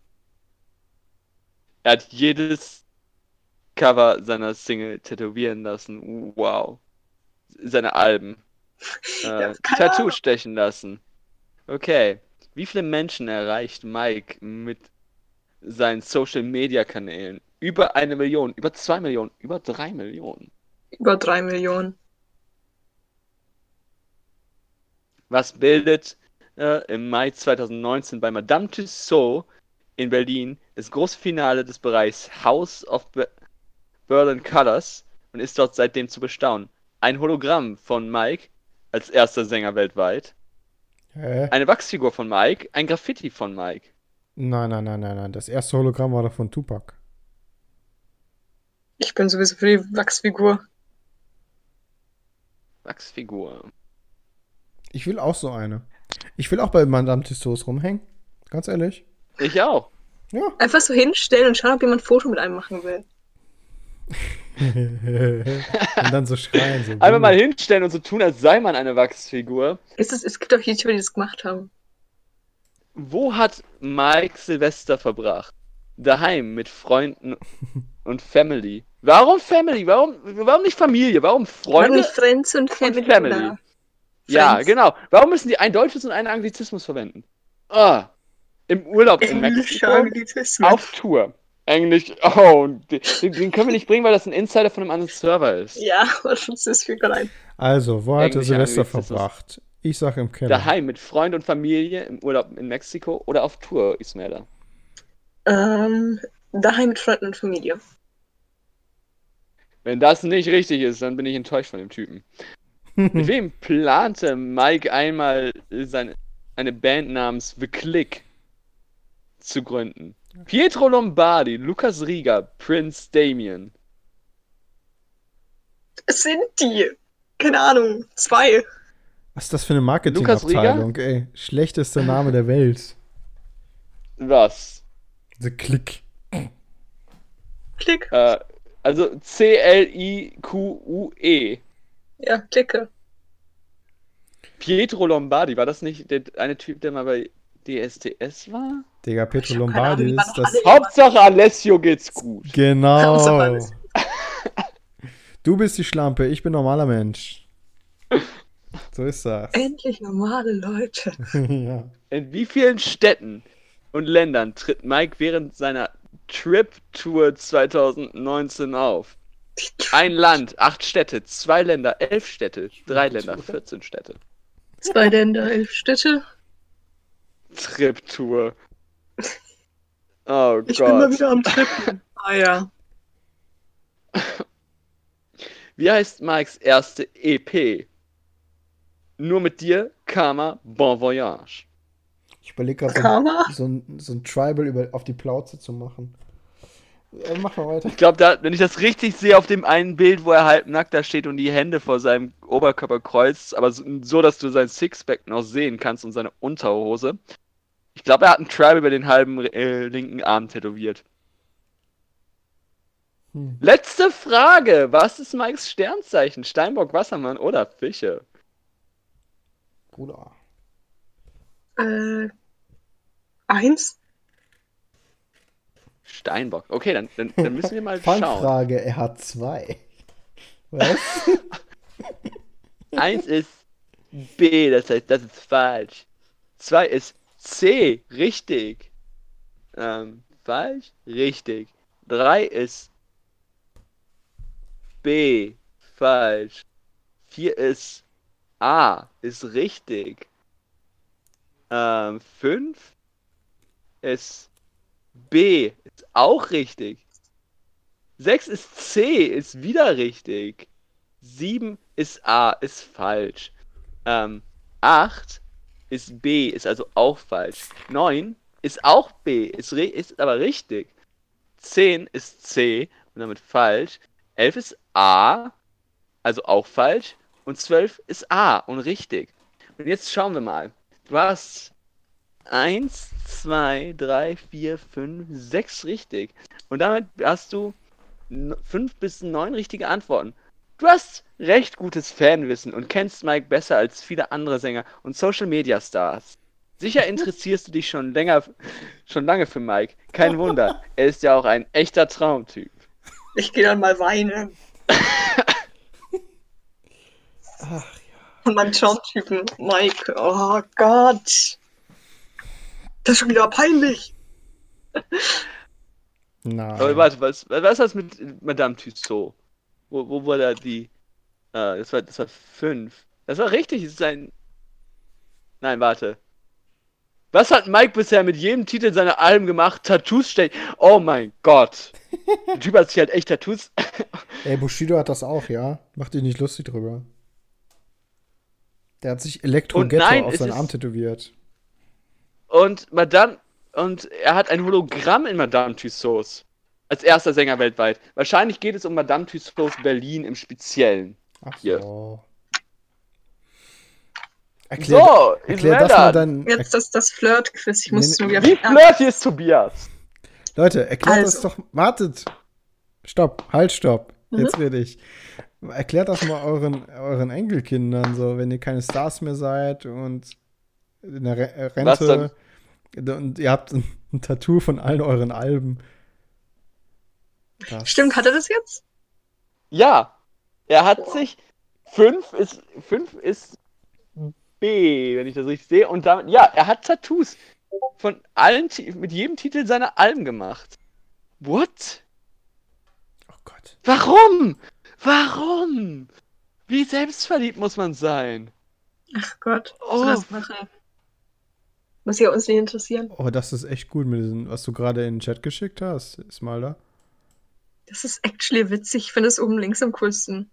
Er hat jedes Cover seiner Single tätowieren lassen. Wow. Seine Alben. Äh, Tattoo Ahnung. stechen lassen. Okay. Wie viele Menschen erreicht Mike mit seinen Social Media Kanälen? Über eine Million, über zwei Millionen, über drei Millionen. Über drei Millionen. Was bildet äh, im Mai 2019 bei Madame Tussauds in Berlin das große Finale des Bereichs House of Be Berlin Colors und ist dort seitdem zu bestaunen. Ein Hologramm von Mike als erster Sänger weltweit, Hä? eine Wachsfigur von Mike, ein Graffiti von Mike. Nein, nein, nein, nein, nein. Das erste Hologramm war doch von Tupac. Ich bin sowieso für die Wachsfigur. Wachsfigur. Ich will auch so eine. Ich will auch bei Madame Tussauds rumhängen. Ganz ehrlich. Ich auch. Ja. Einfach so hinstellen und schauen, ob jemand ein Foto mit einem machen will. Und dann so schreien. So. Einfach mal hinstellen und so tun, als sei man eine Wachsfigur. Es, ist, es gibt auch YouTuber, die das gemacht haben. Wo hat Mike Silvester verbracht? Daheim mit Freunden und Family. Warum Family? Warum, warum nicht Familie? Warum Freunde? Freunde, Friends und Family. Family. oder Ja, genau. Warum müssen die ein deutsches und einen Anglizismus verwenden? Ah, Im Urlaub in Mexiko auf Tour. Englisch. Oh, den, den können wir nicht bringen, weil das ein Insider von einem anderen Server ist. Ja, was ist das für allein? Also, wo hat er Silvester verbracht? Ich sag im Keller. Daheim mit Freund und Familie im Urlaub in Mexiko oder auf Tour, Ismaila. Ähm, daheim mit Freunden und Familie. Wenn das nicht richtig ist, dann bin ich enttäuscht von dem Typen. Mit wem plante Mike einmal seine, eine Band namens The Click zu gründen? Pietro Lombardi, Lukas Rieger, Prince Damien. Es sind die. Keine Ahnung. Zwei. Was ist das für eine Marketingabteilung, ey? Schlechtester Name der Welt. Was? The Click. Klick. Äh, also C-L-I-Q-U-E. Ja, klicke. Pietro Lombardi, war das nicht der eine Typ, der mal bei DSTS war? Digga, Petro Lombardi ist das. Hauptsache Alessio geht's gut. Genau. Du bist die Schlampe, ich bin normaler Mensch. So ist das. Endlich normale Leute. ja. In wie vielen Städten und Ländern tritt Mike während seiner Trip Tour 2019 auf? Ein Land, acht Städte, zwei Länder, elf Städte, drei Länder, 14 Städte. Zwei Länder, elf Städte. Trip Tour. Oh Ich bin mal Gott. wieder am Trippen. Ah ja. Wie heißt Mikes erste EP? Nur mit dir, Karma, Bon Voyage. Ich überlege gerade, so, ein- so ein Tribal über, auf die Plauze zu machen. Äh, mach mal weiter. Ich glaube, wenn ich das richtig sehe, auf dem einen Bild, wo er halbnackt da steht und die Hände vor seinem Oberkörper kreuzt, aber so, so dass du sein Sixpack noch sehen kannst und seine Unterhose. Ich glaube, er hat einen Tribe über den halben äh, linken Arm tätowiert. Hm. Letzte Frage. Was ist Mikes Sternzeichen? Steinbock, Wassermann oder Fische? Bruder. Äh, eins? Steinbock. Okay, dann, dann, dann müssen wir mal schauen. Fangfrage, er hat zwei. Was? Eins ist B, das heißt, das ist falsch. Zwei ist C, richtig. Ähm, falsch, richtig. Drei ist B, falsch. Vier ist A, ist richtig. Ähm, fünf ist B, ist auch richtig. Sechs ist C, ist wieder richtig. 7 ist A, ist falsch. Ähm, 8 ist B, ist also auch falsch. 9 ist auch B, ist, ist aber richtig. 10 ist C und damit falsch. 11 ist A, also auch falsch. Und 12 ist A und richtig. Und jetzt schauen wir mal. Du hast 1, 2, 3, 4, 5, 6 richtig. Und damit hast du 5 bis 9 richtige Antworten. Du hast recht gutes Fanwissen und kennst Mike besser als viele andere Sänger und Social Media Stars. Sicher interessierst du dich schon länger, schon lange für Mike. Kein Wunder, er ist ja auch ein echter Traumtyp. Ich gehe dann mal weinen. Ach, Von meinem Traumtypen. Mike. Oh Gott. Das ist schon wieder peinlich. nein. Aber warte, was, was ist das mit Madame Tussaud? Wo, wo war da die? Äh, das war, das war fünf. Das war richtig, es ist ein. Nein, warte. Was hat Mike bisher mit jedem Titel seiner Alben gemacht? Tattoos steht. Oh mein Gott. Der Typ hat sich halt echt Tattoos. Ey, Bushido hat das auch, ja? Mach dich nicht lustig drüber. Der hat sich Elektro Und Ghetto nein, auf seinen Arm tätowiert. Und Madame. Und er hat ein Hologramm in Madame Tussauds. Als erster Sänger weltweit. Wahrscheinlich geht es um Madame Tussauds Berlin im Speziellen. Ach Hier. so. Erklär, so, erklär das mal deinen. Jetzt das, das Flirt-Quiz. Ich muss Nee, Wie flirty ist Tobias? Leute, erklärt das Also. doch. Wartet. Stopp, halt, stopp. Mhm. Jetzt rede ich. Erklärt das mal euren, euren Enkelkindern, so, wenn ihr keine Stars mehr seid und in der Re äh, Was Rente und ihr habt ein, ein Tattoo von allen euren Alben. Das- Stimmt, hat er das jetzt? Ja, er hat sich fünf ist fünf ist B, wenn ich das richtig sehe. Und damit, ja, er hat Tattoos von allen mit jedem Titel seiner Alben gemacht. What? Oh Gott. Warum? Warum? Wie selbstverliebt muss man sein? Ach Gott. Oh. Das machen. Muss ja uns nicht interessieren. Oh, das ist echt gut mit diesem, was du gerade in den Chat geschickt hast, Ismail da. Das ist actually witzig. Ich finde es oben links am coolsten.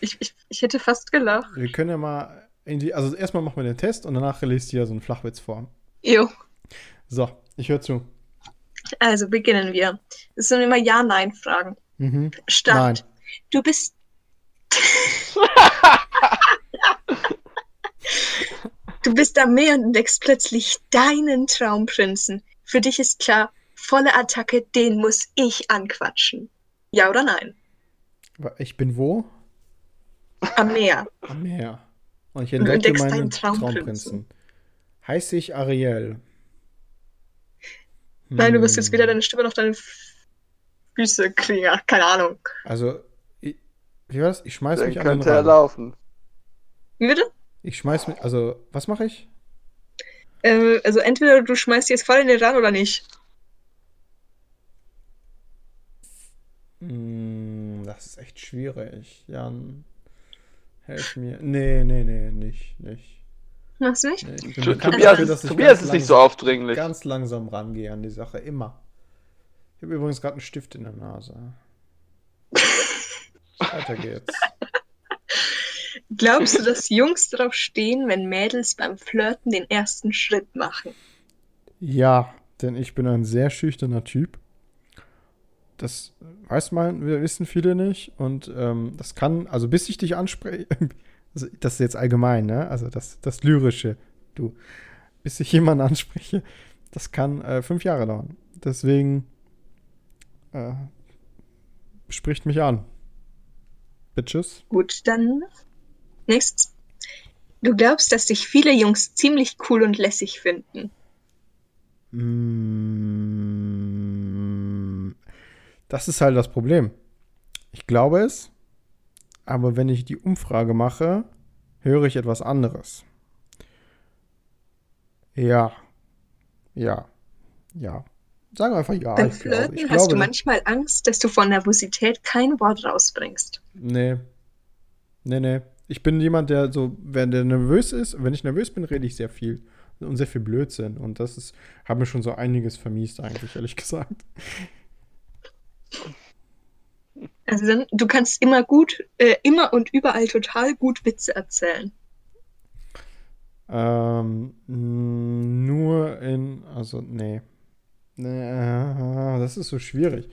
Ich, ich, ich hätte fast gelacht. Wir können ja mal die, also erstmal machen wir den Test und danach liest ihr so einen Flachwitz vor. Jo. So, ich höre zu. Also beginnen wir. Es sind immer Ja-Nein-Fragen. Mhm. Start. Du bist. du bist am Meer und entdeckst plötzlich deinen Traumprinzen. Für dich ist klar, volle Attacke, den muss ich anquatschen. Ja oder nein? Ich bin wo? Am Meer. Am Meer. Und ich Du entdecke meinen deinen Traumprinzen. Traumprinzen. Heiße ich Ariel? Nein, du wirst jetzt Hm. wieder deine Stimme auf deine Füße kriegen. Ach, keine Ahnung. Also, ich, wie war das? Ich schmeiß Dann mich an den könnte er Rand. laufen. Wie bitte? Ich schmeiß mich, also, was mache ich? Äh, also entweder du schmeißt jetzt voll in den Rand oder nicht. Das ist echt schwierig. Jan, helf mir. Nee, nee, nee, nicht, nicht. Machst du nicht? Nee, ich bin Tobias, dafür, dass ich Tobias ist nicht so aufdringlich. Ganz langsam rangehe an die Sache, immer. Ich habe übrigens gerade einen Stift in der Nase. Weiter geht's. Glaubst du, dass Jungs drauf stehen, wenn Mädels beim Flirten den ersten Schritt machen? Ja, denn ich bin ein sehr schüchterner Typ. Das weiß man, wir wissen viele nicht. Und ähm, das kann, also bis ich dich anspreche, also das ist jetzt allgemein, ne? Also das, das Lyrische, du, bis ich jemanden anspreche, das kann äh, fünf Jahre dauern. Deswegen äh, spricht mich an. Bitches. Gut, dann nächstes. Du glaubst, dass dich viele Jungs ziemlich cool und lässig finden. Mm, Das ist halt das Problem. Ich glaube es, aber wenn ich die Umfrage mache, höre ich etwas anderes. Ja. Ja. Ja. Sagen wir einfach ja. Beim ich glaube. Flirten Ich hast glaube, du manchmal Angst, dass du vor Nervosität kein Wort rausbringst. Nee. Nee, nee. Ich bin jemand, der so, wenn der nervös ist, wenn ich nervös bin, rede ich sehr viel. Und sehr viel Blödsinn. Und das ist, hat mir schon so einiges vermiest, eigentlich, ehrlich gesagt. Also dann, du kannst immer gut, äh, immer und überall total gut Witze erzählen. Ähm, nur in, also, nee. Nee, äh, das ist so schwierig.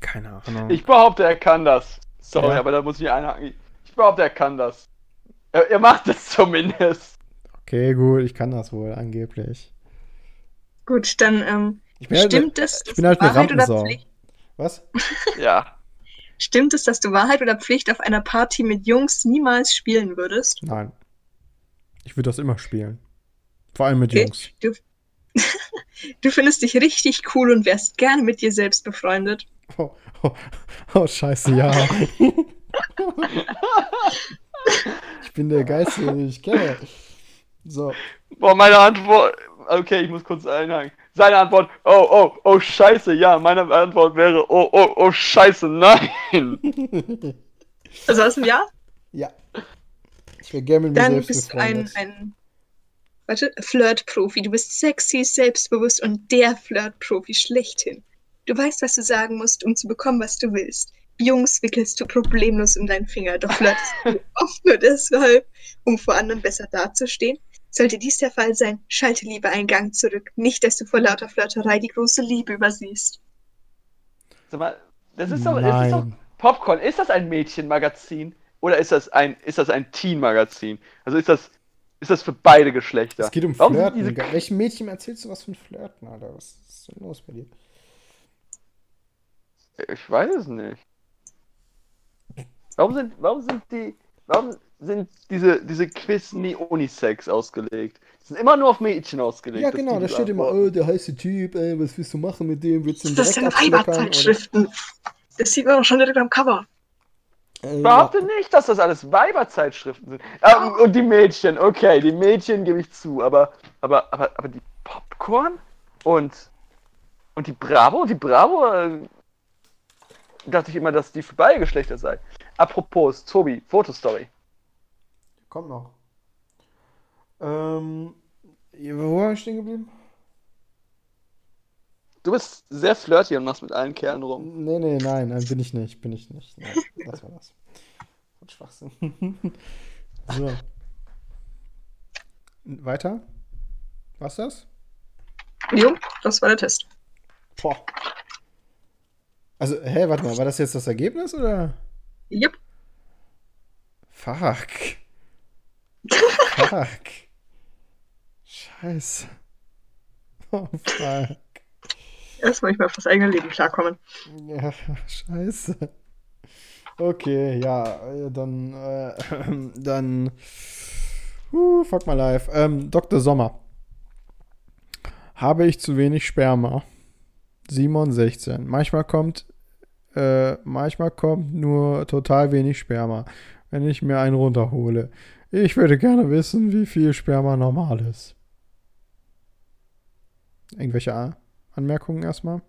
Keine Ahnung. Ich behaupte, er kann das. Sorry, Ja. aber da muss ich einhaken. Ich behaupte, er kann das. Er, er macht es zumindest. okay, gut, ich kann das wohl, angeblich. Gut, dann ähm, Ich bin halt, stimmt es, ich dass bin halt du eine Wahrheit oder Rampensau. Pflicht, Was? Ja. stimmt es, dass du Wahrheit oder Pflicht auf einer Party mit Jungs niemals spielen würdest? Nein. Ich würde das immer spielen. Vor allem mit Okay. Jungs. Du findest dich richtig cool und wärst gerne mit dir selbst befreundet. Oh, oh, oh scheiße, ja. ich bin der Geilste, den ich kenne. So. Boah, meine Antwort. Okay, ich muss kurz einhaken. Seine Antwort, oh, oh, oh, scheiße, ja. Meine Antwort wäre, oh, oh, oh, scheiße, nein. Also was ein Ja? ja. Ich wäre gerne mit mir Dann selbst bist du ein, ein warte, Flirt-Profi. Du bist sexy, selbstbewusst und der Flirt-Profi schlechthin. Du weißt, was du sagen musst, um zu bekommen, was du willst. Jungs wickelst du problemlos um deinen Finger, doch flirtest du oft nur deshalb, um vor anderen besser dazustehen. Sollte dies der Fall sein, schalte lieber einen Gang zurück. Nicht, dass du vor lauter Flirterei die große Liebe übersiehst. Sag mal, das ist doch, das ist doch Nein. Popcorn. Ist das ein Mädchenmagazin oder ist das ein, ist das ein Teen-Magazin? Also ist das, ist das für beide Geschlechter? Es geht um Warum Flirten. diese- Welchem Mädchen erzählst du was von Flirten, Alter? Was ist denn los bei dir? Ich weiß es nicht. Warum sind, warum sind die, warum sind diese, diese Quiz nie Unisex ausgelegt? Die sind immer nur auf Mädchen ausgelegt. Ja, genau, da steht immer, oh, der heiße Typ, ey, was willst du machen mit dem? Willst du ihn Das sind Weiberzeitschriften. Das sieht man auch schon direkt am Cover. Äh, Ich behaupte nicht, dass das alles Weiberzeitschriften sind. Ähm, und die Mädchen, okay, die Mädchen gebe ich zu, aber, aber, aber, aber die Popcorn und, und die Bravo, die Bravo, äh, dachte ich immer, dass die für beide Geschlechter sei. Apropos, Tobi, Fotostory. Kommt noch. Ähm, wo war ich stehen geblieben? Du bist sehr flirty und machst mit allen Kerlen rum. Nee, nee, nein, nein, bin ich nicht, bin ich nicht. Nein, das war das. Und Schwachsinn. so. Weiter? Was das? Jo, das war der Test. Boah. Also, hä, warte mal, war das jetzt das Ergebnis oder? Jupp. Fuck. Fuck. Scheiße. Oh, fuck. Erstmal nicht mehr auf das eigene Leben klarkommen. Ja, scheiße. Okay, ja, äh, dann, äh, dann, uh, fuck my life. Ähm, Dr. Sommer. Habe ich zu wenig Sperma? Simon 16. Manchmal kommt, äh, manchmal kommt nur total wenig Sperma, wenn ich mir einen runterhole. Ich würde gerne wissen, wie viel Sperma normal ist. Irgendwelche Anmerkungen erstmal?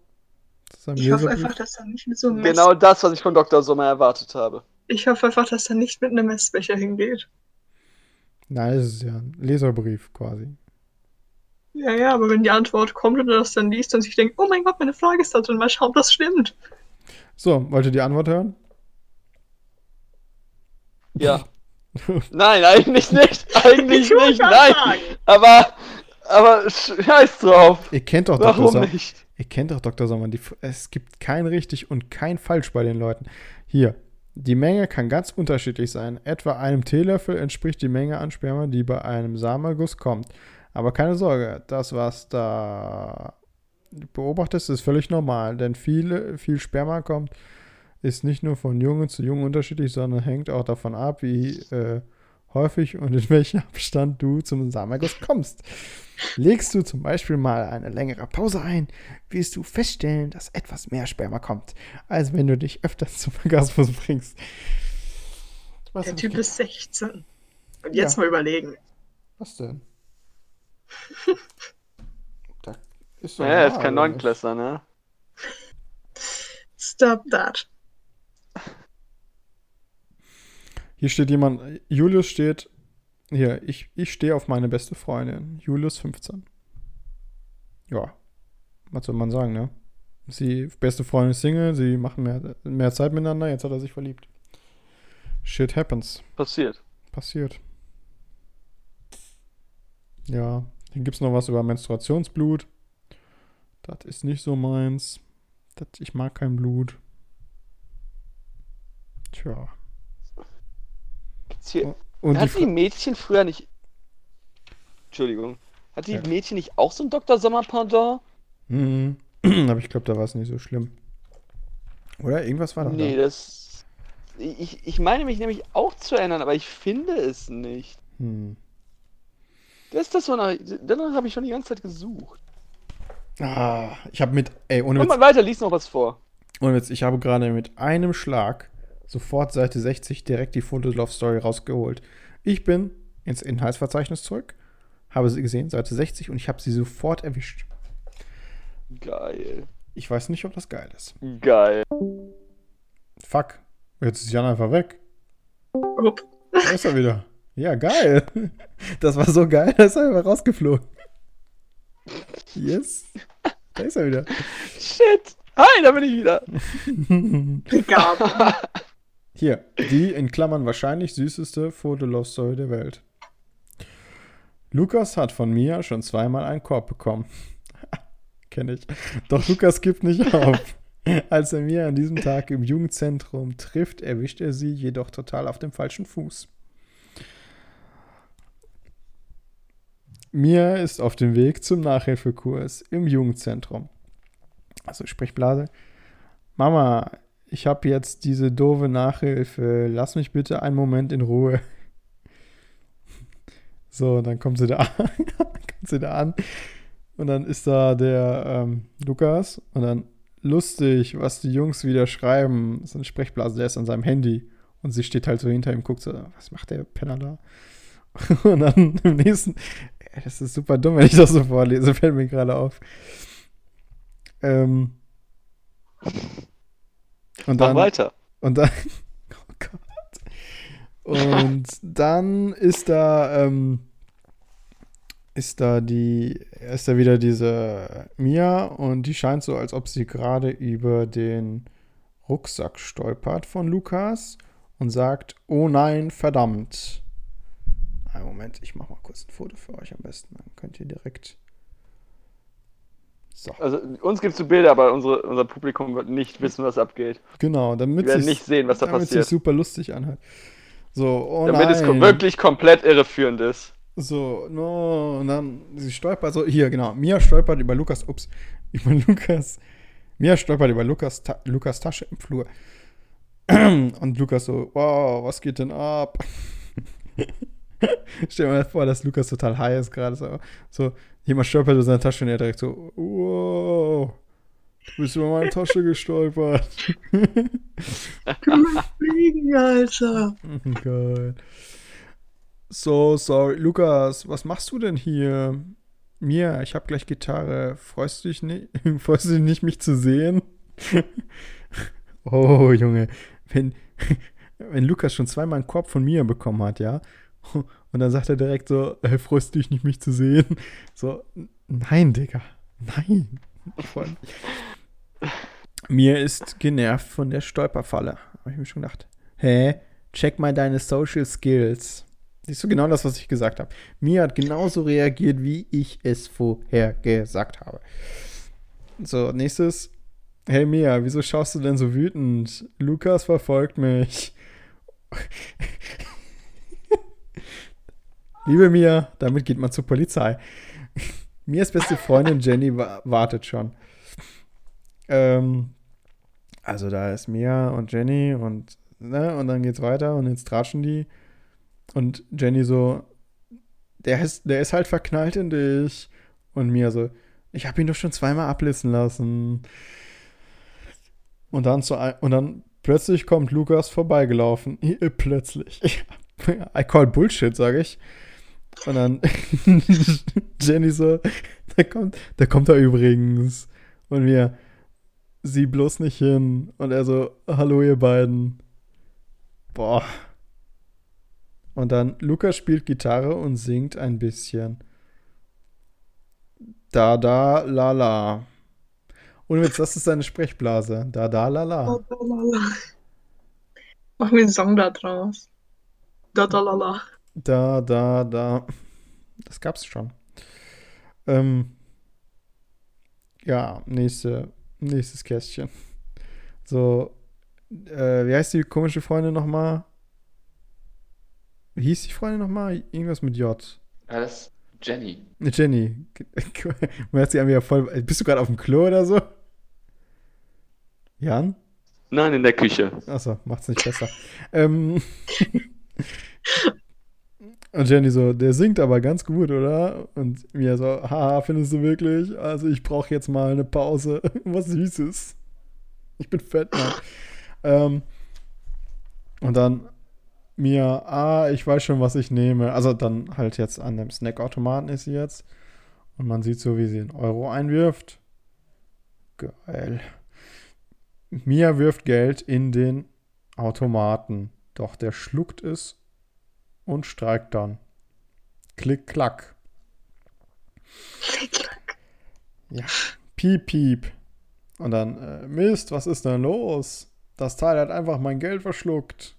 Ich hoffe einfach, dass er nicht mit so einem Genau das, was ich von Dr. Sommer erwartet habe. Ich hoffe einfach, dass er nicht mit einem Messbecher hingeht. Nein, es ist ja ein Leserbrief quasi. Ja, ja, aber wenn die Antwort kommt und er das dann liest und sich denkt, oh mein Gott, meine Frage ist da drin, mal schauen, ob das stimmt. So, wollt ihr die Antwort hören? Ja. Nein, eigentlich nicht. Eigentlich nicht. Nein. sagen. Aber, aber scheiß drauf. Ihr kennt doch Dr. Warum Sommer. nicht? Ihr kennt doch Dr. Sommer. Die, es gibt kein richtig und kein falsch bei den Leuten. Hier, die Menge kann ganz unterschiedlich sein. Etwa einem Teelöffel entspricht die Menge an Sperma, die bei einem Samenerguss kommt. Aber keine Sorge, das, was da beobachtest, ist völlig normal, denn viele, viel Sperma kommt, ist nicht nur von Jungen zu Jungen unterschiedlich, sondern hängt auch davon ab, wie äh, häufig und in welchem Abstand du zum Samenerguss kommst. Legst du zum Beispiel mal eine längere Pause ein, wirst du feststellen, dass etwas mehr Sperma kommt, als wenn du dich öfters zum Orgasmus bringst. Was, Der Typ ist 16. Und jetzt Ja. mal überlegen. was denn? da ist doch Ja, er ist kein? Neunklässler, ne? Stop that. Hier steht jemand, Julius steht, hier, ich, ich stehe auf meine beste Freundin, Julius 15. Ja, was soll man sagen, ne? Sie, beste Freundin ist Single, sie machen mehr, mehr Zeit miteinander, jetzt hat er sich verliebt. Shit happens. Passiert. Passiert. Ja, dann gibt es noch was über Menstruationsblut. Das ist nicht so meins. Das, ich mag kein Blut. Tja. Hier, Und die hat die Fra Mädchen früher nicht. Entschuldigung. Hat die Ja. Mädchen nicht auch so ein Dr. Sommer Pendant? Mhm. Aber ich glaube, da war es nicht so schlimm. Oder? Irgendwas war da. Nee, das. Ich, ich meine mich nämlich auch zu erinnern, aber ich finde es nicht. Hm. Das ist das, wonach. Danach habe ich schon die ganze Zeit gesucht. Ah, ich habe mit, ey, ohne Witz, mal weiter, lies noch was vor. ohne Witz, ich habe gerade mit einem Schlag sofort Seite 60 direkt die Fotolove Story rausgeholt. Ich bin ins Inhaltsverzeichnis zurück, habe sie gesehen, Seite 60, und ich habe sie sofort erwischt. Geil. Ich weiß nicht, ob das geil ist. Geil. Fuck, jetzt ist Jan einfach weg. Upp. Da ist er wieder. Ja, geil. Das war so geil, da ist er einfach rausgeflogen. Yes. Da ist er wieder. Shit. Hi, da bin ich wieder. Begaben. Hier, die in Klammern wahrscheinlich süßeste Fotolove-Story der Welt. Lukas hat von mir schon zweimal einen Korb bekommen. Kenne ich. Doch Lukas gibt nicht auf. Als er mir an diesem Tag im Jugendzentrum trifft, erwischt er sie jedoch total auf dem falschen Fuß. Mia ist auf dem Weg zum Nachhilfekurs im Jugendzentrum. Also Sprechblase. Mama, ich habe jetzt diese doofe Nachhilfe. Lass mich bitte einen Moment in Ruhe. So, dann kommt sie da an. kommt sie da an. Und dann ist da der ähm, Lukas. Und dann lustig, was die Jungs wieder schreiben. Das ist eine Sprechblase, der ist an seinem Handy. Und sie steht halt so hinter ihm, guckt so, was macht der Penner da? Und dann im nächsten, das ist super dumm, wenn ich das so vorlese, fällt mir gerade auf. Ähm, und Mach dann, weiter. und dann, oh Gott. Und dann ist da, ähm, ist da die, ist da wieder diese Mia und die scheint so, als ob sie gerade über den Rucksack stolpert von Lukas und sagt, oh nein, verdammt. Einen Moment, ich mache mal kurz ein Foto für euch am besten, dann könnt ihr direkt. So. Also uns gibt es Bilder, aber unsere, unser Publikum wird nicht wissen, was abgeht. Genau, damit werden nicht sehen, was da damit passiert. sich super lustig anhört. So, oh damit nein. es wirklich komplett irreführend ist. So, no, und dann, sie stolpert so, hier, genau, Mia stolpert über Lukas, ups, über Lukas, Mia stolpert über Lukas, Ta Lukas Tasche im Flur. Und Lukas so, wow, was geht denn ab? Stell dir mal vor, dass Lukas total high ist gerade so. So, jemand stolpert über seine Tasche und er direkt so, wow, du bist über meine Tasche gestolpert. Können wir fliegen, Alter? Oh Gott. So, sorry. Lukas, was machst du denn hier? Mia, ich hab gleich Gitarre. Freust du dich nicht, freust du dich nicht mich zu sehen? oh, Junge. Wenn, wenn Lukas schon zweimal einen Korb von Mia bekommen hat, ja? Und dann sagt er direkt so, äh, freust dich nicht, mich zu sehen? So, nein, Digga. Nein. Mir ist genervt von der Stolperfalle. Habe ich mir schon gedacht. Hä? Check mal deine Social Skills. Siehst du genau das, was ich gesagt habe. Mia hat genauso reagiert, wie ich es vorher gesagt habe. So, nächstes. Hey Mia, wieso schaust du denn so wütend? Lukas verfolgt mich. Liebe Mia, damit geht man zur Polizei. Mias beste Freundin Jenny wa wartet schon. Ähm, also da ist Mia und Jenny und, ne, und dann geht's weiter und jetzt tratschen die. Und Jenny so, der ist, der ist halt verknallt in dich. Und Mia so, ich habe ihn doch schon zweimal ablissen lassen. Und dann, ein- und dann plötzlich kommt Lukas vorbeigelaufen. Plötzlich. I call Bullshit, sage ich. Und dann Jenny so, da kommt, da kommt er übrigens. Und wir, sieh bloß nicht hin. Und er so, hallo ihr beiden. Boah. Und dann Lukas spielt Gitarre und singt ein bisschen. Da, da, la, la. Ohne Witz, das ist seine Sprechblase. Da, da, la, la. Machen wir einen Song da draus. Da, da, la, la. Da, da, da. Das gab's schon. Ähm, ja, nächste, nächstes Kästchen. So, äh, wie heißt die komische Freundin nochmal? Wie hieß die Freundin nochmal? Irgendwas mit J. Ja, das ist Jenny. Jenny. Man hört sie wieder voll. Bist du gerade auf dem Klo oder so? Jan? Nein, in der Küche. Achso, macht's nicht besser. ähm, und Jenny so, der singt aber ganz gut, oder? Und mir so, haha, findest du wirklich? Also ich brauche jetzt mal eine Pause. Was Süßes. Ich bin fett, Mann. ähm, und dann mir, ah, ich weiß schon, was ich nehme. Also dann halt jetzt an dem Snackautomaten ist sie jetzt. Und man sieht so, wie sie einen Euro einwirft. Geil. Mia wirft Geld in den Automaten, doch der schluckt es und streikt dann. Klick, klack. Ja, piep, piep. Und dann, äh, Mist, was ist denn los? Das Teil hat einfach mein Geld verschluckt.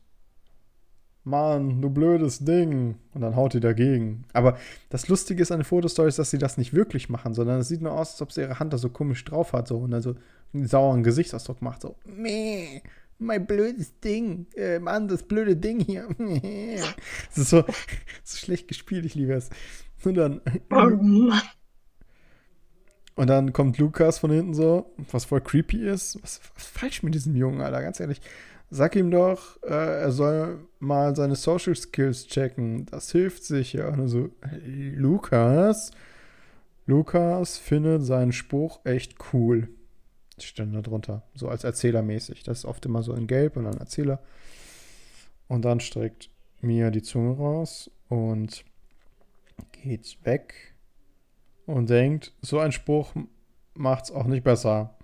Mann, du blödes Ding. Und dann haut die dagegen. Aber das Lustige ist an den Fotostories, dass sie das nicht wirklich machen, sondern es sieht nur aus, als ob sie ihre Hand da so komisch drauf hat. So, und dann so einen sauren Gesichtsausdruck macht. So, meh, mein blödes Ding. Äh, Mann, das blöde Ding hier. Das ist so, so schlecht gespielt, ich liebe es. Und dann, und dann kommt Lukas von hinten so, was voll creepy ist. Was, was falsch mit diesem Jungen, Alter? Ganz ehrlich. Sag ihm doch, äh, er soll mal seine Social Skills checken. Das hilft sicher. Und so, Lukas. Lukas findet seinen Spruch echt cool. Stand da drunter. So als Erzählermäßig. Das ist oft immer so in Gelb und dann Erzähler. Und dann streckt Mia die Zunge raus und geht weg und denkt, so ein Spruch macht's auch nicht besser.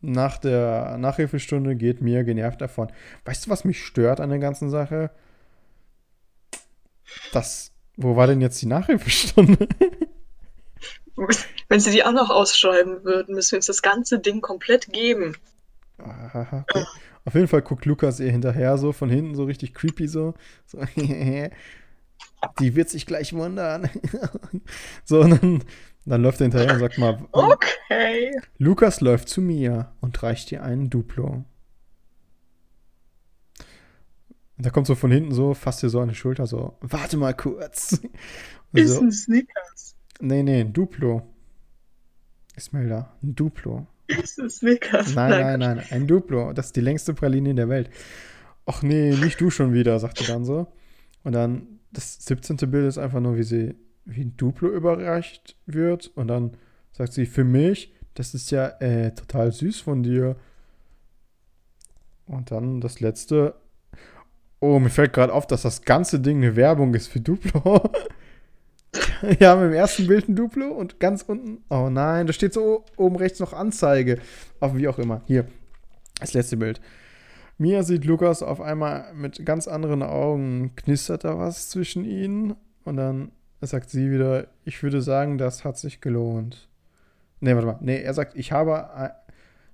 Nach der Nachhilfestunde geht Mia genervt davon. Weißt du, was mich stört an der ganzen Sache? Dass Wo war denn jetzt die Nachhilfestunde? Wenn sie die auch noch ausschreiben würden, müssen wir uns das ganze Ding komplett geben. Aha, okay. Auf jeden Fall guckt Lukas ihr hinterher so von hinten so richtig creepy so. so die wird sich gleich wundern. so, und dann, dann läuft er hinterher und sagt mal, Okay. Lukas läuft zu mir und reicht ihr einen Duplo. Und da kommt so von hinten so, fasst ihr so an die Schulter, so, warte mal kurz. Ist so, ein Snickers. nee, nee, ein Duplo. Ismelda, ein Duplo. Ist ein Snickers. Nein, nein, nein, ein Duplo. Das ist die längste Praline der Welt. Ach nee, nicht du schon wieder, sagt sie dann so. Und dann das 17. Bild ist einfach nur, wie sie wie ein Duplo überreicht wird. Und dann sagt sie, für mich, das ist ja äh, total süß von dir. Und dann das letzte. Oh, mir fällt gerade auf, dass das ganze Ding eine Werbung ist für Duplo. Wir haben im ersten Bild ein Duplo und ganz unten. Oh nein, da steht so oben rechts noch Anzeige. Auf wie auch immer. Hier. Das letzte Bild. Mia sieht Lukas auf einmal mit ganz anderen Augen. Knistert da was zwischen ihnen? Und dann sagt sie wieder, ich würde sagen, das hat sich gelohnt. Nee, warte mal. Nee, er sagt, ich habe,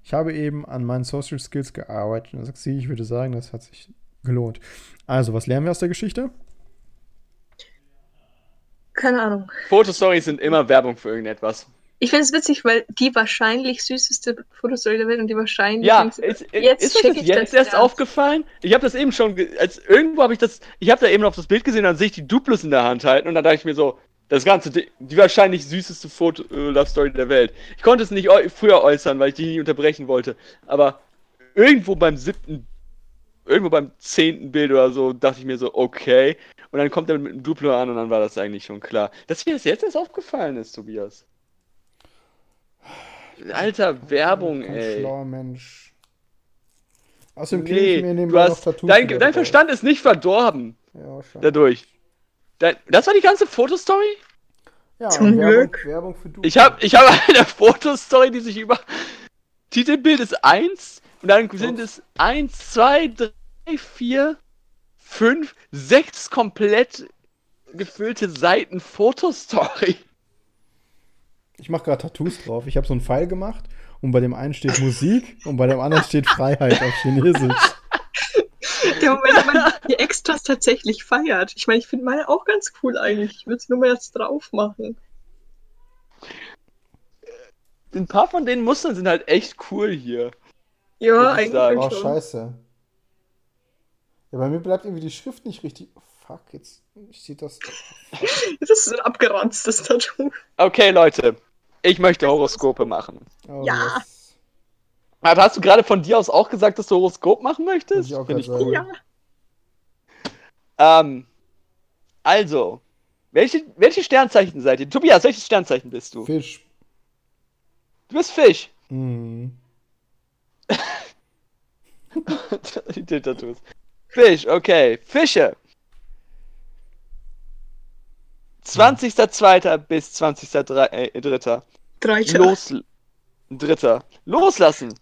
ich habe eben an meinen Social Skills gearbeitet. Und dann sagt sie, ich würde sagen, das hat sich gelohnt. Also, was lernen wir aus der Geschichte? Keine Ahnung. Fotostories sind immer Werbung für irgendetwas. Ich finde es witzig, weil die wahrscheinlich süßeste Fotostory der Welt und die wahrscheinlich. Ja, ist, Jetzt ist das jetzt das erst aufgefallen? Ich habe das eben schon, als irgendwo habe ich das, ich habe da eben auf das Bild gesehen, dann sehe ich die Duplos in der Hand halten und dann dachte ich mir so, das ganze, Ding- die wahrscheinlich süßeste Foto äh, Love Story der Welt. Ich konnte es nicht früher äußern, weil ich die nie unterbrechen wollte, aber irgendwo beim siebten, irgendwo beim zehnten Bild oder so dachte ich mir so, okay, und dann kommt er mit einem Duplo an und dann war das eigentlich schon klar. Dass mir das jetzt erst aufgefallen ist, Tobias. Alter, Werbung, Kein ey. schlauer Mensch. Außerdem Nee, ich mir du nebenbei noch hast, Tattoos. dein, dein. Verstand ist nicht verdorben Ja, schade. dadurch. Dein, das war die ganze Fotostory? Ja, Zum Werbung, Glück. Werbung für. Ich habe ich hab eine Fotostory, die sich über. Titelbild ist 1 und dann sind es 1, 2, 3, 4, 5, 6 komplett gefüllte Seiten Fotostory. Ich mache gerade Tattoos drauf. Ich habe so einen Pfeil gemacht und bei dem einen steht Musik und bei dem anderen steht Freiheit auf Chinesisch. Der Moment, wenn man die Extras tatsächlich feiert. Ich meine, ich finde meine auch ganz cool eigentlich. Ich würde es nur mal jetzt drauf machen. Ein paar von den Mustern sind halt echt cool hier. Ja, eigentlich. Oh, schon. scheiße. Ja, bei mir bleibt irgendwie die Schrift nicht richtig. Oh, fuck, jetzt steht das. Das ist ein abgeranztes Tattoo. Okay, Leute. Ich möchte Horoskope machen. Oh, Ja. yes. Hast du gerade von dir aus auch gesagt, dass du Horoskop machen möchtest? Ich auch Finde ich cool. Ja. Ähm, also, welche, welche Sternzeichen seid ihr? Tobias, welches Sternzeichen bist du? Fisch. Du bist Fisch. Mhm. Die Tattoos. Fisch, okay. Fische. 20.02. bis 20.03. Äh, Dritter. Drei Los. Dritter. Loslassen.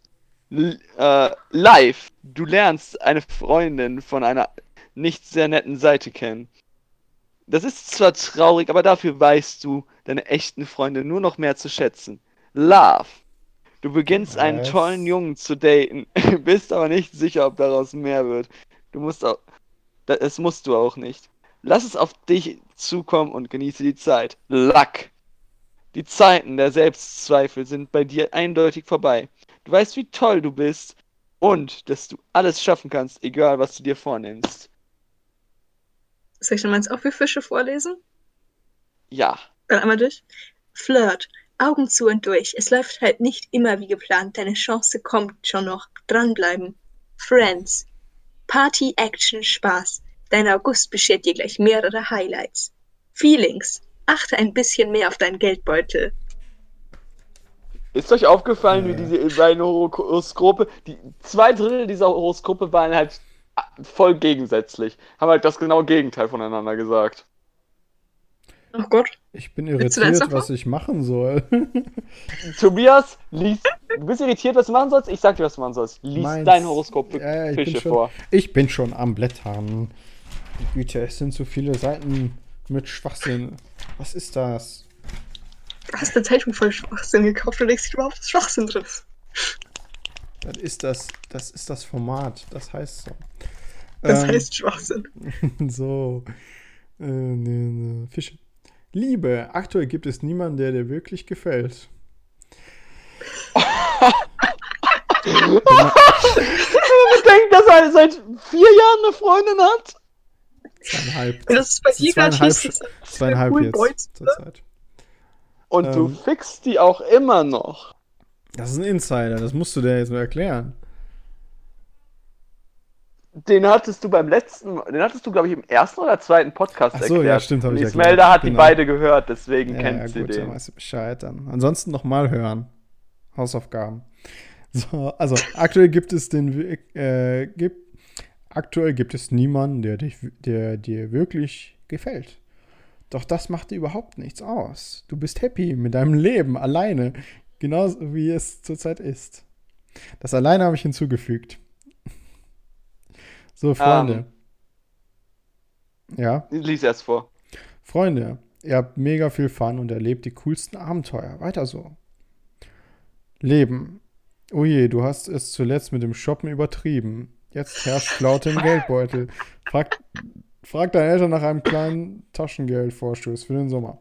L äh, live. Du lernst eine Freundin von einer nicht sehr netten Seite kennen. Das ist zwar traurig, aber dafür weißt du deine echten Freunde nur noch mehr zu schätzen. Love. Du beginnst einen Was? tollen Jungen zu daten, bist aber nicht sicher, ob daraus mehr wird. Du musst auch. Da- Das musst du auch nicht. Lass es auf dich zukommen und genieße die Zeit. Luck. Die Zeiten der Selbstzweifel sind bei dir eindeutig vorbei. Du weißt, wie toll du bist und dass du alles schaffen kannst, egal was du dir vornimmst. Soll ich noch meins auch für Fische vorlesen? Ja. Dann einmal durch. Flirt. Augen zu und durch. Es läuft halt nicht immer wie geplant. Deine Chance kommt schon noch. Dranbleiben. Friends. Party, Action, Spaß. Dein August beschert dir gleich mehrere Highlights. Feelings. Achte ein bisschen mehr auf deinen Geldbeutel. Ist euch aufgefallen, wie diese beiden Horoskope, die zwei Drittel dieser Horoskope waren halt voll gegensätzlich. Haben halt das genaue Gegenteil voneinander gesagt. Oh Gott. Ich bin irritiert, was ich machen soll. Tobias, lies, du bist irritiert, was du machen sollst? Ich sag dir, was du machen sollst. Lies Meins- dein Horoskop für Ja, ja, ich bin Fische schon- vor. Ich bin schon am Blättern. Güte, es sind so viele Seiten mit Schwachsinn. Was ist das? Du hast eine Zeitung voll Schwachsinn gekauft und denkst dir überhaupt, dass Schwachsinn drin ist. Das ist das, das ist das Format. Das heißt so. Das Ähm, heißt Schwachsinn. so. Äh, ne, ne. Fische. Liebe, aktuell gibt es niemanden, der dir wirklich gefällt. Ich denke, dass er seit vier Jahren eine Freundin hat. Zweieinhalb. Das ist bei dir gerade zweieinhalb, hieß, zweieinhalb cool jetzt Boys, zur Zeit. Und du Ähm. fixst die auch immer noch. Das ist ein Insider, das musst du dir jetzt nur erklären. Den hattest du beim letzten, den hattest du, glaube ich, im ersten oder zweiten Podcast Ach so, erklärt. ja, stimmt, hab Und ich Ismelda erklärt, hat die genau. beide gehört, deswegen Ja, kennt ja sie gut, dann den. weißt du Bescheid dann. Ansonsten nochmal hören. Hausaufgaben. So, also aktuell gibt es den äh, gibt, aktuell gibt es niemanden, der dich, der dir wirklich gefällt. Doch das macht dir überhaupt nichts aus. Du bist happy mit deinem Leben alleine, genauso wie es zurzeit ist. Das alleine habe ich hinzugefügt. So, Freunde. Ja. Lies erst vor. Freunde, ihr habt mega viel Fun und erlebt die coolsten Abenteuer. Weiter so. Leben. Oh je, du hast es zuletzt mit dem Shoppen übertrieben. Jetzt herrscht Flaute im Geldbeutel. Frag, frag deine Eltern nach einem kleinen Taschengeldvorschuss für den Sommer.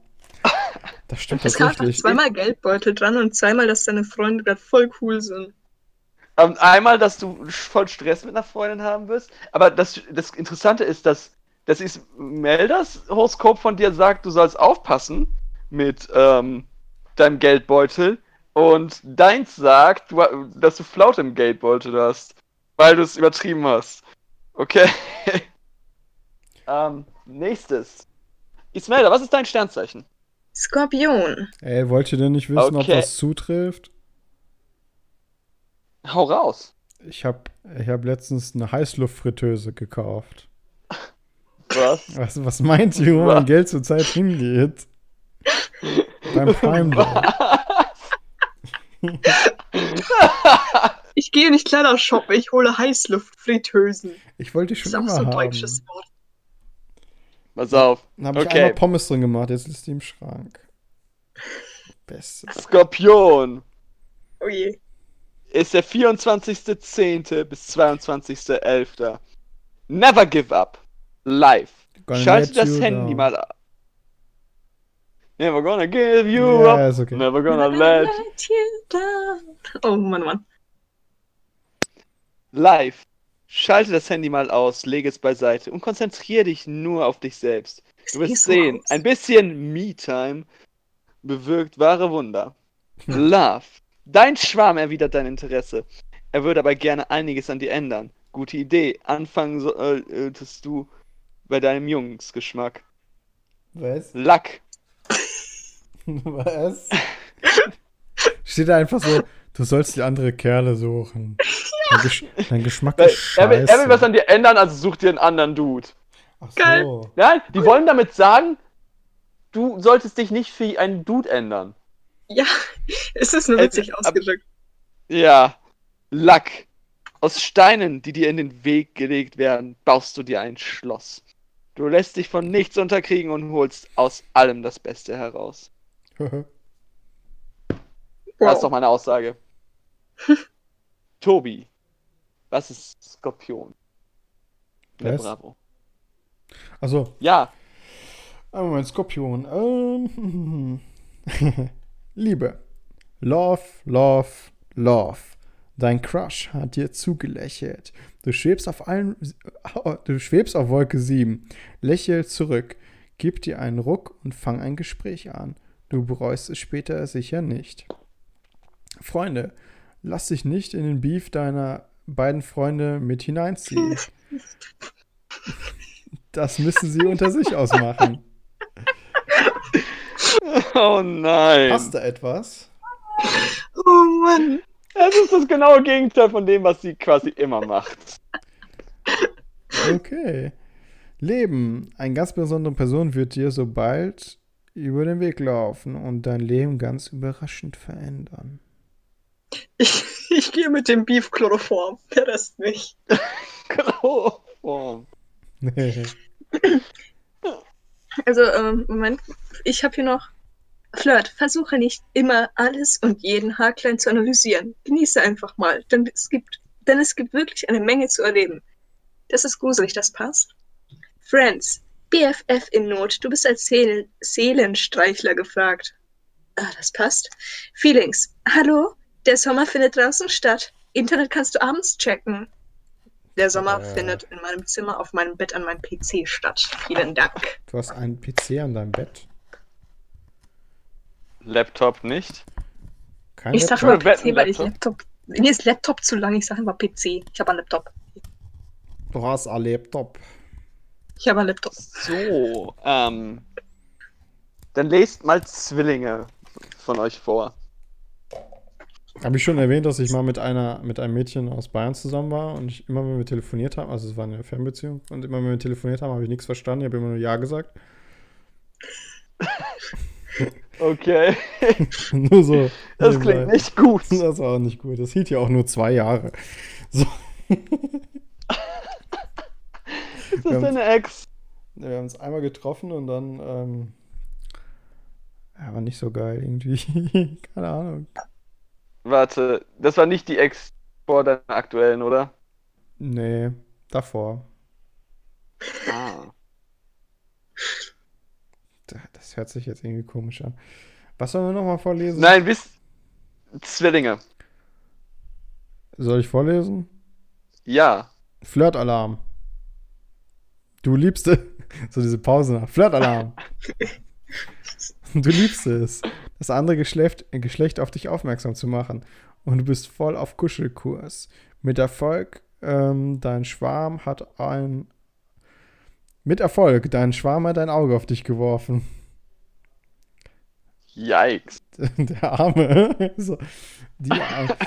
Das stimmt Es tatsächlich. zweimal Geldbeutel dran und zweimal, dass deine Freunde gerade voll cool sind. Ähm, einmal, dass du voll Stress mit einer Freundin haben wirst, aber das, das Interessante ist, dass das ist Melders Horoskop von dir sagt, du sollst aufpassen mit ähm, deinem Geldbeutel und deins sagt, du, dass du Flaute im Geldbeutel hast, weil du es übertrieben hast. Okay. ähm, nächstes. Ismelda, was ist dein Sternzeichen? Skorpion. Ey, wollt ihr denn nicht wissen, ob Okay. das zutrifft? Hau raus. Ich habe ich hab letztens eine Heißluftfritteuse gekauft. Was? Was, was meint ihr, wo mein Geld zurzeit hingeht? Beim Prime Day. Ich gehe nicht Kleider shoppen, ich hole Heißluftfritteusen. Ich wollte Das schon auch immer so ein haben. deutsches Wort. Pass auf. Dann habe ich Okay. einmal Pommes drin gemacht, jetzt ist die im Schrank. Beste. Skorpion. Oh je. ist der 24.10. bis 22.11. Never give up. Live. Schalte das Handy down. mal ab. Never gonna give you Ja, up. okay. Never gonna let. you down. Oh Mann, Mann. Live. Schalte das Handy mal aus, lege es beiseite und konzentriere dich nur auf dich selbst. Du wirst sehen, aus? ein bisschen Me-Time bewirkt wahre Wunder. Love. Dein Schwarm erwidert dein Interesse. Er würde aber gerne einiges an dir ändern. Gute Idee. Anfangen solltest du bei deinem Jungsgeschmack. Was? Lack. Was? Steht da einfach so, du sollst die andere Kerle suchen. Dein, Gesch dein Geschmack Weil ist Er will, er will scheiße. was an dir ändern, also such dir einen anderen Dude. Ach Geil. so. Nein, die wollen damit sagen, du solltest dich nicht für einen Dude ändern. Ja, es ist nur Äh, witzig ab- ausgedrückt. Ja. Lack. Aus Steinen, die dir in den Weg gelegt werden, baust du dir ein Schloss. Du lässt dich von nichts unterkriegen und holst aus allem das Beste heraus. Das ist doch meine Aussage. Tobi, was ist Skorpion? Ja, Was? bravo. Also, Ja, ein Moment, Skorpion. Ähm, Liebe. Love, love, love. Dein Crush hat dir zugelächelt. Du schwebst auf allen, du schwebst auf Wolke 7. Lächel zurück. Gib dir einen Ruck und fang ein Gespräch an. Du bereust es später sicher nicht. Freunde, lass dich nicht in den Beef deiner beiden Freunde mit hineinziehen. Das müssen sie unter sich ausmachen. oh nein. Hast du etwas? Oh Mann. Das ist das genaue Gegenteil von dem, was sie quasi immer macht. Okay. Leben. Eine ganz besondere Person wird dir so bald über den Weg laufen und dein Leben ganz überraschend verändern. Ich, ich gehe mit dem Beef Chloroform. Der Rest nicht. Chloroform. Also, ähm, Moment, ich habe hier noch. Flirt, versuche nicht immer alles und jeden Haarklein zu analysieren. Genieße einfach mal, denn es gibt, denn es gibt wirklich eine Menge zu erleben. Das ist gruselig, das passt. Friends, BFF in Not, du bist als Seelen Seelenstreichler gefragt. Ah, das passt. Feelings, hallo, der Sommer findet draußen statt. Internet kannst du abends checken. Der Sommer Äh. findet in meinem Zimmer auf meinem Bett an meinem PC statt. Vielen Dank. Du hast einen PC an deinem Bett. Laptop nicht. Kein Ich sag Laptop? mal Oder PC, weil ich Laptop? Laptop. Mir ist Laptop zu lang, ich sage immer PC. Ich habe einen Laptop. Du hast einen Laptop. Ich habe einen Laptop. So, ähm. Dann lest mal Zwillinge von euch vor. Habe ich schon erwähnt, dass ich mal mit einer, mit einem Mädchen aus Bayern zusammen war und ich immer, wenn wir telefoniert haben, also es war eine Fernbeziehung, und immer, wenn wir telefoniert haben, habe ich nichts verstanden, ich habe immer nur Ja gesagt. Okay, nur so. das nebenbei. klingt nicht gut. Das war auch nicht gut. Das hielt ja auch nur zwei Jahre. So. Ist das deine Ex? Wir haben uns einmal getroffen und dann, ähm, ja, war nicht so geil irgendwie. Keine Ahnung. Warte, das war nicht die Ex vor deiner aktuellen, oder? Nee, davor. Ah. Das hört sich jetzt irgendwie komisch an. Was sollen wir nochmal vorlesen? Nein, wisst. Zwillinge. Soll ich vorlesen? Ja. Flirtalarm. Du liebst es. So diese Pause nach. Flirtalarm. Du liebst es, das andere Geschlecht, Geschlecht auf dich aufmerksam zu machen. Und du bist voll auf Kuschelkurs. Mit Erfolg, ähm, dein Schwarm hat ein. Mit Erfolg, dein Schwarm hat ein Auge auf dich geworfen. Yikes. Der Arme. so, die Arme.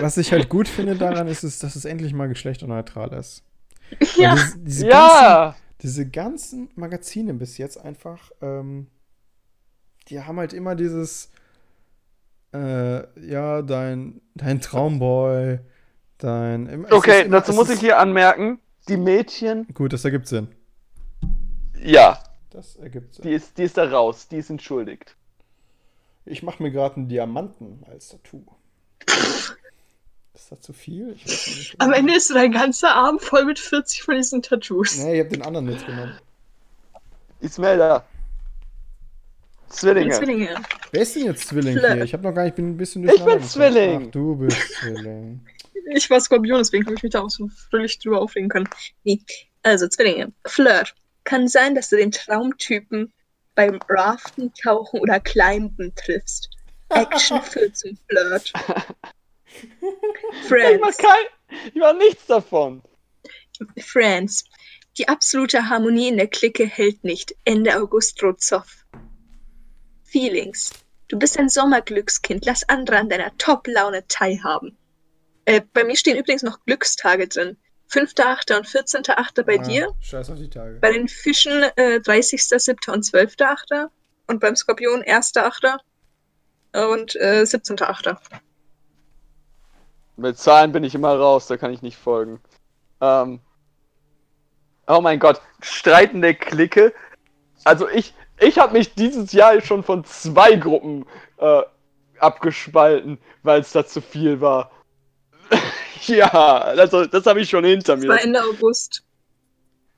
Was ich halt gut finde daran ist, ist, dass es endlich mal geschlechterneutral ist. Ja, diese, diese, ganzen, Ja! diese ganzen Magazine bis jetzt einfach, ähm, die haben halt immer dieses, äh, ja, dein, dein Traumboy, dein. Okay, immer- dazu muss ich hier anmerken, die Mädchen, Gut, das ergibt Sinn. ja, Das ergibt Sinn. die ist, die ist da raus, die ist entschuldigt. Ich mache mir gerade einen Diamanten als Tattoo. Ist das zu viel? Ich weiß nicht. am Ende ist dein ganzer Arm voll mit 40 von diesen Tattoos. Nee, ich habe den anderen jetzt genommen. Ismelda. Zwillinge. Zwillinge. Wer ist denn jetzt Zwilling Flirt. hier? Ich habe noch gar nicht, ich bin ein bisschen Ich bin. Zwilling. Ach, du bist Zwilling. Ich war Skorpion, deswegen habe ich mich da auch so fröhlich drüber aufregen können. Nee. Also, Zwillinge. Flirt. Kann sein, dass du den Traumtypen beim Raften, Tauchen oder Climben triffst. Action führt zum Flirt. Ich mach, Friends. kein, ich mach nichts davon. Friends. Die absolute Harmonie in der Clique hält nicht. Ende August droht Zoff. Feelings. Du bist ein Sommerglückskind. Lass andere an deiner Top-Laune teilhaben. Äh, bei mir stehen übrigens noch Glückstage drin. 5.8. und 14.8. bei Ah, dir. Scheiß auf die Tage. Bei den Fischen äh, 30.7. und 12.8. Und beim Skorpion 1.8. und äh, 17.8. Mit Zahlen bin ich immer raus, da kann ich nicht folgen. Ähm. Oh mein Gott, streitende Clique. Also ich, ich habe mich dieses Jahr schon von zwei Gruppen äh, abgespalten, weil es da zu viel war. ja, also das habe ich schon hinter Das war mir. Ende August.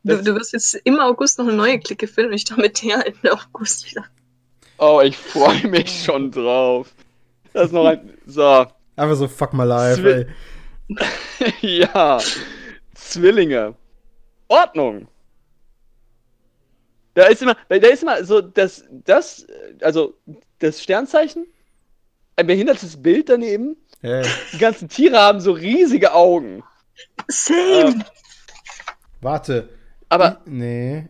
Du, du wirst jetzt im August noch eine neue Clique finden und ich damit der Ende August wieder. Oh, ich freue mich schon drauf. Das ist noch ein. So. Einfach so fuck my life, Zwi- ey. ja. Zwillinge. Ordnung. Da ist immer, da ist immer so das, das, also das Sternzeichen, ein behindertes Bild daneben. Hey, Die ganzen Tiere haben so riesige Augen. Same! warte. Aber, nee.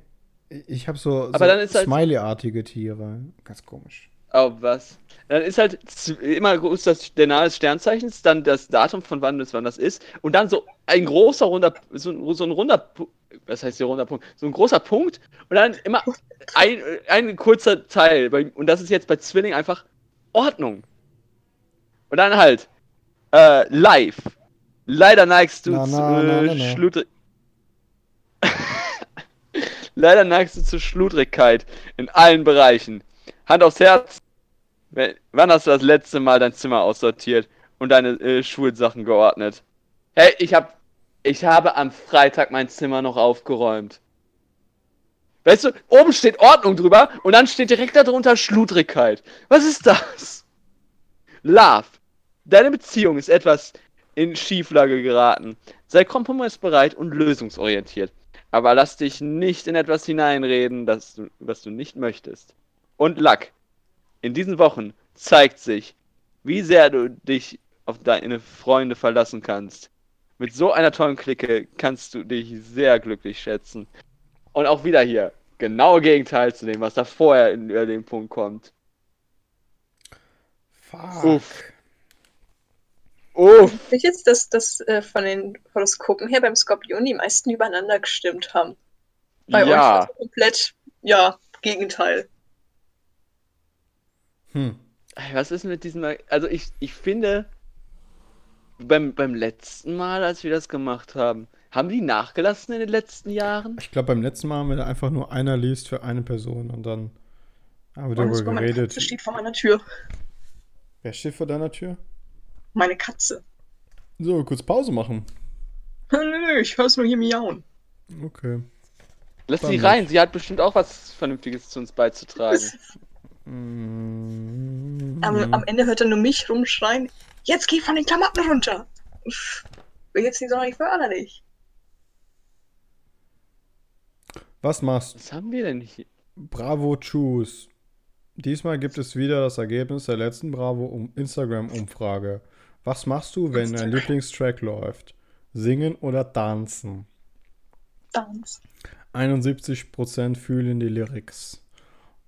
Ich habe so, so Aber dann ist halt- Smiley-artige Tiere. Ganz komisch. Oh was? Dann ist halt immer groß das, der Name des Sternzeichens, dann das Datum von wann das, wann das ist und dann so ein großer runder, so, ein- so ein runder, was heißt hier runder Punkt? So ein großer Punkt und dann immer ein, ein kurzer Teil. Und das ist jetzt bei Zwilling einfach Ordnung. Und dann halt äh, live. Leider neigst du Na, zu na, äh, na, na. Schludri- Leider neigst du zur Schludrigkeit in allen Bereichen. Hand aufs Herz. Wann hast du das letzte Mal dein Zimmer aussortiert und deine äh, Schulsachen geordnet? Hey, ich hab. Ich habe am Freitag mein Zimmer noch aufgeräumt. Weißt du, oben steht Ordnung drüber und dann steht direkt darunter Schludrigkeit. Was ist das? Love. Deine Beziehung ist etwas in Schieflage geraten. Sei kompromissbereit und lösungsorientiert. Aber lass dich nicht in etwas hineinreden, das du, was du nicht möchtest. Und Luck. In diesen Wochen zeigt sich, wie sehr du dich auf deine Freunde verlassen kannst. Mit so einer tollen Clique kannst du dich sehr glücklich schätzen. Und auch wieder hier, genaue Gegenteil zu dem, was da vorher in, über den Punkt kommt. Fuck. Uff. Uff. Ich jetzt, dass das äh, von den Horoskopen her beim Skorpion die meisten übereinander gestimmt haben. Bei euch Ja, es komplett, ja, Gegenteil. Hm. was ist mit diesem. Also, ich, ich finde, beim, beim letzten Mal, als wir das gemacht haben, haben die nachgelassen in den letzten Jahren? Ich glaube, beim letzten Mal haben wir da einfach nur einer liest für eine Person und dann haben wir Und darüber geredet. Katze steht vor meiner Tür. Wer steht vor deiner Tür? Meine Katze. So, kurz Pause machen. Nö, ich hör's nur hier miauen. Okay. Lass Dann sie nicht. rein, sie hat bestimmt auch was Vernünftiges zu uns beizutragen. Mm. Am, am Ende hört er nur mich rumschreien. Jetzt geh von den Klamotten runter. Pff, Will jetzt nicht sonderlich förderlich. Was machst Was haben wir denn hier? Bravo Choose. Diesmal gibt es wieder das Ergebnis der letzten Bravo um Instagram-Umfrage. Was machst du, wenn dein. Lieblingstrack läuft? Singen oder tanzen? Dance. 71% fühlen die Lyrics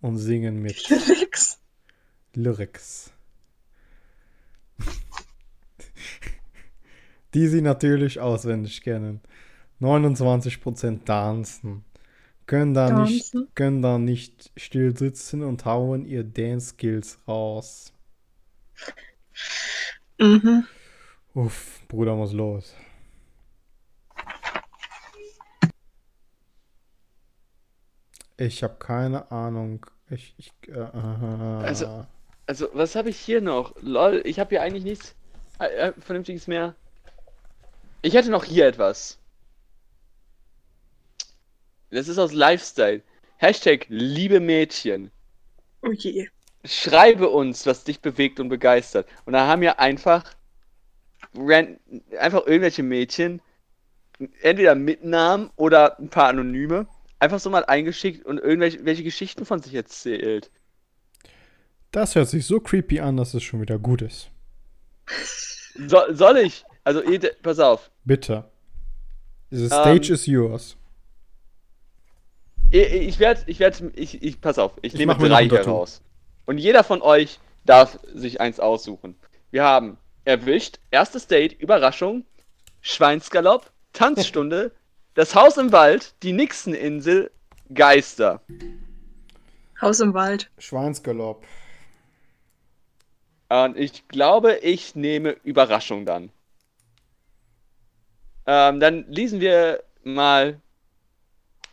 und singen mit. Lyrics. Lyrics. Die sie natürlich auswendig kennen. 29% tanzen. Können da, nicht, können da nicht still sitzen und hauen ihr Dance-Skills raus. Mhm. Uff, Bruder muss los. Ich habe keine Ahnung. Ich, ich, äh, Also- Also, was habe ich hier noch? Lol, ich habe hier eigentlich nichts äh, äh, Vernünftiges mehr. Ich hätte noch hier etwas. Das ist aus Lifestyle. Hashtag liebe Mädchen. Oh je. Schreibe uns, was dich bewegt und begeistert. Und da haben wir einfach, einfach irgendwelche Mädchen, entweder mit Namen oder ein paar Anonyme, einfach so mal eingeschickt und irgendwelche welche Geschichten von sich erzählt. Das hört sich so creepy an, dass es schon wieder gut ist. So, soll ich? Also, ihr- pass auf. Bitte. The Ähm, stage is yours. Ich, ich werde, ich werde, ich, ich, pass auf, ich, Ich nehme drei ein hier Tattoo. raus. Und jeder von euch darf sich eins aussuchen. Wir haben erwischt, erstes Date, Überraschung, Schweinsgalopp, Tanzstunde, das Haus im Wald, die Nixeninsel, Geister. Haus im Wald. Schweinsgalopp. Und ich glaube, ich nehme Überraschung dann. Ähm, dann lesen wir mal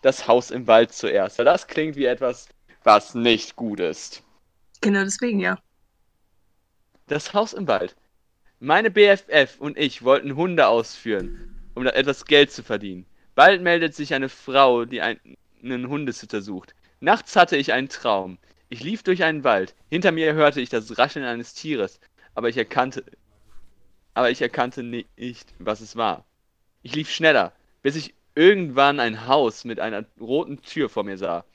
das Haus im Wald zuerst. Weil das klingt wie etwas, was nicht gut ist. Genau deswegen, ja. Das Haus im Wald. Meine BFF und ich wollten Hunde ausführen, um da etwas Geld zu verdienen. Bald meldet sich eine Frau, die einen Hundesitter sucht. Nachts hatte ich einen Traum. Ich lief durch einen Wald. Hinter mir hörte ich das Rascheln eines Tieres, aber ich erkannte, aber ich erkannte nicht, was es war. Ich lief schneller, bis ich irgendwann ein Haus mit einer roten Tür vor mir sah.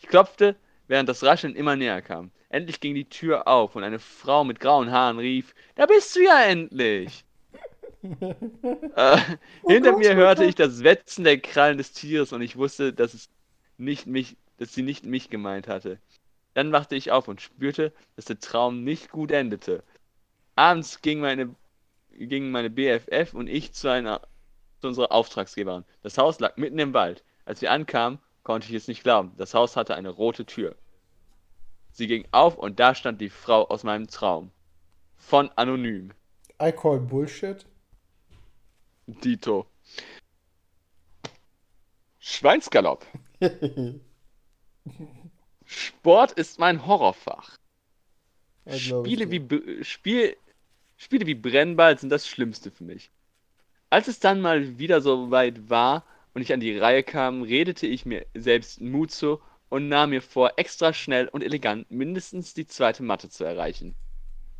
Ich klopfte, während das Rascheln immer näher kam. Endlich ging die Tür auf und eine Frau mit grauen Haaren rief: Da bist du ja endlich! Äh, hinter Gott, mir oh hörte Gott. ich das Wetzen der Krallen des Tieres und ich wusste, dass es nicht mich, dass sie nicht mich gemeint hatte. Dann wachte ich auf und spürte, dass der Traum nicht gut endete. Abends ging meine, gingen meine BFF und ich zu einer zu unserer Auftragsgeberin. Das Haus lag mitten im Wald. Als wir ankamen, konnte ich es nicht glauben. Das Haus hatte eine rote Tür. Sie ging auf und da stand die Frau aus meinem Traum. Von Anonym. I call Bullshit. Dito. Schweinsgalopp. Sport ist mein Horrorfach. Spiele wie, Spiel, Spiele wie Brennball sind das Schlimmste für mich. Als es dann mal wieder so weit war und ich an die Reihe kam, redete ich mir selbst Mut zu und nahm mir vor, extra schnell und elegant mindestens die zweite Matte zu erreichen.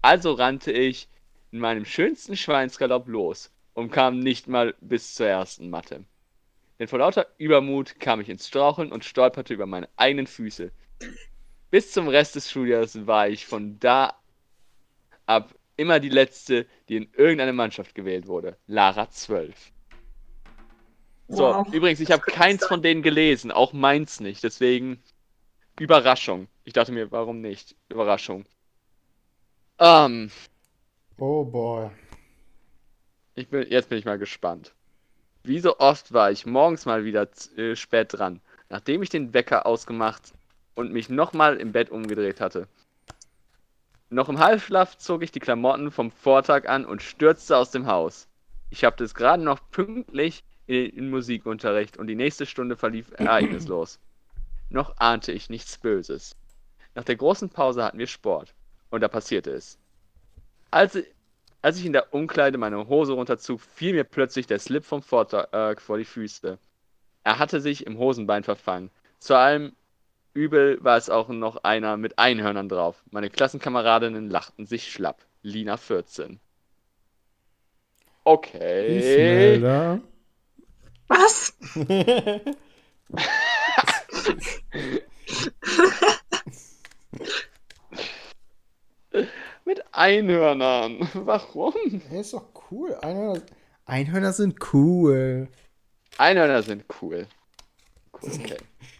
Also rannte ich in meinem schönsten Schweinsgalopp los und kam nicht mal bis zur ersten Matte. Denn vor lauter Übermut kam ich ins Straucheln und stolperte über meine eigenen Füße. Bis zum Rest des Schuljahres war ich von da ab immer die letzte, die in irgendeine Mannschaft gewählt wurde. Lara 12. So, Wow. übrigens, ich habe keins sein. von denen gelesen, auch meins nicht. Deswegen Überraschung. Ich dachte mir, warum nicht? Überraschung. Ähm, Oh boy. Ich bin, jetzt bin ich mal gespannt. Wie so oft war ich morgens mal wieder äh, spät dran, nachdem ich den Wecker ausgemacht und mich nochmal im Bett umgedreht hatte. Noch im Halbschlaf zog ich die Klamotten vom Vortag an und stürzte aus dem Haus. Ich schaffte es gerade noch pünktlich in den Musikunterricht und die nächste Stunde verlief ereignislos. Noch ahnte ich nichts Böses. Nach der großen Pause hatten wir Sport und da passierte es. Als, als ich in der Umkleide meine Hose runterzog, fiel mir plötzlich der Slip vom Vortag vor die Füße. Er hatte sich im Hosenbein verfangen. Zu allem Übel war es auch noch einer mit Einhörnern drauf. Meine Klassenkameradinnen lachten sich schlapp. Lina 14. Okay. Ismelda. Was? Mit Einhörnern. Warum? Hey, ist doch cool. Einhörner, Einhörner sind cool. Einhörner sind cool. Cool, okay.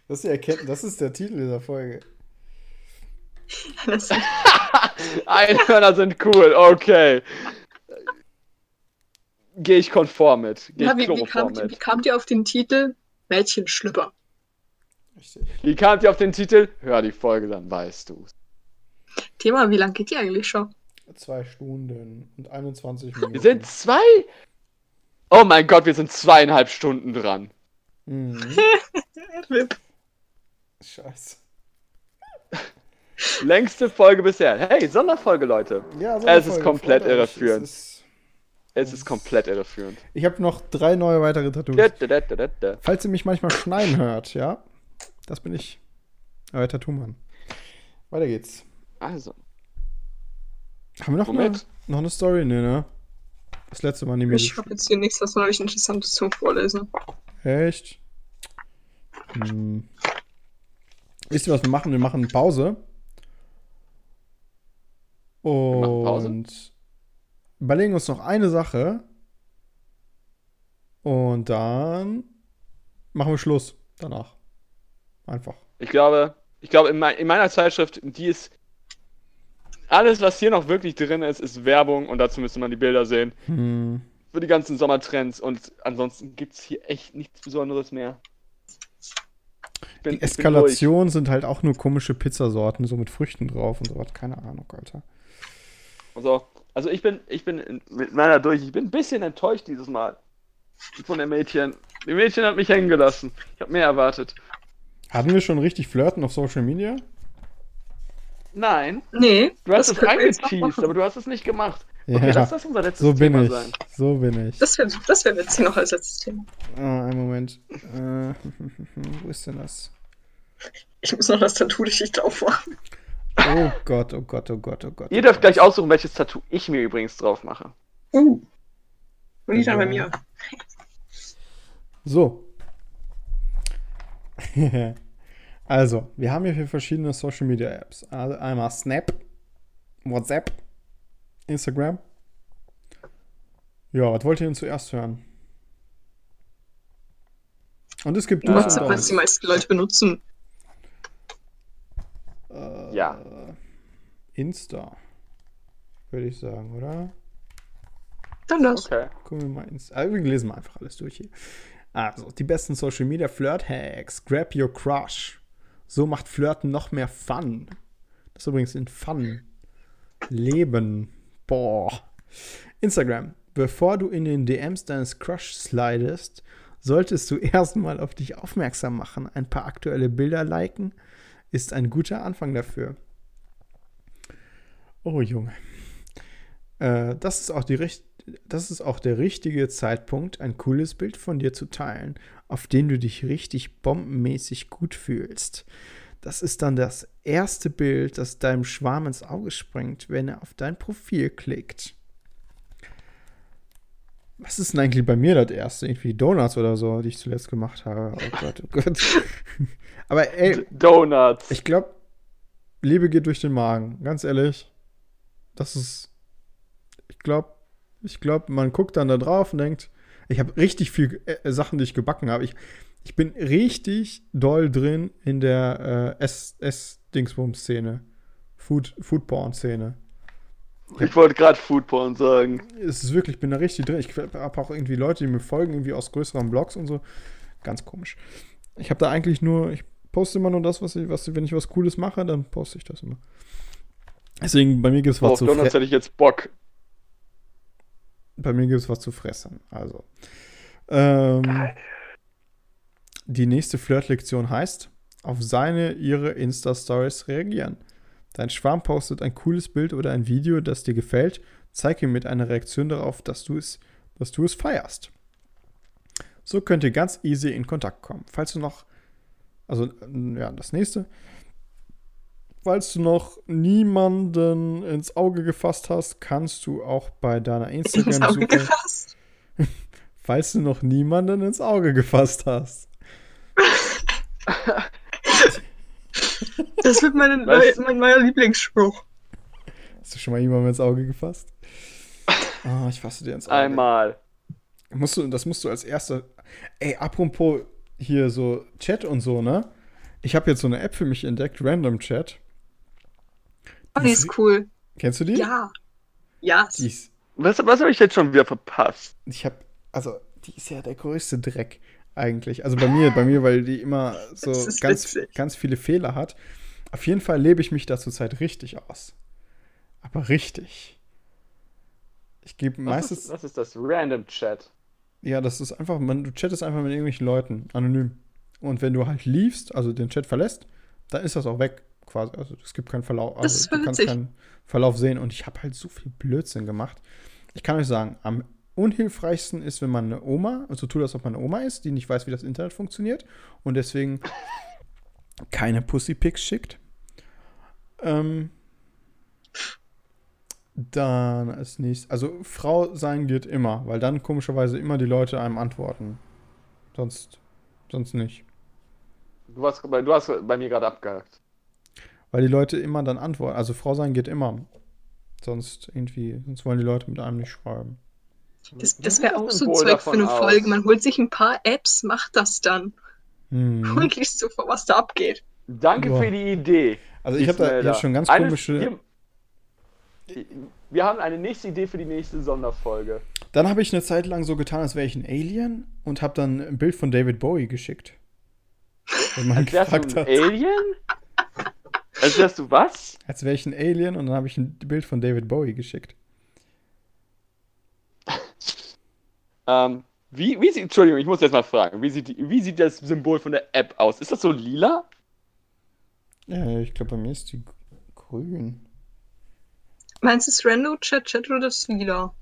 Das ist, die Erkenntnis, das ist der Titel dieser Folge. Einhörner sind cool, okay. Gehe ich konform mit. Gehe ja, ich wie, wie, kamt, wie mit. kamt ihr auf den Titel Mädchenschlüpper? Richtig. Wie kamt ihr auf den Titel? Hör die Folge, dann weißt du's. Thema, wie lang geht die eigentlich schon? Zwei Stunden und 21 Minuten. Wir sind zwei. Oh mein Gott, wir sind zweieinhalb Stunden dran. Mhm. Scheiße. Längste Folge bisher. Hey, Sonderfolge, Leute. Ja, Es ist Sonderfolge, komplett irreführend. Es ist- Es ist komplett irreführend. Ich habe noch drei neue weitere Tattoos. Da, da, da, da, da, da. Falls ihr mich manchmal schneien hört, ja, das bin ich. Euer Tattoo-Mann. Weiter geht's. Also, Haben wir noch, eine, noch eine Story? Nee, ne? Das letzte Mal nicht mehr. Ich habe jetzt hier nichts sonderlich Interessantes zum Vorlesen. Echt? Hm. Wisst ihr, was wir machen? Wir machen Pause. Und machen Pause? überlegen uns noch eine Sache. Und dann machen wir Schluss danach. Einfach. ich glaube, ich glaube, in, mein, in meiner Zeitschrift, die ist. Alles, was hier noch wirklich drin ist, ist Werbung und dazu müsste man die Bilder sehen. Hm. Für die ganzen Sommertrends und ansonsten gibt es hier echt nichts Besonderes mehr. Bin, Die Eskalation sind halt auch nur komische Pizzasorten, so mit Früchten drauf und so was. Keine Ahnung, Alter. Also, also ich bin, ich bin in- mit meiner durch. Ich bin ein bisschen enttäuscht dieses Mal von der Mädchen. Die Mädchen hat mich hängen gelassen. Ich habe mehr erwartet. Hatten wir schon richtig Flirten auf Social Media? Nein, Nee, du hast es angeteased, machen. aber du hast es nicht gemacht. Ja, Okay, lass das unser letztes so bin Thema ich. sein. So bin ich. Das wäre das wär jetzt hier noch als letztes Thema. Ah, einen Moment. Äh, wo ist denn das? Ich muss noch das Tattoo-Geschichte aufmachen. Oh Gott, oh Gott, oh Gott, oh Gott. Ihr dürft gleich aussuchen, welches Tattoo ich mir übrigens drauf mache. Uh. Und nicht dann bei mir. So. also, wir haben hier verschiedene Social Media Apps. Also einmal Snap, WhatsApp, Instagram. Ja, was wollt ihr denn zuerst hören? Und es gibt WhatsApp, was die meisten Leute benutzen. Äh, Ja. Insta. Würde ich sagen, oder? Dann das. Okay. Gucken wir mal ins. Also wir lesen mal einfach alles durch hier. Also, die besten Social Media Flirt Hacks. Grab your crush. So macht Flirten noch mehr Fun. Das ist übrigens in Fun. Leben. Boah. Instagram. Bevor du in den DMs deines Crush slidest, solltest du erstmal auf dich aufmerksam machen. Ein paar aktuelle Bilder liken ist ein guter Anfang dafür. Oh Junge. Äh, das, ist auch die, das ist auch der richtige Zeitpunkt, ein cooles Bild von dir zu teilen, auf den du dich richtig bombenmäßig gut fühlst. Das ist dann das erste Bild, das deinem Schwarm ins Auge springt, wenn er auf dein Profil klickt. Was ist denn eigentlich bei mir das erste? Irgendwie Donuts oder so, die ich zuletzt gemacht habe. Oh Gott, oh Gott. Aber ey. Donuts. Ich glaube, Liebe geht durch den Magen. Ganz ehrlich. Das ist. Ich glaube, ich glaube, man guckt dann da drauf und denkt, ich habe richtig viel äh, Sachen, die ich gebacken habe. Ich, ich bin richtig doll drin in der äh, S-Dingsbums-Szene. Food, Foodporn-Szene. Ich wollte gerade Foodporn sagen. Es ist wirklich, ich bin da richtig drin. Ich habe auch irgendwie Leute, die mir folgen, irgendwie aus größeren Blogs und so. Ganz komisch. Ich habe da eigentlich nur, ich poste immer nur das, was ich, was, wenn ich was Cooles mache, dann poste ich das immer. Deswegen, bei mir gibt es was oh, zu fressen. hätte ich jetzt Bock. Bei mir gibt es was zu fressen. Also. Ähm, die nächste Flirtlektion heißt, auf seine, ihre Insta-Stories reagieren. Dein Schwarm postet ein cooles Bild oder ein Video, das dir gefällt. Zeig ihm mit einer Reaktion darauf, dass du es, dass du es feierst. So könnt ihr ganz easy in Kontakt kommen. Falls du noch, also ja, das nächste. Falls du noch niemanden ins Auge gefasst hast, kannst du auch bei deiner Instagram-Suche. Falls du noch niemanden ins Auge gefasst hast. Das wird meine neue, mein neuer Lieblingsspruch. Hast du schon mal jemandem ins Auge gefasst? Oh, ich fasse dir ins Auge. Einmal. Musst du, das musst du als erster. Ey, apropos hier so Chat und so, ne? Ich habe jetzt so eine App für mich entdeckt, Random Chat. Oh, die ist cool. Kennst du die? Ja. Ja. Die ist, was was habe ich jetzt schon wieder verpasst? Ich habe, also, die ist ja der größte Dreck eigentlich. Also bei mir, bei mir, weil die immer so ganz, ganz viele Fehler hat. Auf jeden Fall lebe ich mich da zurzeit richtig aus. Aber richtig. Ich gebe meistens. Ist, was ist das? Random Chat. Ja, das ist einfach, man, du chattest einfach mit irgendwelchen Leuten, anonym. Und wenn du halt liefst, also den Chat verlässt, dann ist das auch weg, quasi. Also es gibt keinen Verlauf. Also du kannst keinen Verlauf sehen. Und ich habe halt so viel Blödsinn gemacht. Ich kann euch sagen, am unhilfreichsten ist, wenn man eine Oma, also tut, als ob man eine Oma ist, die nicht weiß, wie das Internet funktioniert und deswegen keine Pussypics schickt. Ähm, dann als nächstes, also Frau sein geht immer, weil dann komischerweise immer die Leute einem antworten. Sonst, sonst nicht. Du hast, du hast bei mir gerade abgehakt. Weil die Leute immer dann antworten. Also Frau sein geht immer. Sonst irgendwie, sonst wollen die Leute mit einem nicht schreiben. Das, das wäre auch so Zeug für eine aus. Folge. Man holt sich ein paar Apps, macht das dann. Hm. Und liest so vor, was da abgeht. Danke Boah. für die Idee. Also ich habe da jetzt schon ganz eine, komische. Wir, wir, haben eine nächste Idee für die nächste Sonderfolge. Dann habe ich eine Zeit lang so getan, als wäre ich ein Alien und habe dann ein Bild von David Bowie geschickt. Wenn man als gefragt du ein hat. Alien? Als wärst du was? Als wäre ich ein Alien und dann habe ich ein Bild von David Bowie geschickt. Ähm, wie, wie sieht, Entschuldigung, ich muss jetzt mal fragen, wie sieht, wie sieht das Symbol von der App aus? Ist das so lila? Ja, ich glaube, bei mir ist die grün. Meinst du das Rando Chat Chat oder das lila?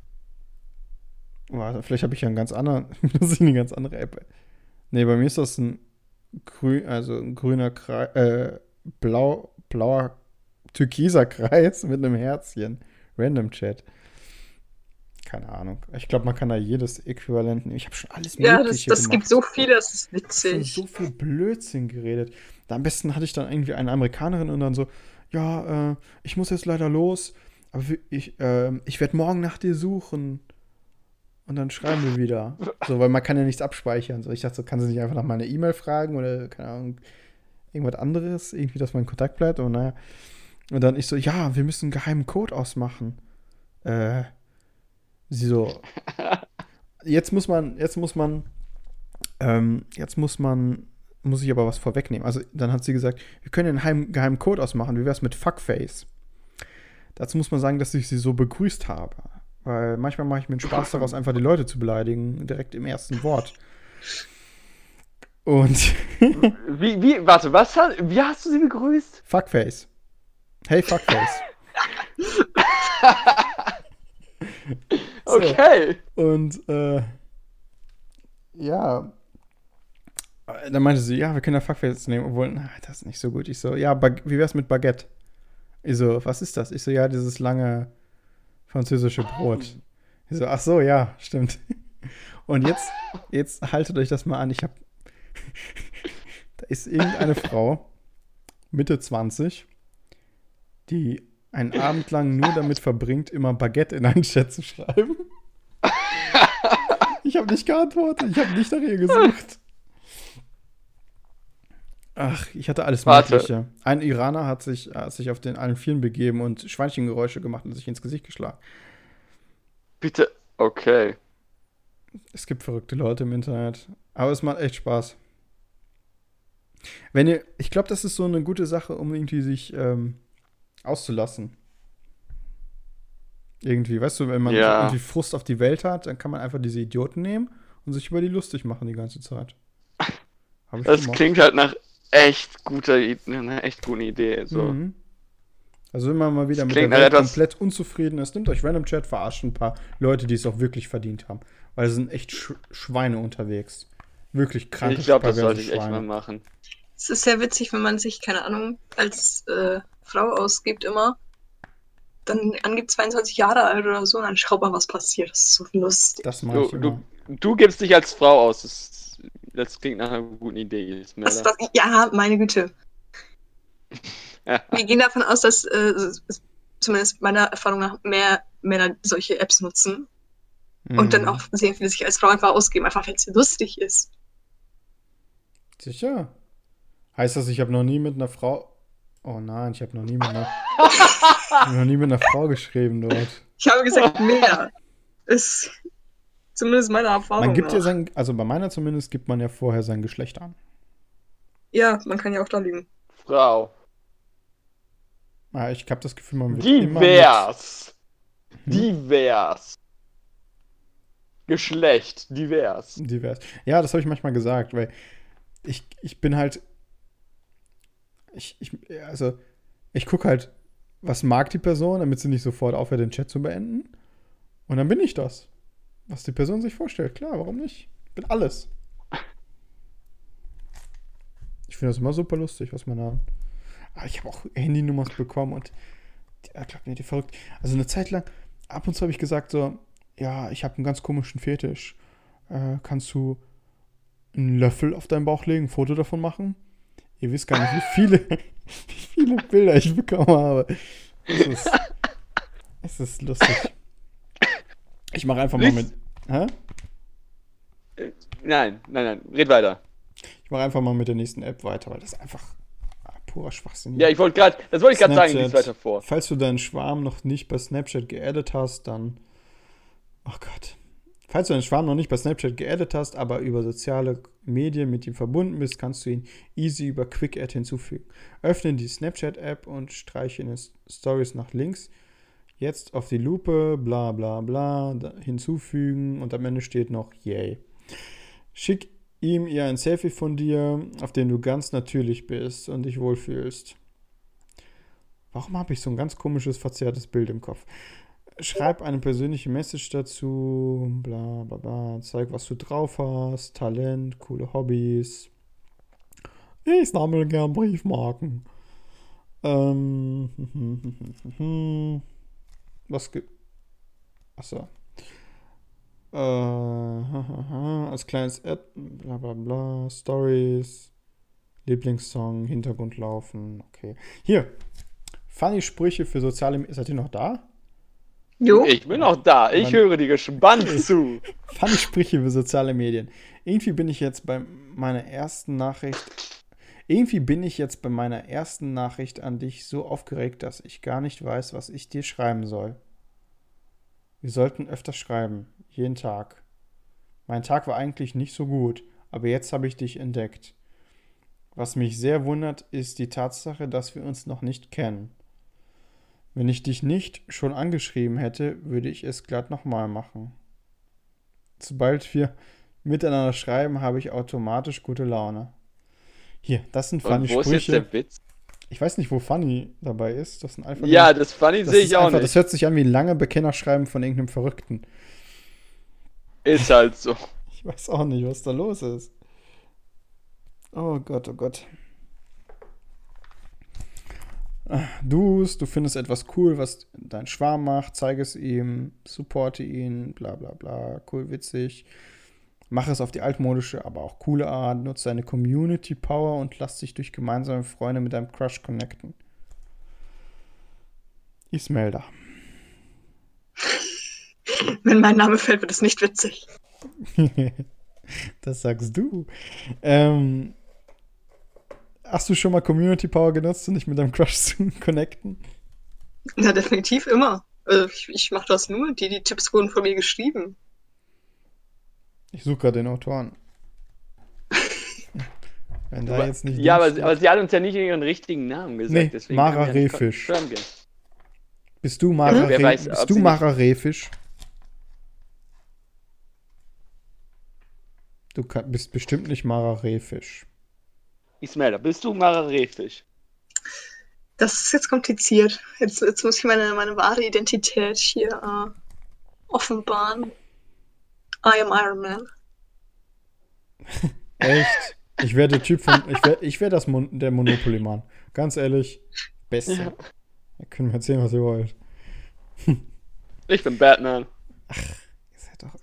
Warte, vielleicht habe ich ja einen ganz anderen, das ist eine ganz andere App. Nee, bei mir ist das ein grün, also ein grüner Kreis, äh, blau, blauer, türkiser Kreis mit einem Herzchen. Random Chat keine Ahnung. Ich glaube, man kann da jedes Äquivalent nehmen. Ich habe schon alles ja, Mögliche Ja, das, das gibt so viel, das ist witzig. Ich so viel Blödsinn geredet. Am besten hatte ich dann irgendwie eine Amerikanerin und dann so, ja, äh, ich muss jetzt leider los, aber ich, äh, ich werde morgen nach dir suchen. Und dann schreiben wir wieder. So, weil man kann ja nichts abspeichern. So, ich dachte, so, kann sie nicht einfach nach meiner E-Mail fragen oder, keine Ahnung, irgendwas anderes, irgendwie, dass man in Kontakt bleibt. Und naja. Und dann ich so, ja, wir müssen einen geheimen Code ausmachen. Äh, Sie so, jetzt muss man, jetzt muss man, ähm, jetzt muss man, muss ich aber was vorwegnehmen. Also dann hat sie gesagt, wir können einen geheimen Code ausmachen. Wie wäre es mit Fuckface? Dazu muss man sagen, dass ich sie so begrüßt habe. Weil manchmal mache ich mir einen Spaß daraus, einfach die Leute zu beleidigen, direkt im ersten Wort. Und Wie, wie, warte, was wie hast du sie begrüßt? Fuckface. Hey, Fuckface. So. Okay. Und äh, ja, dann meinte sie, ja, wir können ja Fuckface nehmen, obwohl, na, das ist nicht so gut. Ich so, ja, wie wär's mit Baguette? Ich so, was ist das? Ich so, ja, dieses lange französische Brot. Ich so, ach so, ja, stimmt. Und jetzt, jetzt haltet euch das mal an. Ich hab, da ist irgendeine Frau, Mitte 20, die einen Abend lang nur damit verbringt, immer Baguette in einen Chat zu schreiben. Ich habe nicht geantwortet, ich habe nicht nach ihr gesucht. Ach, ich hatte alles Warte. Mögliche. Ein Iraner hat sich, hat sich auf den allen Vieren begeben und Schweinchengeräusche gemacht und sich ins Gesicht geschlagen. Bitte. Okay. Es gibt verrückte Leute im Internet. Aber es macht echt Spaß. Wenn ihr, ich glaube, das ist so eine gute Sache, um irgendwie sich ähm, auszulassen. Irgendwie, weißt du, wenn man Ja. irgendwie Frust auf die Welt hat, dann kann man einfach diese Idioten nehmen und sich über die lustig machen die ganze Zeit. Das klingt halt nach echt guter, einer echt guten Idee. So. Mhm. Also wenn man mal wieder Das mit der Welt komplett unzufrieden ist, nimmt euch Random Chat, verarscht ein paar Leute, die es auch wirklich verdient haben. Weil es sind echt Sch Schweine unterwegs. Wirklich kranke, ich glaube, das sollte ich echt mal machen. Es ist sehr witzig, wenn man sich, keine Ahnung, als äh, Frau ausgibt immer, dann angibt 22 Jahre alt oder so und dann schaut man, was passiert. Das ist so lustig. Das mache ich Du, immer. du, du gibst dich als Frau aus. Das, das klingt nach einer guten Idee. Ismaila. was, ja, meine Güte. Wir gehen davon aus, dass äh, zumindest meiner Erfahrung nach mehr Männer solche Apps nutzen und dann Mhm. auch sehr viele sich als Frau einfach ausgeben, einfach weil es lustig ist. Sicher. Heißt das, ich habe noch nie mit einer Frau. Oh nein, ich habe noch nie mit einer. ich noch nie mit einer Frau geschrieben dort. Ich habe gesagt, mehr. Ist zumindest meine Erfahrung. Man gibt nach. ja sein. Also bei meiner zumindest gibt man ja vorher sein Geschlecht an. ja, man kann ja auch da lügen. Frau. Ja, ich habe das Gefühl, man wird immer mit- Divers. Hm? Divers. Geschlecht. Divers. Divers. Ja, das habe ich manchmal gesagt, weil ich, ich bin halt. Ich, ich, also, ich gucke halt, was mag die Person, damit sie nicht sofort aufhört, den Chat zu beenden. Und dann bin ich das. Was die Person sich vorstellt. Klar, warum nicht? Ich bin alles. Ich finde das immer super lustig, was man da. Aber ich habe auch Handynummers bekommen und die, ah, glaub mir, die verrückt. Also eine Zeit lang, ab und zu habe ich gesagt so, ja, ich habe einen ganz komischen Fetisch. Äh, kannst du einen Löffel auf deinen Bauch legen, ein Foto davon machen? Ihr wisst gar nicht, wie viele, wie viele Bilder ich bekommen habe. Es ist, es ist lustig. Ich mache einfach mal mit. Hä? Nein, nein, nein. Red weiter. Ich mache einfach mal mit der nächsten App weiter, weil das ist einfach ah, purer Schwachsinn. Ja, ich wollte gerade, das wollte ich gerade sagen, lies weiter vor. Falls du deinen Schwarm noch nicht bei Snapchat geaddet hast, dann. Oh Gott. Falls du deinen Schwarm noch nicht bei Snapchat geaddet hast, aber über soziale Medien mit ihm verbunden bist, kannst du ihn easy über Quick Add hinzufügen. Öffne die Snapchat-App und streiche in den Stories nach links. Jetzt auf die Lupe, bla bla bla, hinzufügen und am Ende steht noch Yay. Schick ihm ihr ein Selfie von dir, auf dem du ganz natürlich bist und dich wohlfühlst. Warum habe ich so ein ganz komisches, verzerrtes Bild im Kopf? Schreib eine persönliche Message dazu, bla bla bla, zeig, was du drauf hast, Talent, coole Hobbys. Ich sammle gern Briefmarken. Ähm, was gibt. Achso. Äh, als kleines Ad, bla bla bla, Stories, Lieblingssong, Hintergrund laufen, okay. Hier, funny Sprüche für soziale. Seid ihr noch da? Jo, Ich bin auch da. Ich Mann. höre dir gespannt zu. Funny Sprüche für soziale Medien. Irgendwie bin ich jetzt bei meiner ersten Nachricht. Irgendwie bin ich jetzt bei meiner ersten Nachricht an dich so aufgeregt, dass ich gar nicht weiß, was ich dir schreiben soll. Wir sollten öfter schreiben, jeden Tag. Mein Tag war eigentlich nicht so gut, aber jetzt habe ich dich entdeckt. Was mich sehr wundert, ist die Tatsache, dass wir uns noch nicht kennen. Wenn ich dich nicht schon angeschrieben hätte, würde ich es glatt nochmal machen. Sobald wir miteinander schreiben, habe ich automatisch gute Laune. Hier, das sind funny Und wo ist jetzt Sprüche. der Witz? Ich weiß nicht, wo funny dabei ist. Das sind einfach Ja, nur, das Funny sehe ich auch einfach, nicht. Das hört sich an wie lange Bekennerschreiben von irgendeinem Verrückten. Ist halt so. Ich weiß auch nicht, was da los ist. Oh Gott, oh Gott. Du's, du findest etwas cool, was dein Schwarm macht, zeige es ihm, supporte ihn, bla bla bla, cool, witzig. Mach es auf die altmodische, aber auch coole Art, nutze deine Community Power und lass dich durch gemeinsame Freunde mit deinem Crush connecten. Ismelda. Wenn mein Name fällt, wird es nicht witzig. das sagst du. Ähm, hast du schon mal Community Power genutzt, um dich mit deinem Crush zu connecten? Ja, definitiv immer. Also ich ich mache das nur. Die, die Tipps wurden von mir geschrieben. Ich suche gerade den Autoren. Wenn da jetzt nicht. Ja, aber, aber sie hat uns ja nicht ihren richtigen Namen gesagt. Nee, deswegen Mara ja gehen. Bist du Mara, Wer Re weiß, bist du Mara Rehfisch? Du kann, bist bestimmt nicht Mara Rehfisch. Ismelda, bist du Mara Rehfisch? Das ist jetzt kompliziert. Jetzt, jetzt muss ich meine, meine wahre Identität hier äh, offenbaren. I am Iron Man. Echt? Ich wäre der Typ von. Ich wäre ich wär das Mon der Monopoly-Mann. Ganz ehrlich. Beste. Ja. Ihr könnt mir erzählen, was ihr wollt. Ich bin Batman. Ihr seid doch,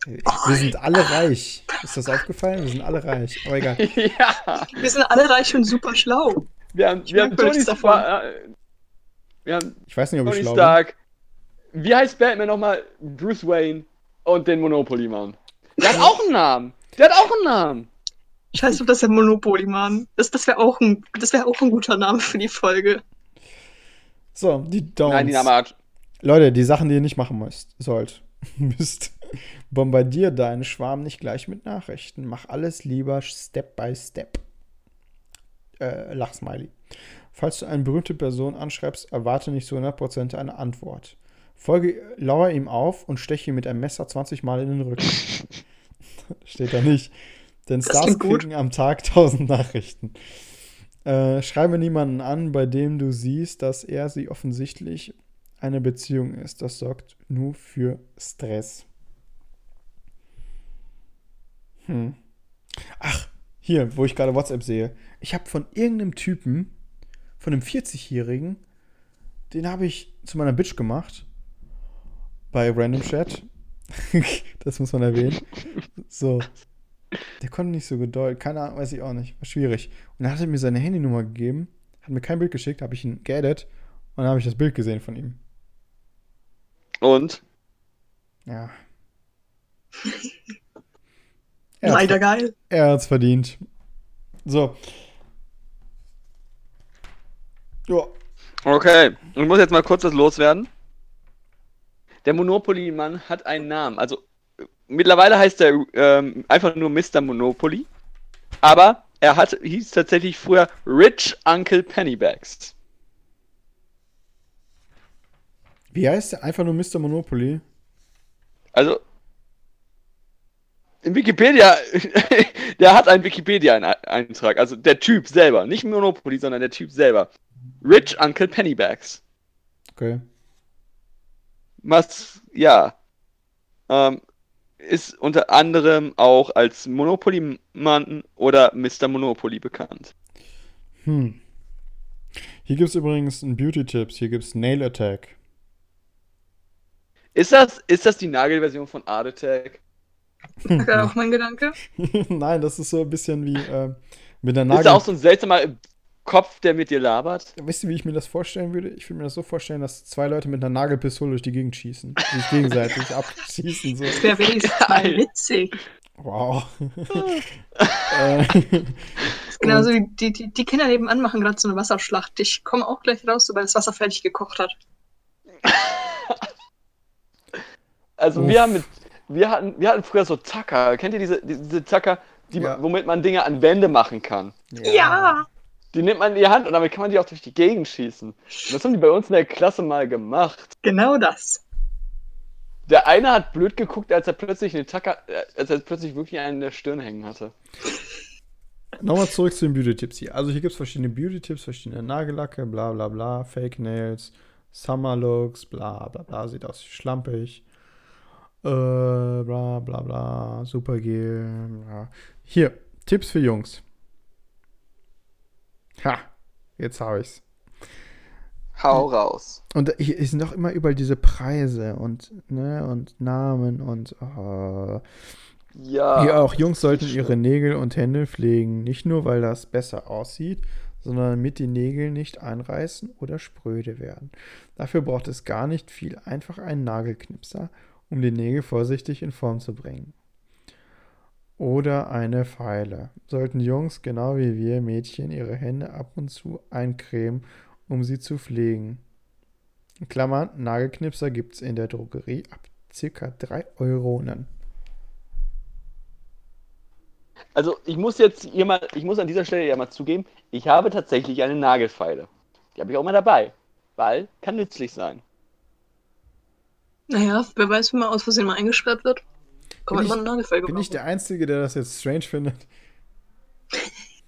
wir sind alle reich. Ist das aufgefallen? Wir sind alle reich. Aber egal. ja. Wir sind alle reich und super schlau. Wir haben, Ich wir haben Tony. Stark. Wir haben Ich weiß nicht, ob ich Tony schlau Stark. Wie heißt Batman nochmal? Bruce Wayne und den Monopoly-Mann. Der hat auch einen Namen. Der hat auch einen Namen. Scheiß auf das ist der Monopoly, Mann. Das, das wäre auch, ein- das wär auch ein guter Name für die Folge. bin. So, die Downs. Nein, die Name hat. Leute, die Sachen, die ihr nicht machen müsst, sollt, müsst. Bombardier deinen Schwarm nicht gleich mit Nachrichten. Mach alles lieber Step by Step. Äh, Lachsmiley. Falls du eine berühmte Person anschreibst, erwarte nicht zu 100% eine Antwort. Folge, lauer ihm auf und steche ihm mit einem Messer 20 Mal in den Rücken. Steht da nicht. Denn Das Stars kriegen am Tag 1000 Nachrichten. Äh, schreibe niemanden an, bei dem du siehst, dass er sie offensichtlich eine Beziehung ist. Das sorgt nur für Stress. Hm. Ach, hier, wo ich gerade WhatsApp sehe. Ich habe von irgendeinem Typen, von einem 40-Jährigen, den habe ich zu meiner Bitch gemacht. Bei Random Chat. das muss man erwähnen. So. Der konnte nicht so gedeutet. Keine Ahnung, weiß ich auch nicht. War schwierig. Und dann hat er mir seine Handynummer gegeben, hat mir kein Bild geschickt, habe ich ihn geaddet und dann habe ich das Bild gesehen von ihm. Und? Ja. Er Leider geil. Er hat's verdient. So. Ja. Okay, ich muss jetzt mal kurz das loswerden. Der Monopoly-Mann hat einen Namen. Also mittlerweile heißt er ähm, einfach nur Mr. Monopoly. Aber er hat, hieß tatsächlich früher Rich Uncle Pennybags. Wie heißt der? Einfach nur Mr. Monopoly. Also in Wikipedia, der hat einen Wikipedia-Eintrag. Also der Typ selber, nicht Monopoly, sondern der Typ selber. Rich Uncle Pennybags. Okay. Was, ja, ähm, ist unter anderem auch als Monopoly-Mann oder Mr. Monopoly bekannt. Hm. Hier gibt es übrigens einen Beauty-Tipps. Hier gibt es Nail Attack. Ist das, ist das die Nagelversion von Art Attack? Das wäre auch mein Gedanke. Nein, das ist so ein bisschen wie äh, mit der Ist Nagel. da auch so ein seltsamer Kopf, der mit dir labert? Wisst ihr, wie ich mir das vorstellen würde? Ich würde mir das so vorstellen, dass zwei Leute mit einer Nagelpistole durch die Gegend schießen. Sich gegenseitig abschießen. So. Das wäre wenigstens mal witzig. Wow. äh, Das ist genauso wie die, die, die Kinder nebenan machen gerade so eine Wasserschlacht. Ich komme auch gleich raus, sobald das Wasser fertig gekocht hat. Also Uff. wir haben mit, wir hatten, wir hatten früher so Zacker. Kennt ihr diese, diese Zacker, die, Ja. womit man Dinge an Wände machen kann? Ja! Die nimmt man in die Hand und damit kann man die auch durch die Gegend schießen. Und das haben die bei uns in der Klasse mal gemacht. Genau das. Der eine hat blöd geguckt, als er plötzlich eine Tacker, äh, als er plötzlich wirklich einen in der Stirn hängen hatte. Nochmal zurück zu den Beauty-Tipps hier. Also hier gibt es verschiedene Beauty-Tipps, verschiedene Nagellacke, bla bla bla, Fake Nails, Summer Looks, bla bla bla, sieht aus wie schlampig. Äh, bla bla bla, Supergel. Bla. Hier, Tipps für Jungs. Ha, jetzt habe ich's. Hau raus. Und hier sind doch immer überall diese Preise und, ne, und Namen und äh, Ja. Ja, auch Jungs sollten ihre. Nägel und Hände pflegen. Nicht nur, weil das besser aussieht, sondern damit die Nägel nicht einreißen oder spröde werden. Dafür braucht es gar nicht viel. Einfach einen Nagelknipser, um die Nägel vorsichtig in Form zu bringen. Oder eine Feile. Sollten Jungs, genau wie wir Mädchen, ihre Hände ab und zu eincremen, um sie zu pflegen. In Klammern, Nagelknipser gibt es in der Drogerie ab circa 3 Euronen. Also ich muss jetzt hier mal, ich muss an dieser Stelle ja mal zugeben, ich habe tatsächlich eine Nagelfeile. Die habe ich auch mal dabei, weil kann nützlich sein. Naja, wer weiß, wenn man aus Versehen mal eingesperrt wird. Bin immer Nagelfeil Bin ich der Einzige, der das jetzt strange findet?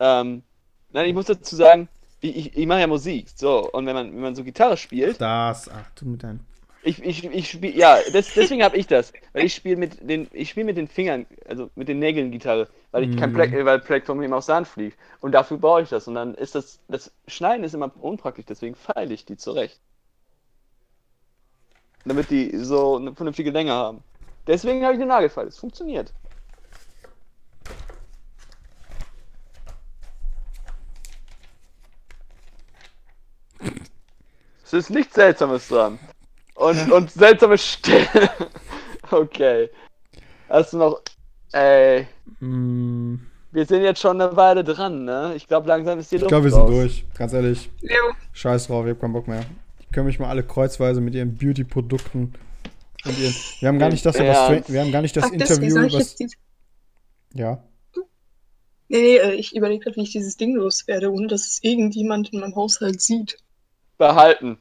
Ähm, nein, ich muss dazu sagen, ich, ich, ich mache ja Musik, so und wenn man wenn man so Gitarre spielt, Das, ach du mit deinem. ich, ich, ich spiele, ja, das, deswegen habe ich das, weil ich spiele mit den, ich spiele mit den Fingern, also mit den Nägeln Gitarre, weil ich kein Mhm. Plek, weil Pleck von mir aus Sand fliegt und dafür brauche ich das und dann ist das, das Schneiden ist immer unpraktisch, deswegen feile ich die zurecht. Damit die so eine vernünftige Länge haben. Deswegen habe ich eine Nagelfeile, es funktioniert. Es ist nichts Seltsames dran. Und, und seltsame Stille. okay. Hast du noch. Ey, Mm, wir sind jetzt schon eine Weile dran, ne? Ich glaube, langsam ist die ich Luft glaube, wir sind raus. durch. Ganz ehrlich. Jo. Scheiß drauf, ich hab keinen Bock mehr. Können mich mal alle kreuzweise mit ihren Beauty-Produkten und ihren. Wir haben gar nicht das, Ernst? Stra- wir haben gar nicht das wie Interview über. Ja. Nee, nee, äh, ich überlege gerade, wie ich dieses Ding loswerde, ohne dass es irgendjemand in meinem Haushalt sieht. Behalten.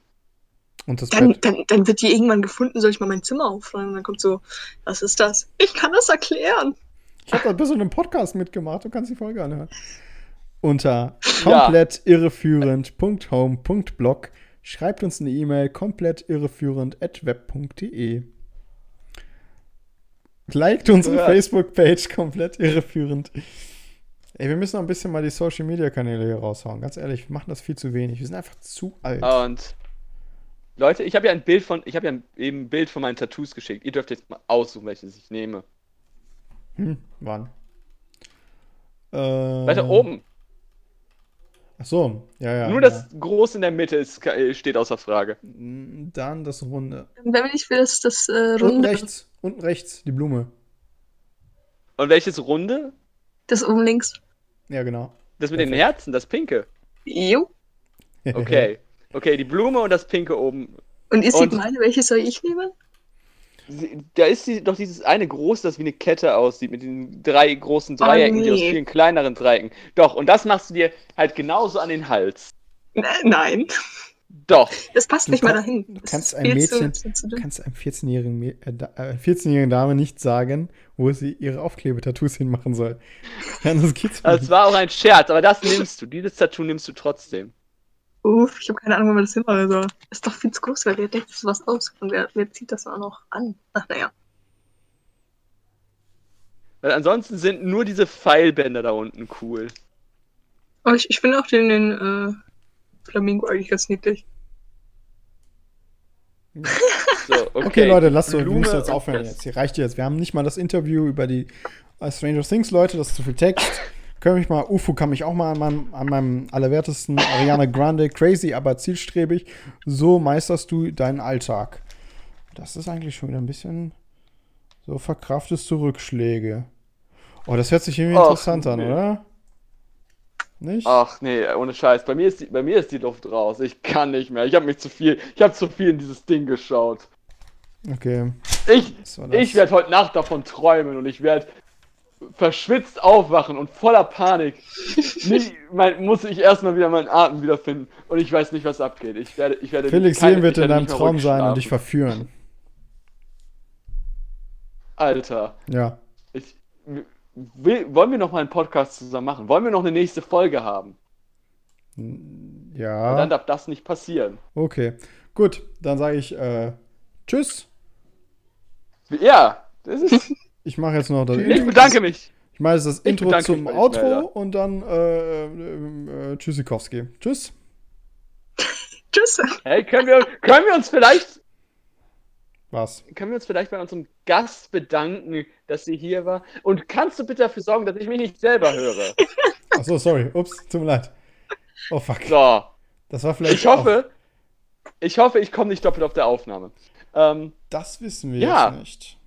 Und das Dann, Bett. dann, dann wird die irgendwann gefunden, soll ich mal mein Zimmer aufräumen? Und dann kommt so, was ist das? Ich kann das erklären. Ich habe da bis zu einem Podcast mitgemacht, du kannst die Folge anhören. Unter komplett irreführend.home.blog schreibt uns eine E-Mail komplett irreführend at web.de. Liked unsere Ja. Facebook-Page komplett irreführend. Ey, wir müssen noch ein bisschen mal die Social-Media-Kanäle hier raushauen. Ganz ehrlich, wir machen das viel zu wenig. Wir sind einfach zu alt. Und. Leute, ich habe ja ein Bild von. Ich habe ja eben ein Bild von meinen Tattoos geschickt. Ihr dürft jetzt mal aussuchen, welches ich nehme. Hm, wann? Äh, Weiter oben. Ach so, ja, ja. Nur ja. das Groß in der Mitte ist, steht außer Frage. Dann das Runde. Wenn ich will, das, das äh, Unten Runde, rechts, unten rechts, die Blume. Und welches Runde? das oben links. Ja, genau. Das mit den Perfekt. Herzen, das Pinke. Jo. Okay. Okay, die Blume und das Pinke oben. Und ist die meine, welche soll ich nehmen? Da ist die, doch dieses eine groß, das wie eine Kette aussieht, mit den drei großen Dreiecken, die aus nee. vielen kleineren Dreiecken. Doch, und das machst du dir halt genauso an den Hals. N nein, Doch. das passt Du nicht mal kann- dahin. du Das kannst ist ein viel zu- Mädchen- zu- kannst einem 14-jährigen Mä- äh, da- äh, 14-jährigen Dame nicht sagen, wo sie ihre Aufklebetattoos hinmachen soll. Ja, das geht's Das nicht. war auch ein Scherz, aber das nimmst du. Dieses Tattoo nimmst du trotzdem. Uff, ich habe keine Ahnung, wo man das hinmachen soll. Das ist doch viel zu groß, weil wer denkt sich sowas aus? Und wer, wer zieht das auch noch an? Ach, naja. Weil ansonsten sind nur diese Pfeilbänder da unten cool. Aber ich, ich finde auch den, den äh, Flamingo eigentlich ganz niedlich. So, okay. Okay, Leute, lasst uns, wir Blume müssen jetzt aufhören jetzt. Hier reicht jetzt. Wir haben nicht mal das Interview über die äh, Stranger Things Leute, das ist zu viel Text. Können mich mal, Ufu kann mich auch mal an meinem, an meinem allerwertesten Ariana Grande, crazy, aber zielstrebig. So meisterst du deinen Alltag. Das ist eigentlich schon wieder ein bisschen so verkraftest du Rückschläge. Oh, das hört sich irgendwie Ach, interessant an, nee. oder? Nicht? Ach nee, ohne Scheiß. Bei mir ist die, bei mir ist die Luft raus. Ich kann nicht mehr. Ich habe mich zu viel, ich habe zu viel in dieses Ding geschaut. Okay. Ich, ich werde heute Nacht davon träumen und ich werde verschwitzt aufwachen und voller Panik. nicht, mein, muss ich erstmal wieder meinen Atem wiederfinden und ich weiß nicht, was abgeht. Ich werde, ich werde Felix keine- wird in deinem Traum sein und dich verführen. Alter. Ja. Ich, will, wollen wir noch mal einen Podcast zusammen machen? Wollen wir noch eine nächste Folge haben? Ja. Dann darf das nicht passieren. Okay. Gut, dann sage ich äh, Tschüss. Ja, das ist. Ich mache jetzt noch das ich bedanke mich. Ich mache jetzt das Intro zum Outro Ismail, und dann äh, äh, äh, Tschüssikowski. Tschüss. Tschüss. Hey, können wir, können wir uns vielleicht Was? können wir uns vielleicht bei unserem Gast bedanken, dass sie hier war? Und kannst du bitte dafür sorgen, dass ich mich nicht selber höre? Achso, sorry. Ups, tut mir leid. Oh fuck. So, Das war vielleicht. ich hoffe, ich hoffe, ich komme nicht doppelt auf der Aufnahme. Ähm, Auch, das wissen wir Ja. jetzt nicht.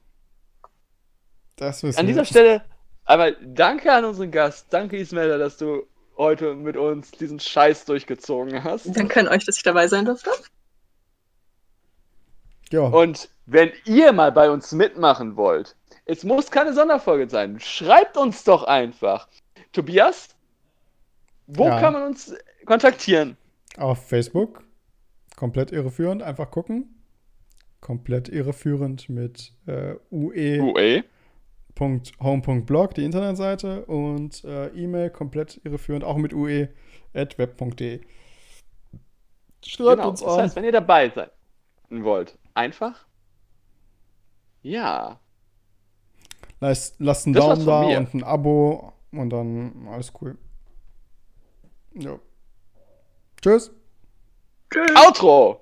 Das wissen an wir dieser nicht. Stelle, aber danke an unseren Gast, danke Ismelda, dass du heute mit uns diesen Scheiß durchgezogen hast. Danke an euch, dass ich dabei sein durfte. Ja. Und wenn ihr mal bei uns mitmachen wollt, es muss keine Sonderfolge sein, schreibt uns doch einfach. Tobias, wo Ja. kann man uns kontaktieren? Auf Facebook. Komplett irreführend. Einfach gucken. Komplett irreführend mit äh, UE. ue.home.blog, die Internetseite. Und äh, E-Mail komplett irreführend, auch mit ue at web.de. Schreibt Genau, uns das an. heißt, wenn ihr dabei sein wollt, einfach. Ja. Lasst, lasst einen Das Daumen da mir. und ein Abo und dann alles cool. Ja. Tschüss. Tschüss. Outro!